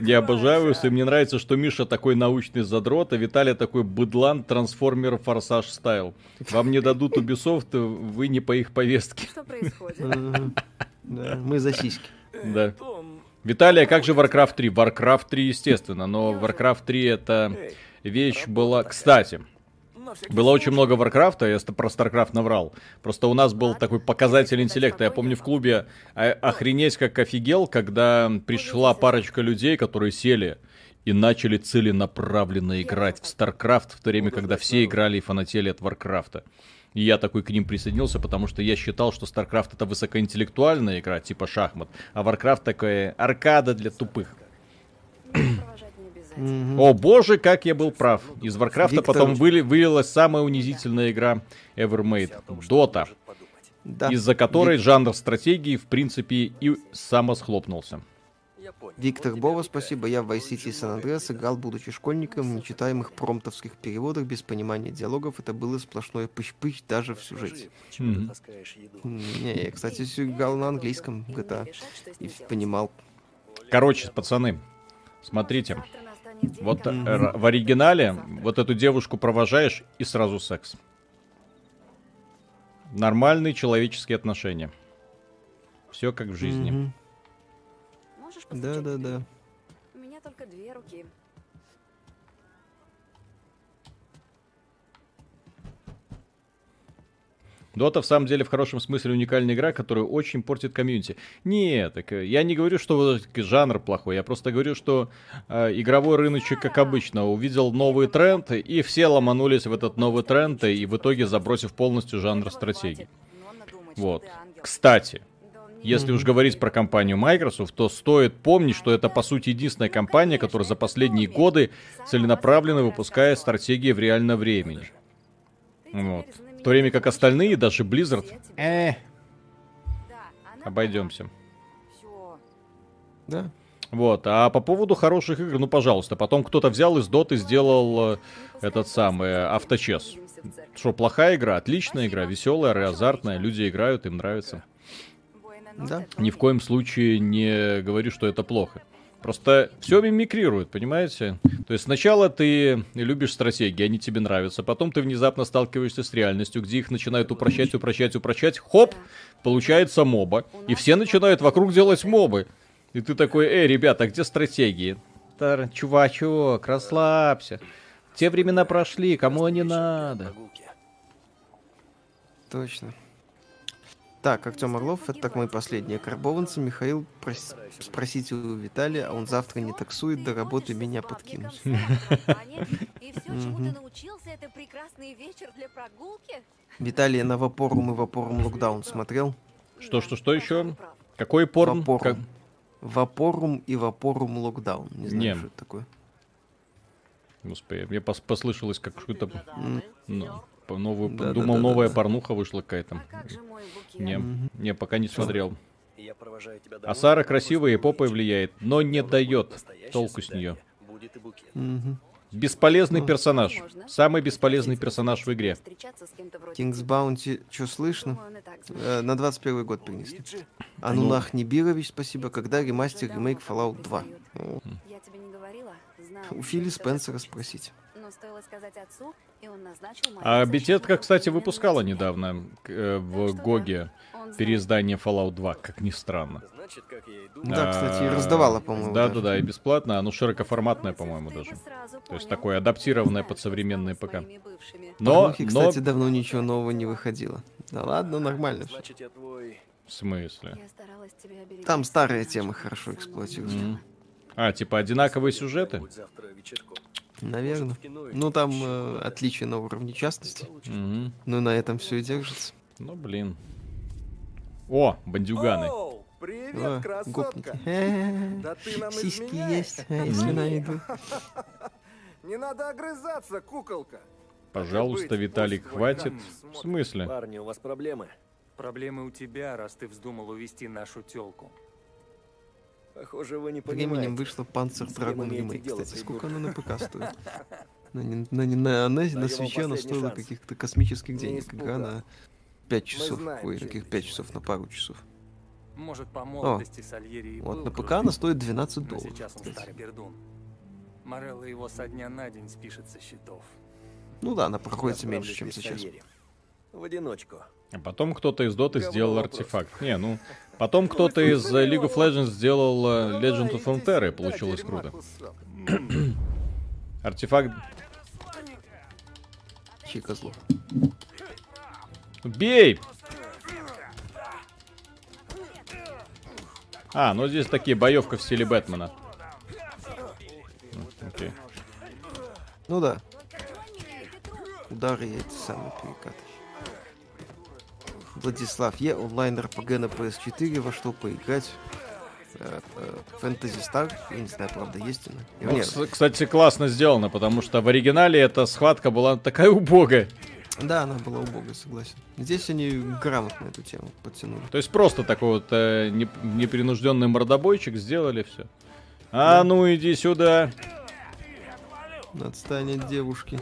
A: Я обожаю и мне нравится, что Миша такой научный задрот, а Виталий такой быдлан, трансформер, форсаж стайл. Вам не дадут Ubisoft, вы не по их повестке.
L: Что происходит?
B: Мы за сиськи.
A: Да. Виталий, а как же Warcraft 3? Warcraft 3, естественно, но Warcraft 3 это вещь была... Кстати, было очень много Варкрафта, я про Старкрафт наврал. Просто у нас был такой показатель интеллекта. Я помню в клубе а- охренеть как офигел, когда пришла парочка людей, которые сели и начали целенаправленно играть в Старкрафт, в то время, когда все играли и фанатели от Варкрафта. И я такой к ним присоединился, потому что я считал, что StarCraft это высокоинтеллектуальная игра, типа шахмат, а Warcraft такая аркада для тупых.
B: Мгм.
A: О боже, как я был прав. Из Варкрафта
B: Виктор-
A: потом выли- вылилась самая унизительная игра ever made. Дота.
B: Да.
A: Из-за которой
B: Вик-
A: жанр стратегии, в принципе, и самосхлопнулся.
B: Виктор Бова, спасибо. Я в Vice City San Andreas играл, будучи школьником, в нечитаемых промтовских переводах, без понимания диалогов. Это было сплошное пыщ-пыщ даже в сюжете. М, Не, я, кстати, играл на английском GTA и понимал.
A: Короче, пацаны, смотрите. Вот э, в оригинале вот эту девушку провожаешь и сразу секс. Нормальные человеческие отношения. Все как в жизни.
B: Да, да, да.
L: У меня только две руки.
A: Дота в самом деле в хорошем смысле уникальная игра, которая очень портит комьюнити. Нет, так, э, я не говорю, что вот жанр плохой, я просто говорю, что э, игровой рыночек, как обычно, увидел новый тренд, и все ломанулись в этот новый тренд, и в итоге забросив полностью жанр стратегий. Вот. Кстати, если уж говорить про компанию Microsoft, то стоит помнить, что это по сути единственная компания, которая за последние годы целенаправленно выпускает стратегии в реальном времени. Вот. В то время как остальные, даже Blizzard, э, обойдемся.
B: Да.
A: Вот, а по поводу хороших игр, ну, пожалуйста, потом кто-то взял из Доты, сделал э, этот самый э, авточес. Что, плохая игра? Отличная игра, веселая, азартная, люди играют, им нравится.
B: Да.
A: Ни в коем случае не говорю, что это плохо. Просто все мимикрирует, понимаете? То есть сначала ты любишь стратегии, они тебе нравятся, потом ты внезапно сталкиваешься с реальностью, где их начинают упрощать, упрощать, упрощать, хоп, получается моба, и все начинают вокруг делать мобы. И ты такой, эй, ребята, где стратегии? Тар, чувачок, расслабься. Те времена прошли, кому они надо?
B: Точно. Так, Артем Орлов, это так мои последние карбованцы. Михаил, прос- спросите у Виталия, а он завтра не таксует, до работы меня подкинуть.
L: И все, чему ты
B: Мгм.
L: научился, это прекрасный вечер для прогулки?
B: Виталий на Вапорум и Вапорум Локдаун смотрел?
A: Что, что, что еще? Какой порн?
B: Вапорум.
A: Как-
B: Вапорум и Вапорум Локдаун. Не знаю,
A: Не.
B: что это такое.
A: Господи, мне пос- послышалось, как что-то... Ну, новую,
B: Да,
A: думал,
B: да, да,
A: новая
B: да.
A: порнуха вышла какая-то. Не,
B: Мгм.
A: не, пока не смотрел.
C: Я провожаю тебя
A: А
C: домой,
A: Сара красивая и попой влияет, но не дает толку с нее.
C: будет и букет.
B: Мгм.
A: Бесполезный
B: Ну.
A: персонаж. Самый бесполезный персонаж в игре.
B: King's Bounty, что слышно? Э, на 21 год принесли.
A: Ну.
B: Анунах Нибирович, спасибо. Когда ремастер ремейк Fallout 2? О,
L: Я тебе не говорила? Знаю.
B: У Фила Спенсера спросить.
L: Стоило сказать отцу, и он назначил
A: А. Bethesda, кстати, выпускала недавно э, в GOG е переиздание Fallout 2, как ни странно.
C: Значит, как я и
B: Да, кстати, и
A: А,
B: раздавала, по-моему,
A: Да, да, да, и бесплатно, оно широкоформатное, по-моему, даже. То есть такое адаптированное под современные ПК. Но,
B: Порнухи,
A: но...
B: кстати, давно ничего нового не выходило. Да ладно, нормально.
C: Значит, я твой...
A: В смысле?
B: Там старые темы хорошо эксплуатируют.
A: М. А, типа одинаковые сюжеты?
B: Наверное. Ну, там э, отличия на уровне частности.
A: Мгм.
B: Ну, на этом все и держится.
A: Ну, блин. О, бандюганы.
K: Привет,
B: О,
K: красотка!
B: гопники. Э,
K: Да ты нам
B: Сиськи
K: изменяешь.
B: есть, если найду.
K: Не надо огрызаться, куколка.
A: Пожалуйста, Виталик, хватит. В смысле?
C: Парни, у вас проблемы?
J: Проблемы у тебя, раз ты вздумал увести нашу телку.
C: Похоже, вы не
B: Временем
C: понимаете.
B: вышла Panzer
C: С кем
B: Dragon Remake. Кстати, сколько она на ПК стоит? На, не- на, не- на, на, на свече она стоила
C: шанс.
B: каких-то космических
C: Не
B: денег. Игра на 5 часов.
K: знаем,
B: Ой, каких
K: ты
B: 5 часов, на пару часов.
J: Может, по молодости Сальери и
B: Вот
J: был
B: на ПК
J: крутым,
B: она стоит 12
J: но
B: долларов.
J: сейчас он старый пердун. Морелло его со дня на день спишет со счетов.
B: Ну да, она проходится меньше, чем сейчас.
C: Сальери. В одиночку.
A: А потом кто-то из Доты сделал
C: вопрос.
A: артефакт. Не, ну... Потом кто-то из League of Legends сделал э, Legend of Frontera, и получилось круто. Артефакт...
B: Чей козлов.
A: Бей! А, ну здесь такие боевка в стиле Бэтмена. Окей.
B: Ну да. Удары эти самые перекаты. Владислав Е. Онлайн РПГ на PS4. Во что поиграть? Фэнтези Стар. Я не знаю, правда, есть она.
A: Ну,
B: Нет,
A: кс- кстати, классно сделано, потому что в оригинале эта схватка была такая убогая.
B: Да, она была убогой, согласен. Здесь они грамотно эту тему подтянули.
A: То есть просто такой вот э, неп- непринужденный мордобойчик сделали все. А ну иди сюда.
B: Отстань от девушки.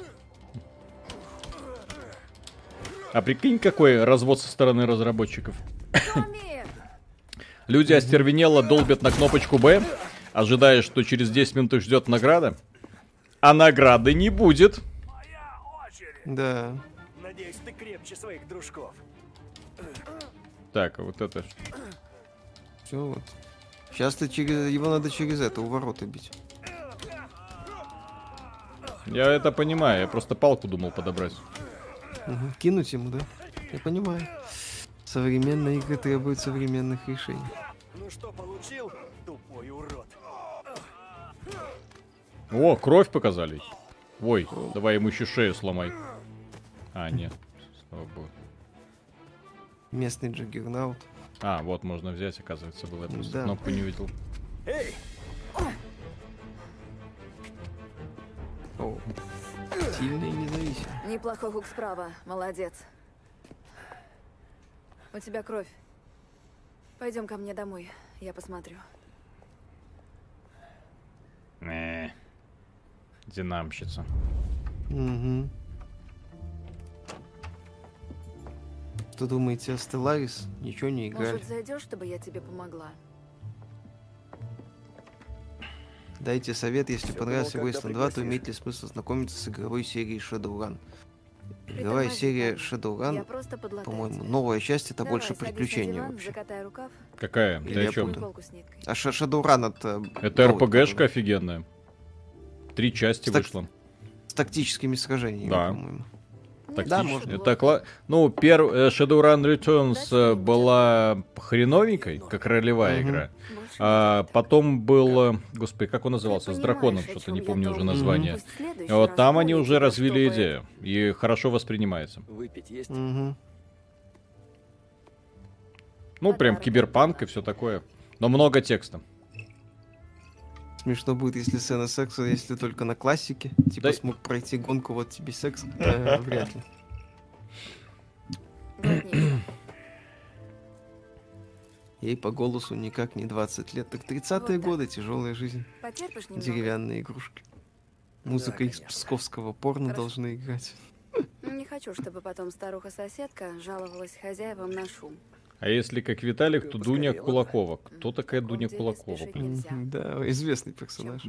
A: А прикинь, какой развод со стороны разработчиков. Люди остервенело долбят на кнопочку Б, ожидая, что через 10 минут их ждет награда. А награды не будет.
B: Да.
C: Надеюсь, ты крепче своих дружков.
A: Так, а вот это.
B: Все вот. Сейчас ты через его надо через это у ворота бить.
A: Я это понимаю, я просто палку думал подобрать.
B: Мгм. Кинуть ему, да? Я понимаю. Современные игры требуют современных решений.
C: Ну что получил, тупой урод?
A: О, кровь показали. Ой, давай ему еще шею сломай. А, нет. Слава богу.
B: Местный джаггернаут.
A: А, вот можно взять, оказывается, было. Я просто
B: Да.
A: кнопку не увидел.
C: Эй,
B: О. Сильный и независимый.
L: Неплохой хук справа. Молодец. У тебя кровь. Пойдем ко мне домой. Я посмотрю.
A: Не. Динамщица.
B: Угу. Что думаете Stellaris? Ничего не играли.
L: Может, зайдешь, чтобы я тебе помогла?
B: Дайте совет, если понравился Wasteland 2, то имеет ли смысл знакомиться с игровой серией Shadowrun? Игровая
L: Притормози,
B: серия Shadowrun, по-моему, новая часть, это
L: Давай,
B: больше
L: диван,
B: вообще.
A: Какая?
B: Или
A: Ты о чем.
B: А Shadowrun это...
A: Это
B: новый
A: РПГшка офигенная. Три части
B: С так-
A: вышло.
B: С тактическими сражениями,
A: Да.
B: по-моему.
A: Тактично.
B: можно.
A: Это кла... Ну, пер... э, Shadowrun Returns э, была хреновенькой, как ролевая
B: Мгм.
A: игра. А потом был, э, господи, как он назывался, с драконом, что-то не помню уже название. А Вот там они уже развили идею и хорошо воспринимается.
C: выпить есть?
B: Мгм.
A: Ну, прям киберпанк и все такое. Но много текста.
B: Смешно будет, если сцена секса, если только на классике. Типа
A: Да-
B: смог пройти гонку, вот тебе секс. Э, Вряд ли. Ей по голосу никак не 20 лет. Так 30-е
L: Вот так.
B: годы, тяжелая жизнь.
L: Потерпишь немного?
B: Деревянные игрушки. Музыка из
C: конечно.
B: псковского порно
L: Хорошо.
B: должна играть.
L: Не хочу, чтобы потом старуха-соседка жаловалась хозяевам на шум.
A: А если как Виталик, то Дуня Кулакова. Кто такая Дуня Кулакова? блин?
B: Да, известный персонаж.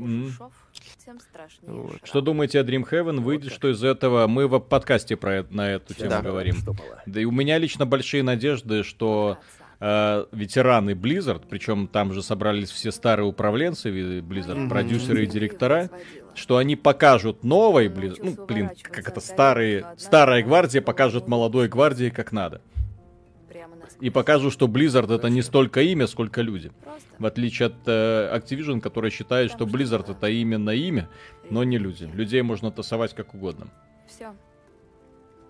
B: Вот.
A: Что думаете о Dreamhaven? Выйдет, что из этого мы в подкасте про это- на эту тему
B: Да.
A: говорим. Да и у меня лично большие надежды, что э, ветераны Blizzard, причем там же собрались все старые управленцы Blizzard,
B: Мгм.
A: продюсеры и директора, что они покажут новой Blizzard, ну, блин, как это, старые, старая гвардия покажет молодой гвардии как надо. И покажут, что Blizzard это не столько имя, сколько люди. В отличие от э, Activision, который считает, что Blizzard это именно имя, но не люди. Людей можно тасовать как угодно.
L: Все.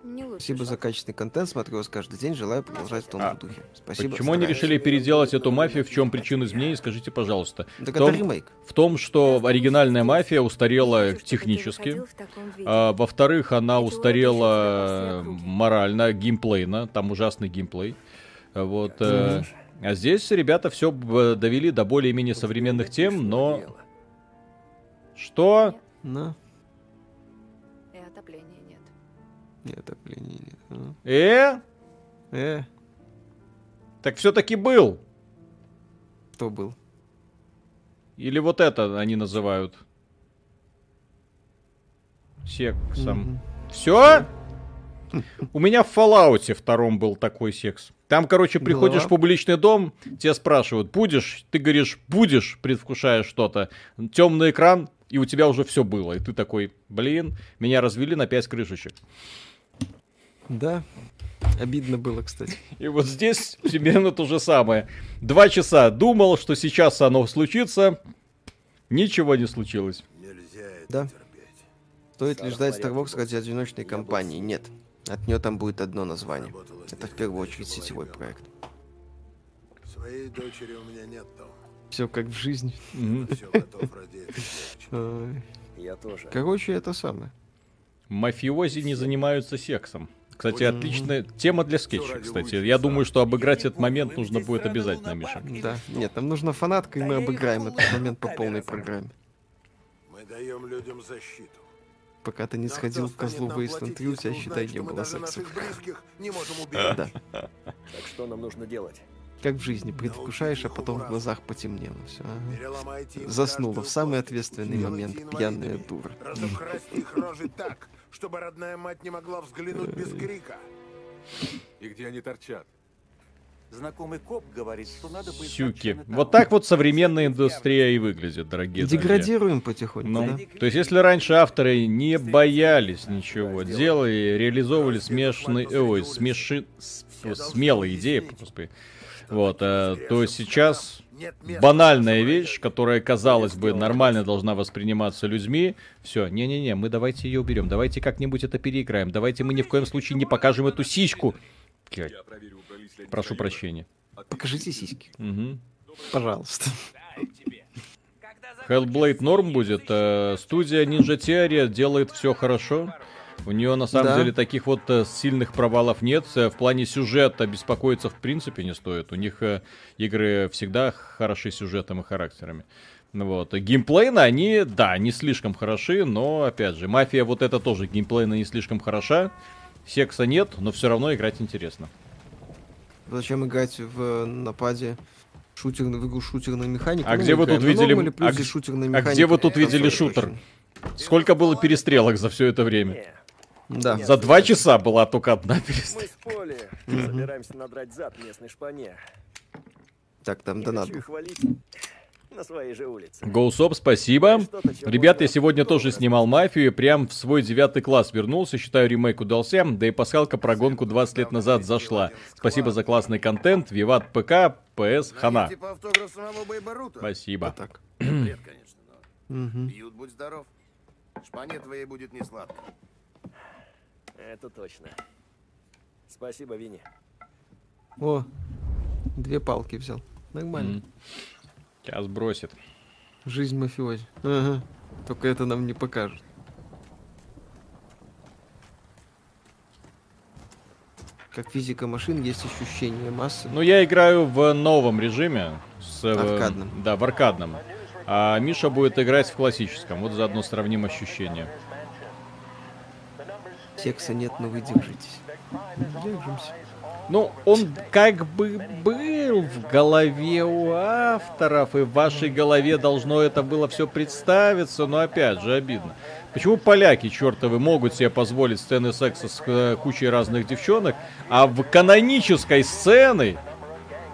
L: Не лучше
B: Спасибо за качественный контент, смотрю вас каждый день, желаю продолжать в том
A: А,
B: же духе. Спасибо.
A: Почему они решили переделать эту мафию? В чем причина изменений? Скажите, пожалуйста.
B: Так
A: В том-
B: это ремейк.
A: В том, что оригинальная мафия устарела технически. А, во-вторых, она устарела морально, геймплейно. Там ужасный геймплей. А Вот. э, А здесь ребята все довели до более-менее современных тем, но... Что?
B: Ну,
L: нет,
B: нет. А.
A: Э?
B: Э,
A: Так все-таки был.
B: кто был?
A: Или вот это они называют сексом.
B: Мгм.
A: Все? У меня в Fallout втором был такой секс. Там, короче, приходишь
B: Да.
A: в публичный дом, тебя спрашивают, будешь? Ты говоришь, будешь, предвкушая что-то. Темный экран, и у тебя уже все было. И ты такой, блин, меня развели на пять крышечек.
B: Да. Обидно было, кстати.
A: И вот здесь примерно то же самое. Два часа думал, что сейчас оно случится. Ничего не случилось.
E: Нельзя это
B: Да.
E: терпеть.
B: Стоит ли ждать Star Wars ради одиночной кампании? Нет. От нее там будет одно название. Это в первую очередь сетевой
E: ребенком.
B: проект.
E: Своей дочери у меня нет, Том.
B: Все как в жизни.
C: Я тоже.
B: Короче, это самое.
A: Мафиози не занимаются сексом. Кстати, отличная тема для скетча, кстати. Я думаю, что обыграть этот момент нужно будет обязательно, Миша.
B: Да, нет, нам нужна фанатка, и мы обыграем этот момент по полной программе.
E: Мы даем людям защиту.
B: Пока ты не сходил в Wasteland 3, у тебя, считай, не было секса.
E: не можем
B: Да.
C: Так что нам нужно делать?
B: Как в жизни, предвкушаешь, а потом в глазах потемнело. Все. Заснула в самый ответственный момент, пьяная дура.
E: Разукрасьте их рожи так, чтобы родная мать не могла взглянуть без крика.
H: И где они торчат?
J: Знакомый коп говорит, что надо бы...
A: Сюки. Вот так вот современная индустрия и выглядит, дорогие друзья.
B: Деградируем потихоньку,
A: Ну,
B: да?
A: то есть, если раньше авторы не боялись ничего, делали, реализовывали смешные, э, ой, смеши, смелые идеи, господи, вот, э, то сейчас банальная вещь, которая, казалось бы, нормально должна восприниматься людьми, все, не-не-не, мы давайте ее уберем, давайте как-нибудь это переиграем, давайте мы ни в коем случае не покажем эту сиську. Прошу прощения.
B: Покажите сиськи.
A: Мгм.
B: Пожалуйста.
A: Hellblade норм будет. э, Студия Ninja Theory делает все хорошо. У нее на самом
B: Да.
A: деле таких вот э, сильных провалов нет. Э, В плане сюжета беспокоиться в принципе не стоит. У них э, игры всегда хороши сюжетом и характерами. Ну Вот. Геймплейно они, да, не слишком хороши, но опять же, мафия вот это тоже геймплейно не слишком хороша. Секса нет, но все равно играть интересно.
B: Зачем играть в нападе шутер, в игру шутерной механики?
A: А
B: Ну,
A: где вы тут видели... А, а где вы тут видели шутер? Сколько было перестрелок за все это время?
B: Да.
A: За два часа была только одна перестрелка.
C: Мы с Поли собираемся надрать зад местной шпане.
B: Так, там донат.
C: на своей же улице.
A: Гоусоп, спасибо. Ребят, я сегодня тоже снимал мафию, и прям в свой девятый класс вернулся. Считаю, ремейк удался, да и пасхалка про гонку 20 лет назад зашла. Спасибо за классный контент. Виват ПК, ПС, хана. Спасибо.
B: Так.
E: Бред, конечно, но будь здоров. Шпане твоей будет не сладко.
C: Это точно. Спасибо, Винни.
B: О, две палки взял. Нормально.
A: Сейчас бросит.
B: Жизнь мафиози. Ага. Только это нам не покажет. Как физика машин, есть ощущение массы.
A: Ну, я играю в новом режиме. С, э,
B: Аркадном.
A: Да, в аркадном. А Миша будет играть в классическом. Вот заодно сравним ощущения.
B: Секса нет, но вы держитесь. Держимся.
A: Ну, он как бы был в голове у авторов, и в вашей голове должно это было все представиться, но опять же обидно. Почему поляки, чертовы, могут себе позволить сцены секса с э, кучей разных девчонок, а в канонической сцены,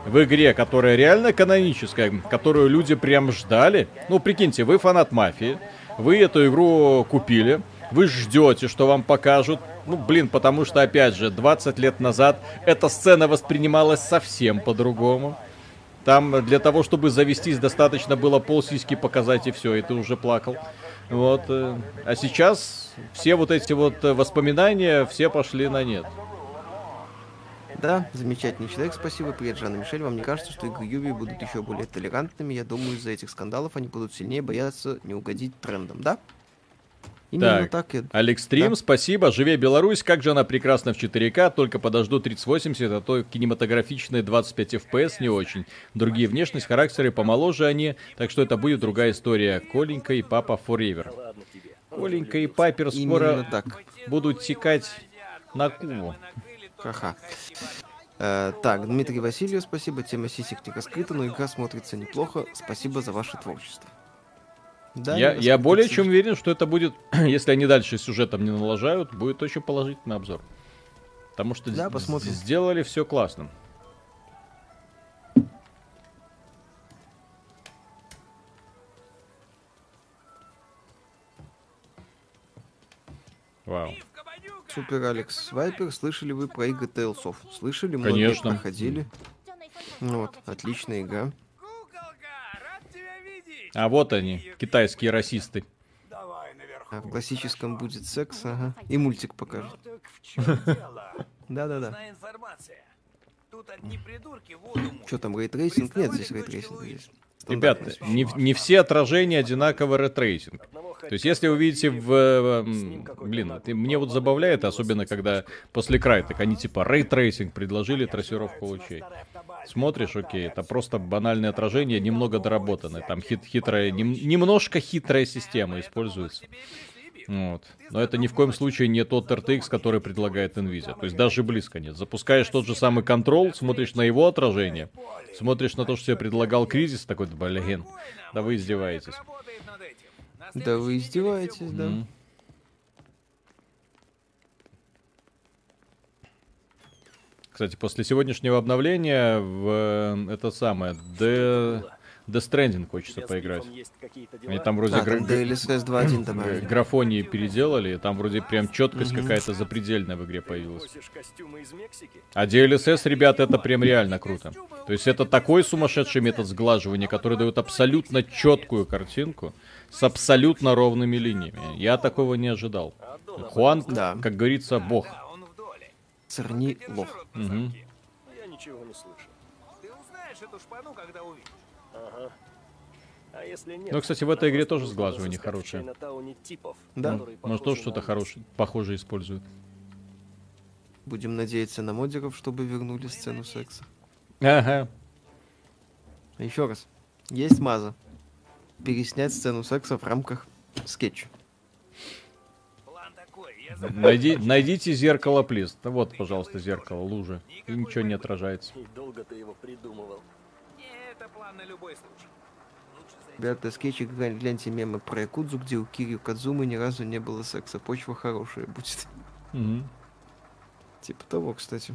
A: в игре, которая реально каноническая, которую люди прям ждали, ну, прикиньте, вы фанат мафии, вы эту игру купили, вы ждете, что вам покажут. Ну, блин, потому что, опять же, 20 лет назад эта сцена воспринималась совсем по-другому. Там для того, чтобы завестись, достаточно было полсиськи показать и все, и ты уже плакал. Вот. э, А сейчас все вот эти вот э, воспоминания, все пошли на нет.
B: Да, замечательный человек, спасибо. Привет, Жанна Мишель. Вам не кажется, что игры Юби будут еще более толерантными? Я думаю, из-за этих скандалов они будут сильнее бояться не угодить трендам, да? Именно так, я-
A: Алекс Стрим,
B: Да.
A: спасибо. Живе Беларусь, как же она прекрасна в 4К, только подожду 3080, а то кинематографичные 25 FPS не очень. Другие внешность, характеры помоложе они, так что это будет другая история. Коленька и папа Forever. Коленька и Папер скоро
B: так.
A: будут текать на Кубу.
B: Ха-ха. Э, так, Дмитрий Васильев, спасибо. Тема сисек не раскрыта, но игра смотрится неплохо. Спасибо за ваше творчество. Да,
A: я, я более
B: к
A: чем уверен, что это будет, если они дальше сюжетом не налажают, будет очень положительный обзор. Потому что
B: Да, посмотрим.
A: сделали все классно. Вау.
B: Супер Алекс Вайпер, слышали вы про игры Tales of? Слышали, многие
A: Конечно.
B: проходили. Ну Вот, отличная игра.
A: А вот они, китайские расисты.
B: А в классическом будет секс, ага. И мультик покажут. Да-да-да.
M: информация. Тут одни придурки воду мутят.
B: Что там, ray tracing? Нет, здесь ray tracing.
A: Ребята, не, не все отражения одинаково ray tracing. То есть, если вы видите в... э, Блин, ты- мне вот забавляет, особенно когда после Crytek они типа ray tracing предложили трассировку лучей. Смотришь, окей, это просто банальное отражение, немного доработанное. Там хит, хитрая, нем- немножко хитрая система используется. Вот. Но это ни в коем случае не тот RTX, который предлагает Nvidia. То есть даже близко нет. Запускаешь тот же самый Control, смотришь на его отражение, смотришь на то, что тебе предлагал Crysis, такой, блин, да вы издеваетесь.
B: Да вы издеваетесь, да?
A: Кстати, после сегодняшнего обновления в э, это самое The, The Stranding хочется поиграть. Они там вроде
B: А, там
A: гра-
B: DLSS 2.1 добавили.
A: графонии переделали, и там вроде прям четкость
B: Мгм.
A: какая-то запредельная в игре появилась. А DLSS, ребята, это прям реально круто. То есть это такой сумасшедший метод сглаживания, который дает абсолютно четкую картинку с абсолютно ровными линиями. Я такого не ожидал. Хуан,
B: Да.
A: как говорится, бог.
B: Церни лох.
A: Мгм.
C: Я ничего не слышу.
M: Ты узнаешь эту шпану, когда увидишь.
C: Ага. А если нет?
A: Ну, кстати, в этой игре тоже сглаживание хорошее.
C: Типов,
B: Да.
A: Может, тоже что-то хорошее, похожее используют.
B: Будем надеяться на модеров, чтобы вернули сцену секса.
A: Ага.
B: Еще раз. Есть маза. Переснять сцену секса в рамках скетча.
A: Найди, найдите зеркало, плиз. Да вот, пожалуйста, зеркало, лужи. И ничего не отражается.
C: Долго ты его придумывал.
M: Это план на любой случай.
B: Ребята, скетчи, глянь- гляньте мемы про Якудзу, где у Кирю Кадзумы ни разу не было секса. Почва хорошая будет.
A: Мгм.
B: Типа того, кстати.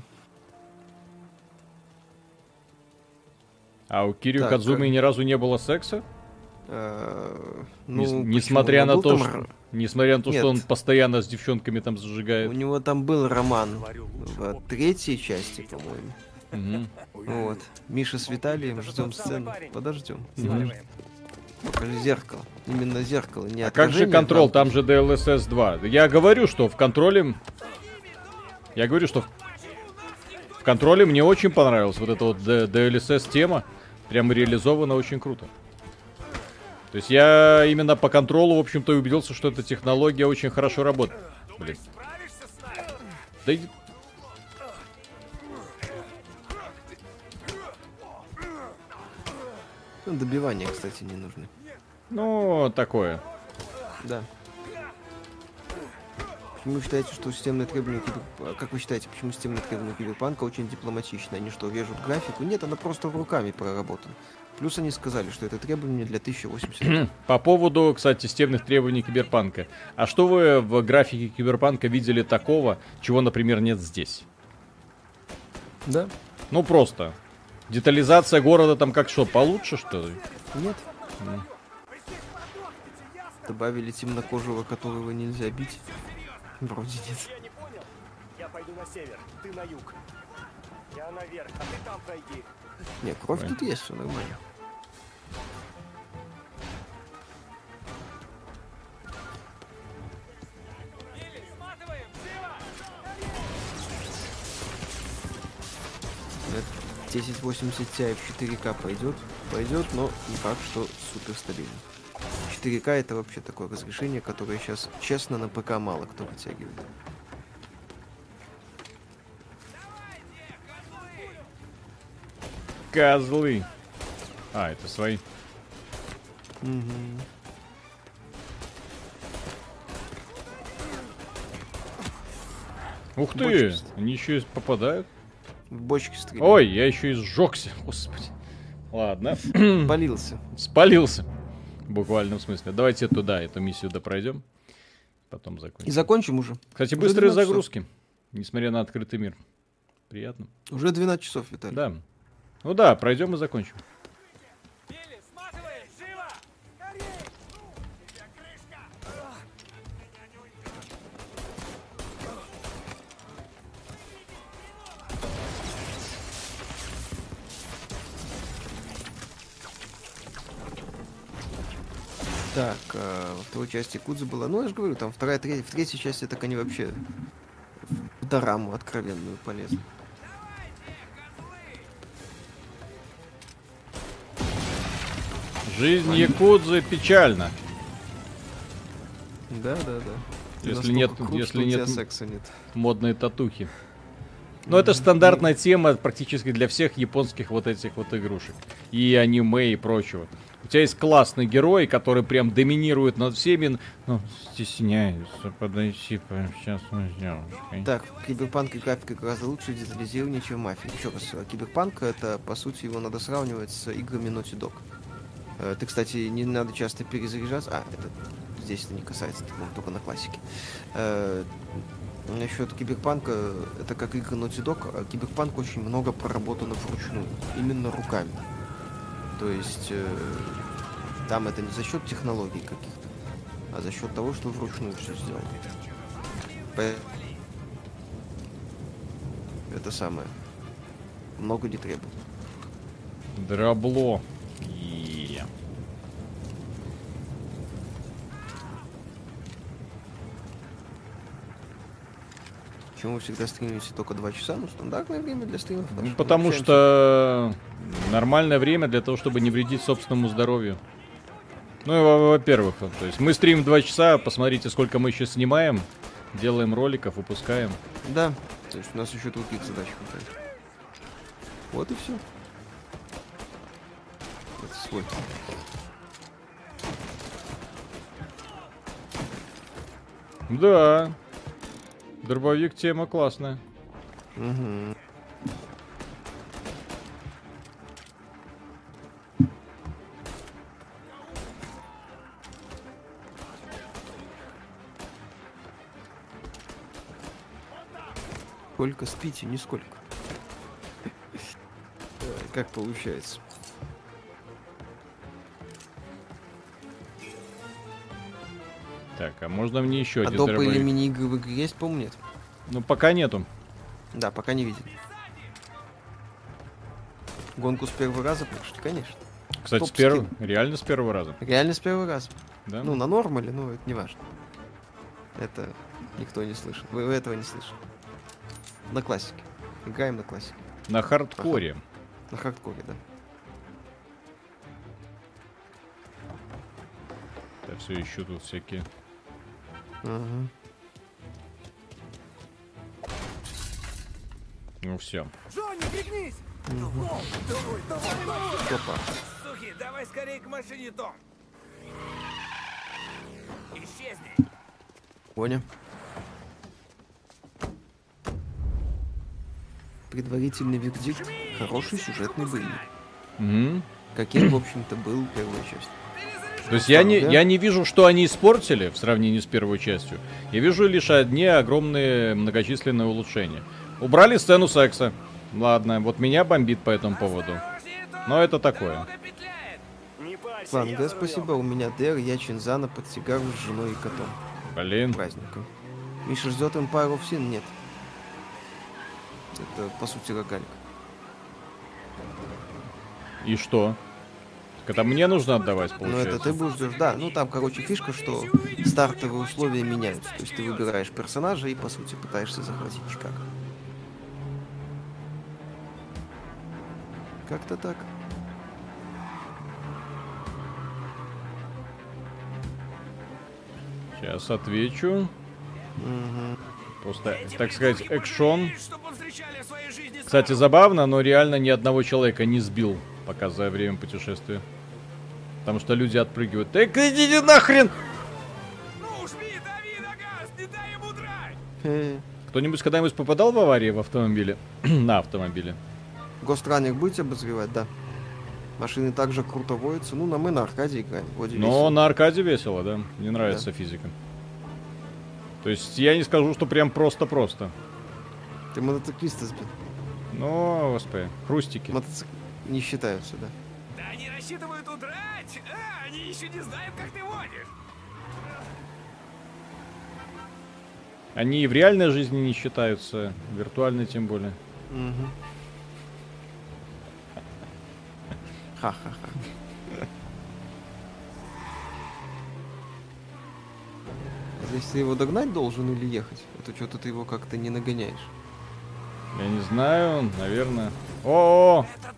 A: А у Кирю
B: Так,
A: Кадзумы
B: как-
A: ни разу не было секса?
B: Э, ну,
A: несмотря на то, что, несмотря на то,
B: Нет.
A: что он постоянно с девчонками там
B: У
A: зажигает.
B: него там был роман в третьей части, по-моему.
A: Мгм.
B: Вот. Миша с Виталием, ждем сцену. Подождем. Покажи зеркало. Именно зеркало, не
A: А как же контрол? Там же DLSS 2. Я говорю, что в контроле... Я говорю, что в, в контроле мне очень понравилась вот эта вот DLSS тема. Прям реализована очень круто. То есть я именно по контролу, в общем-то, и убедился, что эта технология очень хорошо работает. Блин. Да и-
B: Ну, добивания, кстати, не нужны.
A: Ну, такое.
B: Да. Почему вы считаете, что системные требования кибер... а Как вы считаете, почему системные требования киберпанка очень дипломатичны? Они что, режут графику? Нет, она просто руками проработана. Плюс они сказали, что это требование для 1080.
A: По поводу, кстати, системных требований Киберпанка. А что вы в графике Киберпанка видели такого, чего, например, нет здесь?
B: Да.
A: Ну, просто. Детализация города там как что, получше, что ли?
B: Нет.
A: М.
B: Добавили темнокожего, которого нельзя бить. Вроде нет.
C: Я не понял. Я пойду на север, ты на юг. Я наверх, а ты там пройди.
B: Не, кровь
A: Ой.
B: тут есть, все нормально. Э, 1080 Ti в 4К пойдет, пойдет, но не факт, что супер стабильно. 4К это вообще такое разрешение, которое сейчас, честно, на ПК мало кто вытягивает.
A: Козлы. А, это свои.
B: Мгм.
A: Ух ты,
B: Бочки.
A: они еще и попадают.
B: В бочке стреляют.
A: Ой, я еще и сжегся, господи. Ладно.
B: Спалился.
A: Спалился. В буквальном смысле. Давайте туда, эту миссию допройдем. Потом закончим.
B: И закончим уже.
A: Кстати,
B: Уже
A: быстрые
B: 12 часов.
A: загрузки. Несмотря на открытый мир. Приятно.
B: Уже 12 часов, Виталий.
A: Да. Ну да, пройдем и закончим.
B: Так, а, во второй части Кудза была. Ну, я же говорю, там вторая, третья, в третьей части так они вообще в дораму откровенную полезли.
A: Жизнь якудзы печальна.
B: Да, да, да.
A: Если нет,
B: что
A: если нет
B: секса нет.
A: модной татухи. Но это стандартная тема практически для всех японских вот этих вот игрушек. И аниме, и прочего. У тебя есть классный герой, который прям доминирует над всеми, но стесняется подойти пообщаться с девушкой.
B: Так, киберпанк и графика гораздо лучше детализирование, чем мафия. Еще раз, э, киберпанк это, по сути, его надо сравнивать с играми Naughty Dog. Э, Ты, кстати, не надо часто перезаряжаться. А, это здесь это не касается, это только на классике. Э, Насчет киберпанка, это как игры Naughty Dog, киберпанк очень много проработано вручную, именно руками. То есть э, там это не за счет технологий каких-то, а за счет того, что вручную все сделано. По- Это самое. Много не требует.
A: Драбло.
B: Почему вы всегда стримите только 2 часа? Ну, стандартное время для стримов.
A: Ну, потому
B: общаемся.
A: что нормальное время для того, чтобы не вредить собственному здоровью. Ну, во-первых, то есть мы стрим 2 часа, посмотрите, сколько мы еще снимаем, делаем роликов, выпускаем.
B: Да, то есть у нас еще других задач хватает. Вот и все. Это свой.
A: Да. Дробовик тема классная.
B: Угу. Сколько спите? Нисколько. Э, Как получается?
A: Так, а можно мне еще
B: А
A: один
B: или
A: дробовик?
B: мини-игры в игре есть, по-моему, нет.
A: Ну, пока нету.
B: Да, пока не видел. Гонку с первого раза прошли, конечно.
A: Кстати, с первого, реально с первого раза.
B: Реально с первого раза.
A: Да?
B: Ну, на нормале, но это не важно. Это никто не слышит. Вы, этого не слышите. На классике. Играем на классике.
A: На хардкоре.
B: На хардкоре, да.
A: Я все ищу тут всякие.
B: Ага.
A: Ну все.
F: Джонни, пригнись!
B: Опа.
F: Сухи, давай скорее к машине, Том! Исчезни!
B: Понял. Предварительный вердикт. Хороший сюжетный боевик.
A: Мгм.
B: Каким, в общем-то, был первая часть.
A: То есть я не,
B: Да.
A: я не вижу, что они испортили в сравнении с первой частью. Я вижу лишь одни огромные многочисленные улучшения. Убрали сцену секса. Ладно, вот меня бомбит по этому поводу. Но это такое.
B: Г,
C: за
B: спасибо. У меня Дэр, я Чинзана под сигару с женой и котом.
A: Блин.
B: Праздником. Миша ждет Empire of Sin? Нет. Это, по сути, рогалька.
A: И что? Это мне нужно отдавать,
B: Ну,
A: получается?
B: это ты будешь ждешь. Да, ну там, короче, фишка, что стартовые условия меняются. То есть ты выбираешь персонажа и, по сути, пытаешься захватить Чикаго. Как-то так.
A: Сейчас отвечу.
B: Мгм.
A: Просто, так сказать, экшон. Кстати, забавно, но реально ни одного человека не сбил, пока за время путешествия. Потому что люди отпрыгивают. Так идите нахрен!
B: Хе.
A: Кто-нибудь когда-нибудь попадал в аварии в автомобиле? На автомобиле.
B: Гостранник будете обозревать? Да. Машины также круто водятся. Ну, на мы на аркаде играем. Вроде
A: Но
B: весело.
A: на аркаде весело, да. Мне нравится физика. То есть я не скажу, что прям просто-просто.
B: Ты мотоциклиста сбил.
A: Но, господи, хрустики.
B: Мотоцик... Не считаются, да.
F: Да они рассчитывают удрать! А, они еще не знают, как ты водишь!
A: Они и в реальной жизни не считаются, виртуальной тем более.
B: Мгм. Ха-ха-ха. Здесь ты его догнать должен или ехать? Это что-то ты его как-то не нагоняешь.
A: Я не знаю, наверное. О,
F: Этот тупой баран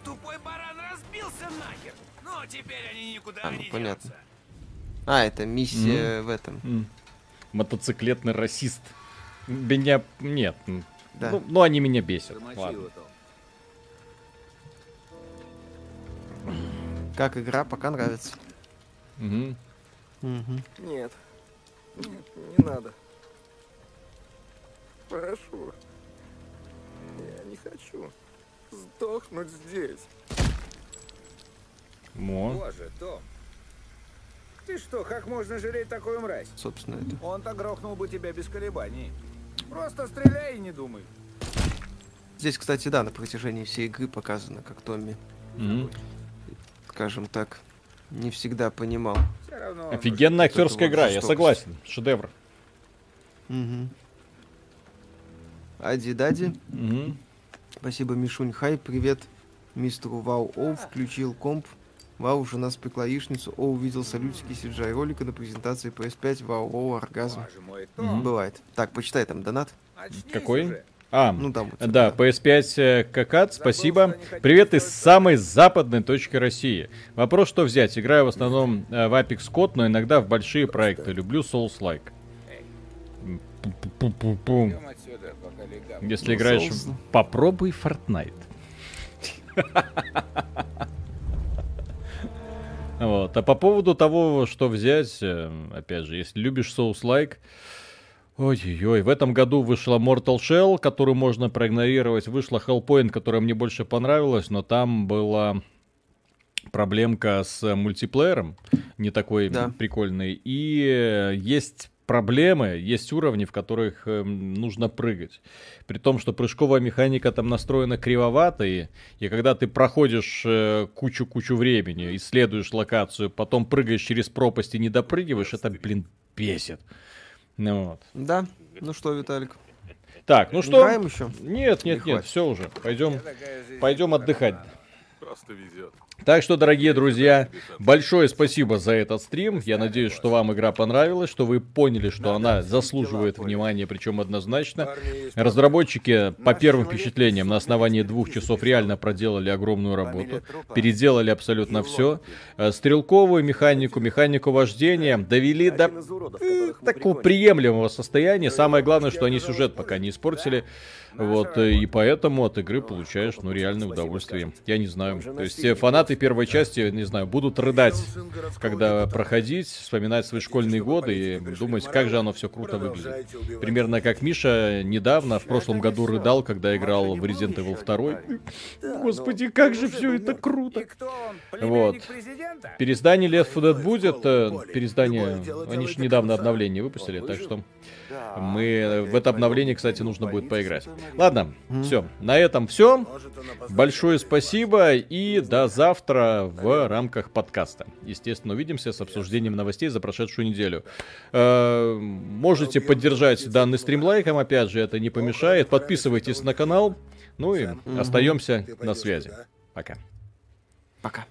M: теперь они никуда
B: А, ну,
M: не
B: понятно. А, это миссия в этом.
A: М. Мотоциклетный расист. Меня... Нет.
B: Да.
A: Ну, ну, они меня бесят. Ладно.
B: Как игра, пока нравится.
A: Мгм.
B: Мгм.
G: Нет. Нет, не надо. Прошу. Я не хочу сдохнуть здесь.
A: Мо.
N: Боже, Том. Ты что, как можно жалеть такую мразь?
B: Собственно, это.
N: Он-то грохнул бы тебя без колебаний. Просто стреляй и не думай.
B: Здесь, кстати, да, на протяжении всей игры показано, как Томми,
A: Мгм.
B: скажем так, не всегда понимал.
N: Все равно...
A: Офигенная актерская игра, я согласен. Шедевр.
B: Угу. Ади-дади.
A: Мгм.
B: Спасибо, Мишунь Хай. Привет мистеру Вау Оу. Включил комп. Вау, жена спекла яичницу. Оу увидел салютики CGI ролика на презентации PS5. Вау, Оу, оргазм.
N: Том.
B: Бывает. Так, почитай там донат.
A: Какой? А,
B: Ну, там вот,
A: да,
B: да.
A: PS5 э, Какат, спасибо. Привет из самой западной точки России. Вопрос, что взять? Играю в основном э, в Apex Code, но иногда в большие проекты. Люблю Souls-like. Пу-пу-пу-пу. Если играешь... Попробуй Fortnite. Вот. А по поводу того, что взять, э, опять же, если любишь Souls-like, Ой-ой-ой, в этом году вышла Mortal Shell, которую можно проигнорировать. Вышла Hellpoint, которая мне больше понравилась, но там была проблемка с мультиплеером, не такой
B: Да.
A: прикольный. И э, есть проблемы, есть уровни, в которых эм, нужно прыгать. При том, что прыжковая механика там настроена кривовато, и, и когда ты проходишь э, кучу-кучу времени, исследуешь локацию, потом прыгаешь через пропасть и не допрыгиваешь, это, блин, бесит. Ну вот.
B: Да. Ну что, Виталик?
A: Так, ну что?
B: Играем еще?
A: Нет, нет,
B: Или
A: нет,
B: хватит?
A: все уже. Пойдем, пойдем отдыхать.
I: Просто везет.
A: Так что, дорогие друзья, большое спасибо за этот стрим. Я надеюсь, что вам игра понравилась, что вы поняли, что она заслуживает внимания, причем однозначно. Разработчики, по первым впечатлениям, на основании двух часов реально проделали огромную работу. Переделали абсолютно все. Стрелковую механику, механику вождения довели до э, такого приемлемого состояния. Самое главное, что они сюжет пока не испортили. Вот, э, и поэтому от игры получаешь, ну, реальное удовольствие. Я не знаю. То есть э, фанаты первой части, не знаю, будут рыдать, когда проходить, вспоминать свои школьные годы и думать, как же оно все круто выглядит. Примерно как Миша недавно, в прошлом году рыдал, когда играл в Resident Evil 2. Господи, как же все это круто! Вот. Переиздание Left 4 Dead будет. э, Переиздание, они же недавно обновление выпустили, так что мы в это обновление, кстати, нужно будет поиграть. Ладно, все, на этом все. Большое спасибо и до завтра в рамках подкаста. Естественно, увидимся с обсуждением новостей за прошедшую неделю. Э, Можете поддержать данный стрим лайком, опять же, это не помешает. Подписывайтесь на канал. Ну и остаемся на связи. Пока.
B: Пока.